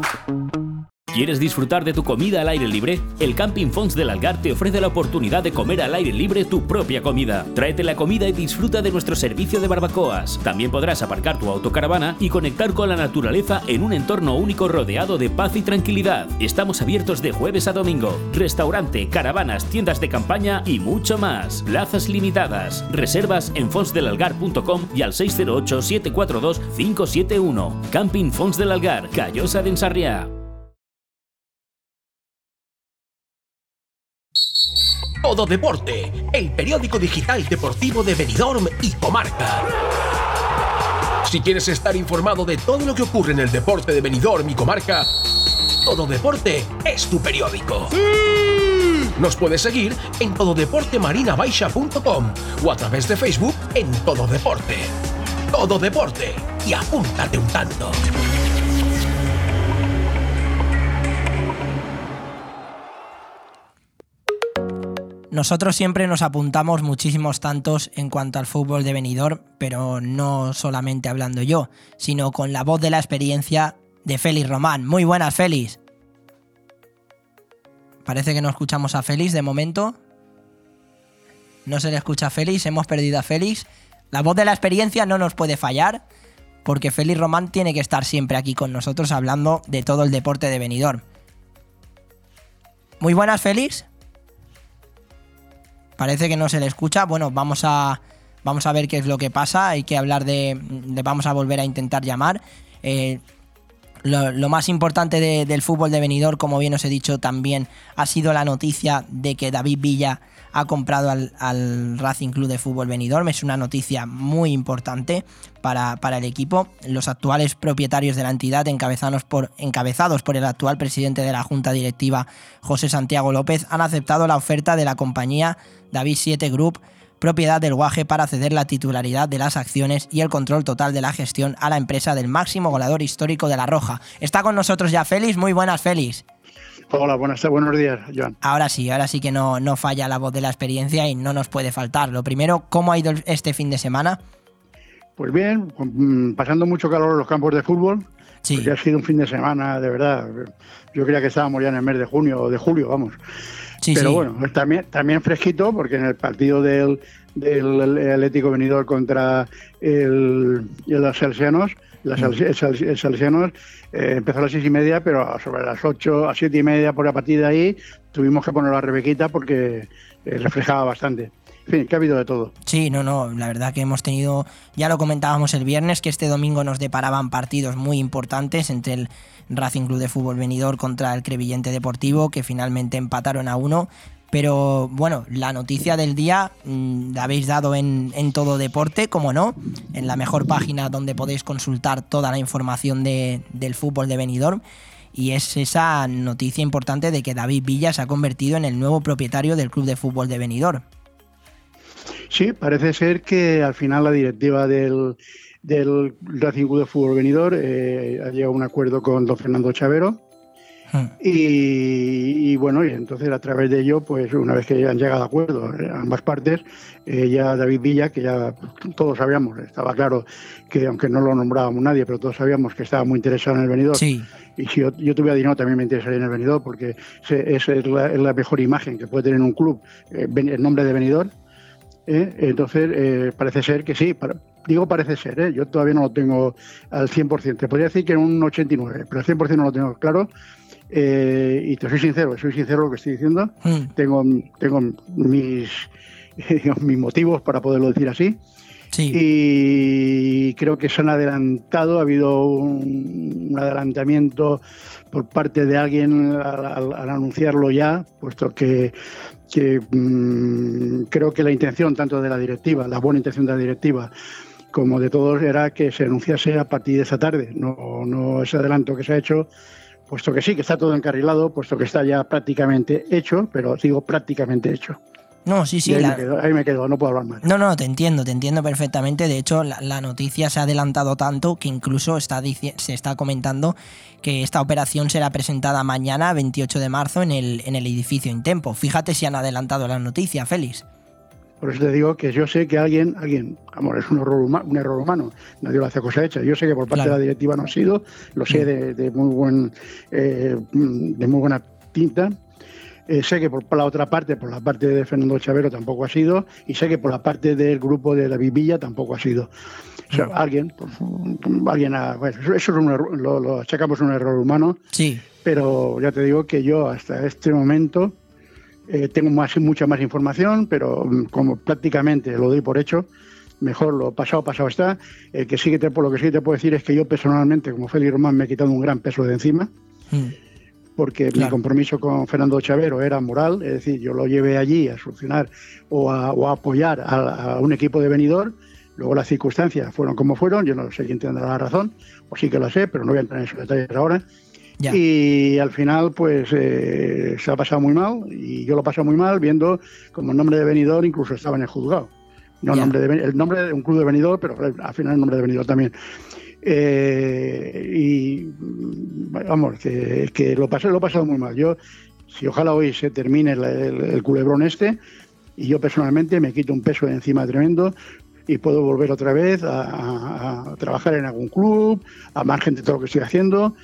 ¿Quieres disfrutar de tu comida al aire libre? El Camping Fons del Algar te ofrece la oportunidad de comer al aire libre tu propia comida. Tráete la comida y disfruta de nuestro servicio de barbacoas. También podrás aparcar tu autocaravana y conectar con la naturaleza en un entorno único rodeado de paz y tranquilidad. Estamos abiertos de jueves a domingo. Restaurante, caravanas, tiendas de campaña y mucho más. Plazas limitadas. Reservas en fonsdelalgar.com y al 608-742-571. Camping Fons del Algar, Callosa de Ensarriá. Todo Deporte, el periódico digital deportivo de Benidorm y Comarca. Si quieres estar informado de todo lo que ocurre en el deporte de Benidorm y Comarca, Todo Deporte es tu periódico. Nos puedes seguir en tododeportemarinabaixa.com o a través de Facebook en Todo Deporte. Todo Deporte y apúntate un tanto. Nosotros siempre nos apuntamos muchísimos tantos en cuanto al fútbol de Benidorm, pero no solamente hablando yo, sino con la voz de la experiencia de Félix Román. Muy buenas, Félix. Parece que no escuchamos a Félix de momento. No se le escucha a Félix, hemos perdido a Félix. La voz de la experiencia no nos puede fallar, porque Félix Román tiene que estar siempre aquí con nosotros hablando de todo el deporte de Benidorm. Muy buenas, Félix. Parece que no se le escucha. Bueno, vamos a, vamos a ver qué es lo que pasa. Hay que hablar de. Vamos a volver a intentar llamar. Eh, lo, más importante de, del fútbol de Benidorm, como bien os he dicho también, ha sido la noticia de que David Villa ha comprado al, al Racing Club de Fútbol Benidorm. Es una noticia muy importante para, para, el equipo. Los actuales propietarios de la entidad, encabezados por, encabezados por el actual presidente de la Junta Directiva, José Santiago López, han aceptado la oferta de la compañía David 7 Group propiedad del Guaje para ceder la titularidad de las acciones y el control total de la gestión a la empresa del máximo goleador histórico de La Roja. Está con nosotros ya Félix, muy buenas Félix. Hola, buenas, buenos días, Joan. Ahora sí, ahora sí que no, no falla la voz de la experiencia y no nos puede faltar. Lo primero, ¿cómo ha ido este fin de semana? Pues bien, mm, pasando mucho calor en los campos de fútbol. Sí. Porque ha sido un fin de semana, de verdad. Yo creía que estábamos ya en el mes de junio o de julio, vamos. Sí, Pero sí. bueno, también, también fresquito, porque en el partido del, del Atlético Venidor contra el, los Salesianos, las el Salesianos eh, empezó a las seis y media, pero sobre las ocho a siete y media por la partida ahí tuvimos que poner la rebequita porque eh, reflejaba bastante. Fin, que ha habido de todo. Sí, no, no, la verdad que hemos tenido, ya lo comentábamos el viernes, que este domingo nos deparaban partidos muy importantes entre el Racing Club de Fútbol Venidor contra el Crevillente Deportivo, que finalmente empataron a uno. Pero bueno, la noticia del día mmm, la habéis dado en, en, Todo Deporte, como no, en la mejor página donde podéis consultar toda la información de, del fútbol de Benidorm. Y es esa noticia importante de que David Villa se ha convertido en el nuevo propietario del club de fútbol de Benidorm. Sí, parece ser que al final la directiva del, del Racing Club de Fútbol Venidor eh, ha llegado a un acuerdo con don Fernando Chavero. Hmm. Y, y, bueno, y entonces a través de ello, pues una vez que han llegado a acuerdo eh, ambas partes, eh, ya David Villa, que ya todos sabíamos, estaba claro que aunque no lo nombrábamos nadie, pero todos sabíamos que estaba muy interesado en el venidor. Sí. Y si yo, yo, tuviera dinero también me interesaría en el venidor, porque esa es la, es la mejor imagen que puede tener un club, eh, el nombre de venidor. ¿Eh? Entonces, eh, parece ser que sí. para- digo parece ser, ¿eh? yo todavía no lo tengo al 100%. Te podría decir que en un 89, pero al 100% no lo tengo claro. Eh, y te soy sincero, soy sincero lo que estoy diciendo. Mm. Tengo, tengo mis *laughs* motivos para poderlo decir así. Y creo que se han adelantado, ha habido un, un adelantamiento por parte de alguien al, al- al anunciarlo ya, puesto que, que, mm, creo que la intención tanto de la directiva, la buena intención de la directiva, como de todos era que se anunciase a partir de esa tarde, no, no ese adelanto que se ha hecho, puesto que sí, que está todo encarrilado, puesto que está ya prácticamente hecho, pero digo prácticamente hecho. No, sí, sí. Ahí, la- me quedo, ahí me quedo, no puedo hablar más. No, no, te entiendo, te entiendo perfectamente. De hecho, la, la noticia se ha adelantado tanto que incluso está se está comentando que esta operación será presentada mañana, 28 de marzo, en el, en el edificio Intempo. Fíjate si han adelantado la noticia, Félix. Por eso te digo que yo sé que alguien, alguien, amor, es un error, huma- un error humano, nadie lo hace cosa hecha. Yo sé que por parte Claro. de la directiva no ha sido, lo sé de, de muy buen, eh, de muy buena tinta. Eh, sé que por la otra parte, por la parte de Fernando Chavero tampoco ha sido, y sé que por la parte del grupo de David Villa tampoco ha sido. O sea, alguien, pues, alguien ha- bueno, eso es un error, lo, lo achacamos un error humano. Sí. Pero ya te digo que yo hasta este momento eh, tengo más, mucha más información, pero mm, como prácticamente lo doy por hecho, mejor lo pasado, pasado está. El que sí que te, por lo que sí que te puedo decir es que yo personalmente, como Félix Román, me he quitado un gran peso de encima, porque mi compromiso con Fernando Chavero era moral, es decir, yo lo llevé allí a solucionar o a, o a apoyar a, a un equipo de venidor. Luego las circunstancias fueron como fueron, yo no sé quién tendrá la razón, o sí que lo sé, pero no voy a entrar en esos detalles ahora. Y al final, pues eh, se ha pasado muy mal, y yo lo he pasado muy mal viendo como el nombre de venidor incluso estaba en el juzgado. No Ya. nombre de, el nombre de un club de venidor, pero al final el nombre de venidor también. Eh, y mm, vamos, que, que lo, pasé, lo he pasado muy mal. Yo, si ojalá hoy se termine el, el- el culebrón este, y yo personalmente me quito un peso de encima tremendo y puedo volver otra vez a, a- a trabajar en algún club, a margen de todo lo que estoy haciendo,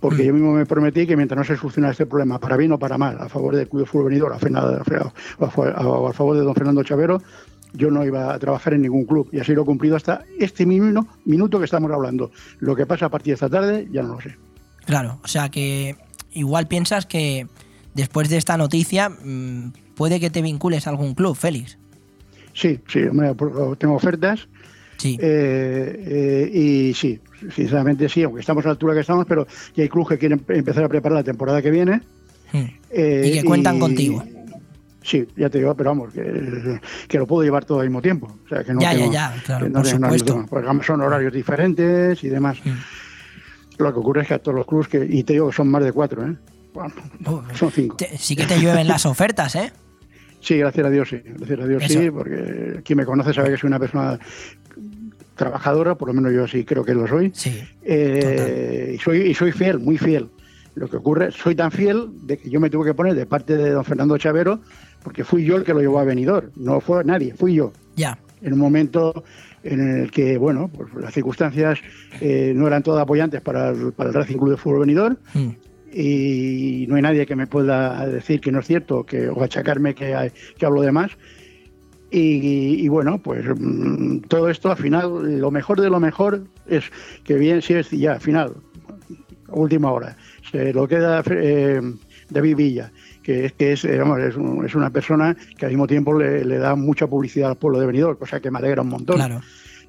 porque yo mismo me prometí que mientras no se solucione este problema, para bien o para mal, a favor del Club de Fútbol Venidor, a a favor de don Fernando Chavero, yo no iba a trabajar en ningún club y así lo he cumplido hasta este minuto, minuto que estamos hablando. Lo que pasa a partir de esta tarde ya no lo sé. Claro, o sea que igual piensas que después de esta noticia mm, puede que te vincules a algún club, Félix. Sí, sí, tengo ofertas. Sí. Eh, eh, y sí, sinceramente sí, aunque estamos a la altura que estamos, pero ya hay clubes que quieren empe- empezar a preparar la temporada que viene. Eh, Y que cuentan contigo. Sí, ya te digo, pero vamos, que, que lo puedo llevar todo al mismo tiempo. O sea, que no Ya, ya, tengo- ya, claro, que no por tengo nada supuesto. tema, Porque son horarios diferentes y demás. Lo que ocurre es que a todos los clubes, que, y te digo que son más de cuatro, ¿eh? Bueno, son cinco. Te- sí que te llueven las ofertas, ¿eh? Sí, gracias a Dios sí. Gracias a Dios sí, porque quien me conoce sabe que soy una persona trabajadora, por lo menos yo sí creo que lo soy. Eh, y soy y soy fiel, muy fiel. Lo que ocurre, soy tan fiel de que yo me tuve que poner de parte de don Fernando Chavero, porque fui yo el que lo llevó a venidor, no fue nadie, fui yo. Ya. En un momento en el que, bueno, pues las circunstancias eh, no eran todas apoyantes para el, para el Racing Club de Fútbol Venidor, y no hay nadie que me pueda decir que no es cierto que, o achacarme que, hay- que hablo de más. Y, y bueno, pues mm, todo esto al final, lo mejor de lo mejor es que bien, si es ya, al final, última hora, se lo queda eh, David Villa, que es, que es, eh, vamos, es, un- es una persona que al mismo tiempo le, le da mucha publicidad al pueblo de Benidorm, cosa que me alegra un montón. Claro.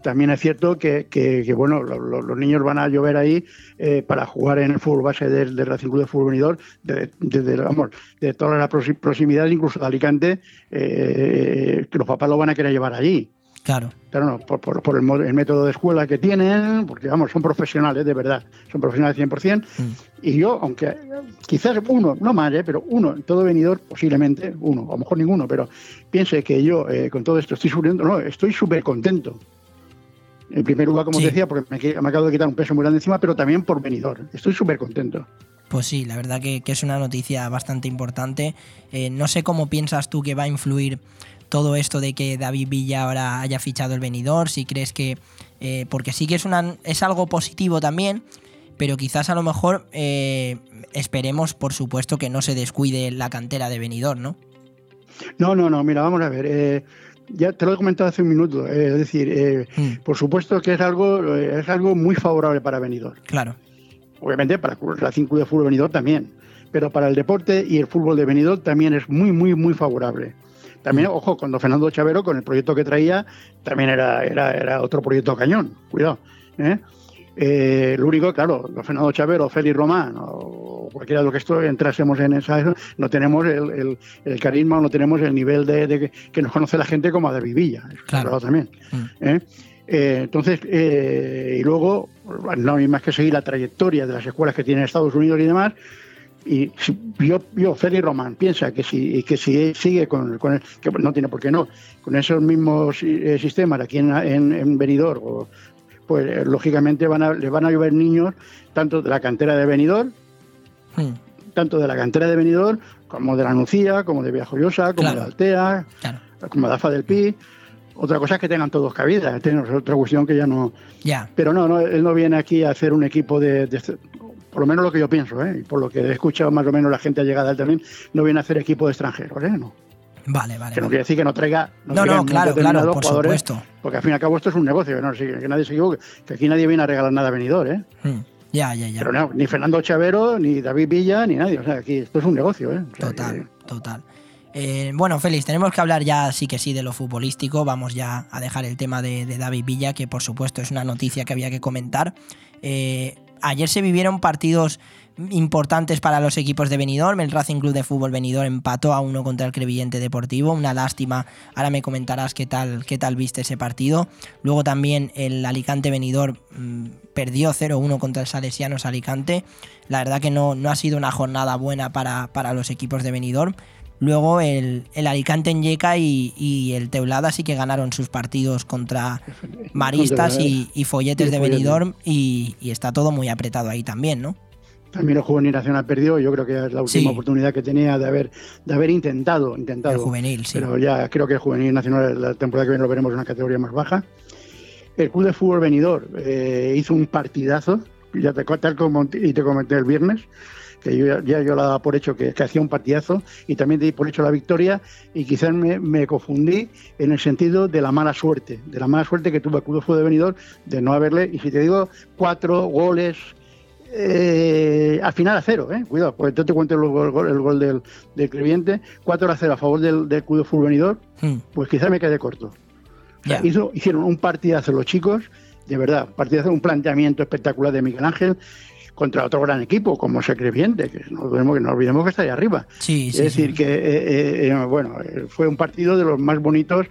También es cierto que, que- que, bueno, lo- lo- los niños van a llover ahí eh, para jugar en el fútbol base del, del Racing Club de Fútbol Venidor, de, de- de- vamos, de todas las proxi- proximidades, incluso de Alicante, eh, que los papás lo van a querer llevar allí. Claro. Claro, no, por, por- por el, el método de escuela que tienen, porque vamos, son profesionales de verdad, son profesionales 100%. Y yo, aunque quizás uno, no más, ¿eh? pero uno, todo venidor, posiblemente uno, a lo mejor ninguno, pero piense que yo eh, con todo esto estoy sufriendo, no, estoy súper contento. En primer lugar, como Sí. te decía, porque me, me acabo de quitar un peso muy grande encima, pero también por venidor. Estoy súper contento. Pues sí, la verdad que, que es una noticia bastante importante. Eh, no sé cómo piensas tú que va a influir todo esto de que David Villa ahora haya fichado el venidor, si crees que... eh, porque sí que es, una, es algo positivo también, pero quizás a lo mejor eh, esperemos, por supuesto, que no se descuide la cantera de venidor, ¿no? No, no, no, mira, vamos a ver. eh, ya te lo he comentado hace un minuto. eh, es decir, eh, por supuesto que es algo, eh, es algo muy favorable para Benidorm. Claro. Obviamente para Racing Club de Fútbol Benidorm también. Pero para el deporte y el fútbol de Benidorm también es muy, muy, muy favorable. También, ojo, cuando Fernando Chavero, con el proyecto que traía, también era, era, era otro proyecto cañón. Cuidado. ¿eh? Eh, lo único, claro, los Fernando Chavero, Félix Román o cualquiera de los que esto entrásemos en esa, no tenemos el, el- el carisma o no tenemos el nivel de, de que, que nos conoce la gente como a David Villa. Claro. también. ¿eh? Eh, entonces, eh, y luego, no hay más que seguir la trayectoria de las escuelas que tiene Estados Unidos y demás. Y yo, yo Félix Román piensa que si, que si sigue con, con el- que no tiene por qué no, con esos mismos eh, sistemas aquí en, en, en Benidorm, o- pues eh, lógicamente van a, le van a llover niños tanto de la cantera de Benidorm, tanto de la cantera de Benidorm como de la Nucía, como de Villajoyosa, como de Altea, como de Afa del Pi. Otra cosa es que tengan todos cabida, es otra cuestión que ya no... Ya. Pero no, no, él no viene aquí a hacer un equipo de, de- por lo menos lo que yo pienso, ¿eh? y por lo que he escuchado más o menos la gente llegada a él también, no viene a hacer equipo de extranjeros, ¿eh? No. Vale, vale. Que no vale. quiere decir que no traiga... No, no, en claro, claro, por supuesto. Porque al fin y al cabo esto es un negocio, ¿no? Que nadie se equivoque, que aquí nadie viene a regalar nada a venidor, ¿eh? Mm, Ya, ya, ya. Pero no, ni Fernando Chavero, ni David Villa, ni nadie. O sea, aquí esto es un negocio, ¿eh? O sea, Total, total. Eh, bueno, Félix, tenemos que hablar ya sí que sí de lo futbolístico. Vamos ya a dejar el tema de, de David Villa, que por supuesto es una noticia que había que comentar. Eh, ayer se vivieron partidos importantes para los equipos de Benidorm. El Racing Club de Fútbol Benidorm empató a uno contra el Crevillente Deportivo. Una lástima. Ahora me comentarás qué tal, qué tal viste ese partido. Luego también el Alicante Benidorm mm, perdió 0-1 contra el Salesianos Alicante. La verdad que no, no ha sido una jornada buena para, para los equipos de Benidorm. Luego el, el Alicante en Yeca y, y el Teulada sí que ganaron sus partidos contra *laughs* Maristas y, y Folletes de. Benidorm y, y está todo muy apretado ahí también, ¿no? También el juvenil nacional perdió, yo creo que es la última Sí. oportunidad que tenía de haber, de haber intentado, intentado. El juvenil, sí. Pero ya creo que el juvenil nacional la temporada que viene lo veremos en una categoría más baja. El club de fútbol venidor eh, hizo un partidazo, ya te, tal como y te comenté el viernes, que yo, ya- yo la daba por hecho que, que hacía un partidazo y también di por hecho la victoria y quizás me, me confundí en el sentido de la mala suerte, de la mala suerte que tuvo el club de fútbol de venidor de no haberle, y si te digo, cuatro goles eh, al final a cero, ¿eh? cuidado, porque yo te cuento el gol, el gol del, del Creyente, 4 a 0 a favor del, del Club de Fútbol Venidor, Hmm. pues quizás me quedé corto. Sea, hizo- hicieron un partidazo los chicos, de verdad, partidazo, un planteamiento espectacular de Miguel Ángel contra otro gran equipo como Creyente, que no olvidemos, que no olvidemos que está ahí arriba. Sí, es sí, decir, sí. que eh, eh, bueno, fue un partido de los más bonitos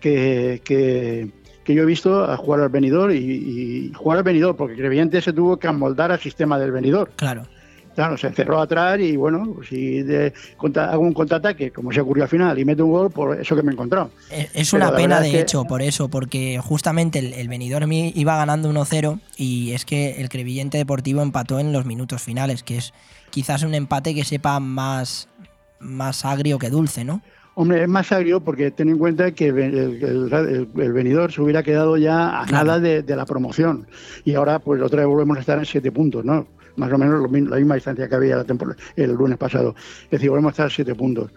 que, que, que yo he visto a jugar al venidor y, y jugar al venidor, porque Creyente se tuvo que amoldar al sistema del venidor. Claro. Claro, se encerró atrás y bueno, pues si de- contra- hago un contraataque, como se ocurrió al final, y meto un gol, por eso que me he encontrado. Eh, Es una pena, de es que- hecho, por eso, porque justamente el, el Benidorm i- iba ganando 1-0 y es que el Crevillente Deportivo empató en los minutos finales, que es quizás un empate que sepa más, más agrio que dulce, ¿no? Hombre, es más agrio porque ten en cuenta que el, el, el- el venidor se hubiera quedado ya a nada de, de la promoción. Y ahora, pues otra vez volvemos a estar en siete puntos, ¿no? Más o menos lo la misma distancia que había la el lunes pasado. Es decir, volvemos a estar a siete puntos.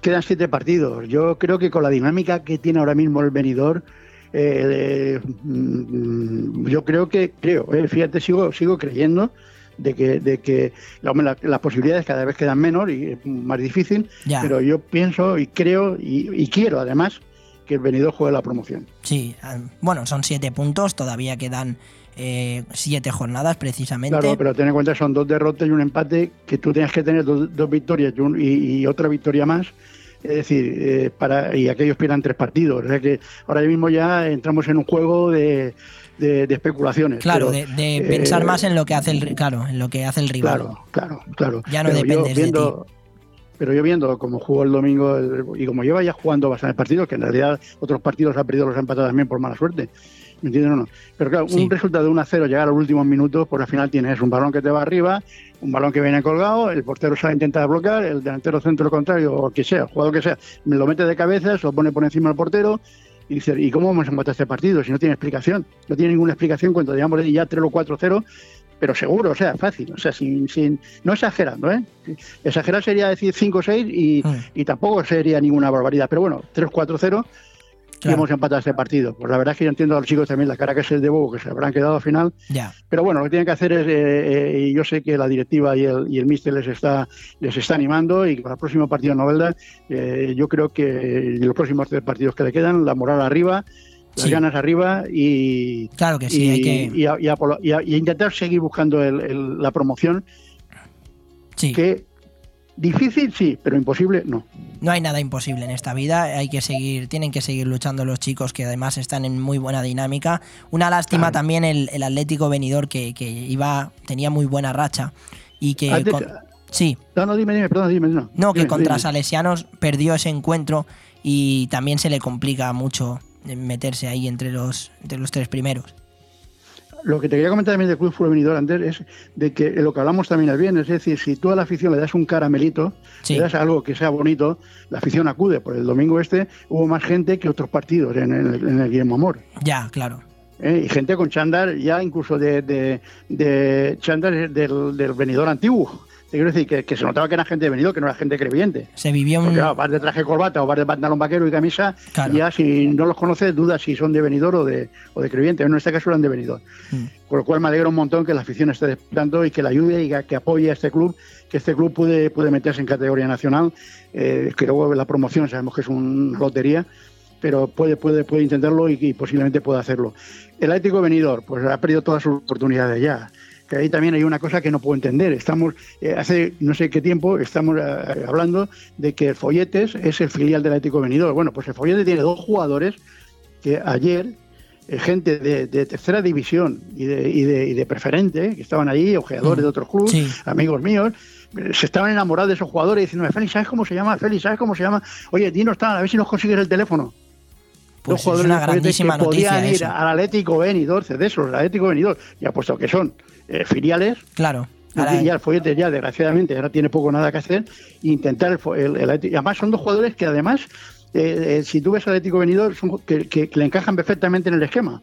Quedan siete partidos. Yo creo que con la dinámica que tiene ahora mismo el venidor, eh, mm, yo creo que, creo, eh, fíjate, sigo, sigo creyendo de que, de que la- la- las posibilidades cada vez quedan menos y es más difícil, Ya. pero yo pienso y creo y, y quiero además que el venidor juegue la promoción. Sí, ah, bueno, son siete puntos, todavía quedan eh, siete jornadas precisamente. Claro, pero ten en cuenta que son dos derrotas y un empate, que tú tienes que tener dos, dos victorias y, un- y- y otra victoria más. Es decir, eh, para y aquellos pierdan tres partidos. O sea que ahora mismo ya entramos en un juego de, de- de especulaciones. Claro, pero, de, de eh, pensar más en lo que hace el claro, en lo que hace el rival. Claro, claro, claro. Ya no Pero dependes de viendo- Pero yo viendo cómo jugó el domingo el- y como lleva ya jugando bastantes partidos, que en realidad otros partidos ha perdido los ha empatado también por mala suerte. ¿Me entiendes o no? Pero claro, Sí. un resultado de 1 a 0 llegar a los últimos minutos, pues al final tienes un balón que te va arriba, un balón que viene colgado, el portero sabe intentar bloquear, el delantero centro contrario, o que sea, el jugador que sea, me lo mete de cabeza, se lo pone por encima del portero. Y dice, ¿y cómo hemos empatado este partido? Si no tiene explicación. No tiene ninguna explicación cuando digamos ya 3 o 4-0 pero seguro, o sea, fácil, o sea, sin, sin no exagerando, ¿eh? Exagerar sería decir 5 o 6 y, Mm. y tampoco sería ninguna barbaridad, pero bueno, 3-4-0 y Claro. hemos empatado este partido. Pues la verdad es que yo entiendo a los chicos también la cara que es el de Bobo, que se habrán quedado al final, Ya. pero bueno, lo que tienen que hacer es, eh, eh, y yo sé que la directiva y el, y el míster les está, les está animando y para el próximo partido en Novelda, eh, yo creo que los próximos tres partidos que le quedan, la moral arriba, las Sí. ganas arriba y, Claro que sí, y, hay que- y a- y a- y a- y a intentar seguir buscando el- el- la promoción. Sí. Que difícil sí, pero imposible no. No hay nada imposible en esta vida, hay que seguir, tienen que seguir luchando los chicos que además están en muy buena dinámica. Una lástima también el, el Atlético Venidor que, que iba, tenía muy buena racha y que con- sí, No, no, dime, dime, perdón, dime. No, no que contra dime. Salesianos perdió ese encuentro y también se le complica mucho meterse ahí entre los entre los tres primeros. Lo que te quería comentar también del Club Fútbol Benidorm antes es de que lo que hablamos también es bien, es decir, si tú a la afición le das un caramelito, Sí. le das algo que sea bonito, la afición acude. Por el domingo este hubo más gente que otros partidos en el, en el Guillermo Amor. Ya, claro. ¿eh? Y gente con chándal ya incluso de, de, de chándal del, del venidor antiguo. Te quiero decir que, que se notaba que era gente de venidor, que no era gente creyente. Se vivió un Porque claro, vas de traje corbata o vas de pantalón vaquero y camisa, Claro. ya si no los conoces dudas si son de venidor o de, o de creyente. En este caso eran de venidor. Mm. Con lo cual me alegra un montón que la afición esté despertando y que la ayude y que, que apoye a este club, que este club puede, puede meterse en categoría nacional, eh, que luego la promoción sabemos que es una lotería, pero puede, puede, puede intentarlo y, y posiblemente pueda hacerlo. El Atlético Venidor, pues ha perdido todas sus oportunidades ya. Que ahí también hay una cosa que no puedo entender. Estamos, eh, hace no sé qué tiempo, estamos eh, hablando de que el Folletes es el filial del Atlético Venidor. Bueno, pues el Folletes tiene dos jugadores que ayer eh, gente de, de tercera división y de, y de, y de preferente, que estaban allí, ojeadores de otros clubes, amigos míos, se estaban enamorados de esos jugadores diciéndome, Félix, ¿sabes cómo se llama? Félix, ¿sabes cómo se llama? Oye, dinos tal, a ver si nos consigues el teléfono. Pues es jugadores una del Folletes grandísima que podían noticia ir eso. al Atlético Benidorm, cedesos, al Atlético Benidorm, y apuesto que son eh, filiales, Claro. y ya el ya desgraciadamente ahora tiene poco nada que hacer intentar el, el- además son dos jugadores que además eh, eh, si tú ves al Atlético Benidorm son que, que- que le encajan perfectamente en el esquema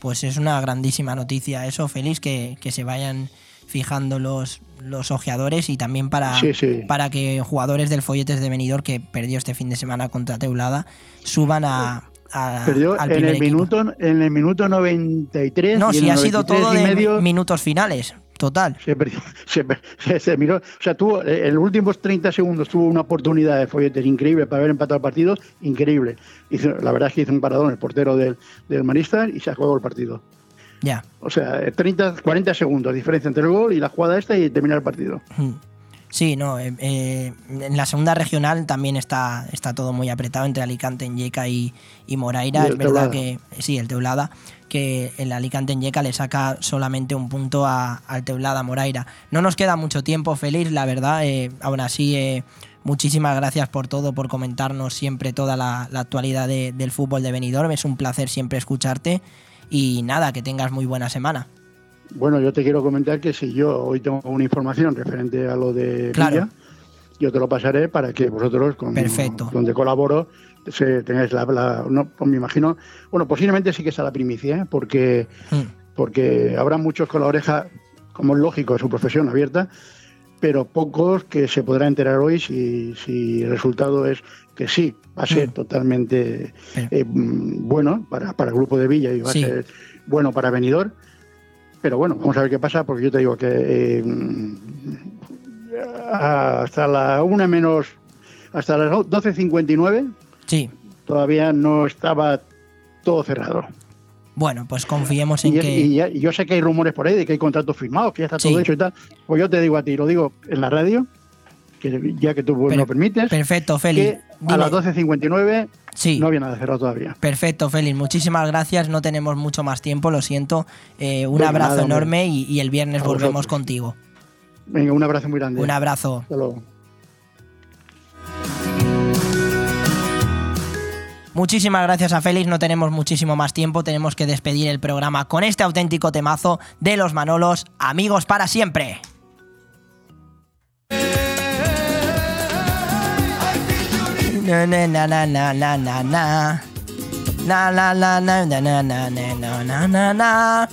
Pues es una grandísima noticia eso, Félix, que, que se vayan fijando los, los ojeadores y también para, Sí, sí. para que jugadores del Folletes de Benidorm que perdió este fin de semana contra Teulada suban a, a- perdió al en el equipo. minuto en el minuto 93 No, y si ha sido 93 todo de medio minutos finales, total. se, perdió- *laughs* se, per- se- se miró, o sea, tuvo eh, en los últimos 30 segundos tuvo una oportunidad de folletes increíble para haber empatado el partido, increíble. Hizo, la verdad es que hizo un paradón el portero del, del Maristas y se ha jugado el partido. Ya. O sea, eh, 30, 40 segundos diferencia entre el gol y la jugada esta y terminar el partido. Sí, no, eh, eh, en la segunda regional también está, está todo muy apretado entre Alicante, Enyeca y, y Moraira. Y es verdad Teulada. que, sí, el Teulada, que el Alicante Enyeca le saca solamente un punto a- al Teulada Moraira. No nos queda mucho tiempo, Félix, la verdad. eh, aún así, eh, muchísimas gracias por todo, por comentarnos siempre toda la, la actualidad de- del fútbol de Benidorm. Es un placer siempre escucharte. Y nada, que tengas muy buena semana. Bueno, yo te quiero comentar que si yo hoy tengo una información referente a lo de Claro. Villa, yo te lo pasaré para que vosotros, con, Perfecto. donde colaboro, se, tengáis la, la- no, pues me imagino, bueno, posiblemente sí que sea la primicia, ¿eh? porque, porque habrá muchos con la oreja, como es lógico, es su profesión abierta, pero pocos que se podrán enterar hoy si, si el resultado es que sí, va a ser totalmente eh, mm, bueno para, para el grupo de Villa y va Sí. a ser bueno para Benidorm. Pero bueno, vamos a ver qué pasa, porque yo te digo que eh, hasta la una menos, hasta las 12.59 Sí. todavía no estaba todo cerrado. Bueno, pues confiemos en Y, que. y yo sé que hay rumores por ahí de que hay contratos firmados, que ya está todo hecho y tal. Pues yo te digo a ti, lo digo en la radio, que ya que tú lo permites. Perfecto, Félix. que a las 12.59 Sí. no había nada cerrado todavía. Perfecto, Félix. Muchísimas gracias. No tenemos mucho más tiempo, lo siento. Eh, un Venga, abrazo nada, enorme y, y el viernes A volvemos vosotros. contigo. Venga, un abrazo muy grande. Un abrazo. Hasta luego. Muchísimas gracias a Félix, no tenemos muchísimo más tiempo, tenemos que despedir el programa con este auténtico temazo de los Manolos, amigos para siempre. Na, na, na, na, na, na, na, na. Na, na, na, na, na, na, na, na, na.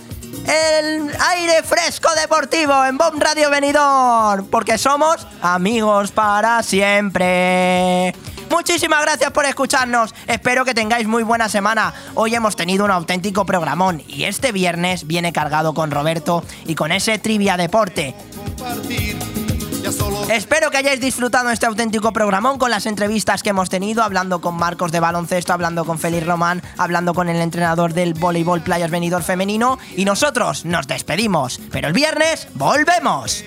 El aire fresco Deportivo en Bomb Radio Venidor, porque somos amigos para siempre. Muchísimas gracias por escucharnos. Espero que tengáis muy buena semana. Hoy hemos tenido un auténtico programón y este viernes viene cargado con Roberto y con ese trivia deporte. Espero que hayáis disfrutado este auténtico programón con las entrevistas que hemos tenido, hablando con Marcos de baloncesto, hablando con Félix Román, hablando con el entrenador del voleibol Playas Venidor Femenino. Y nosotros nos despedimos, pero el viernes volvemos.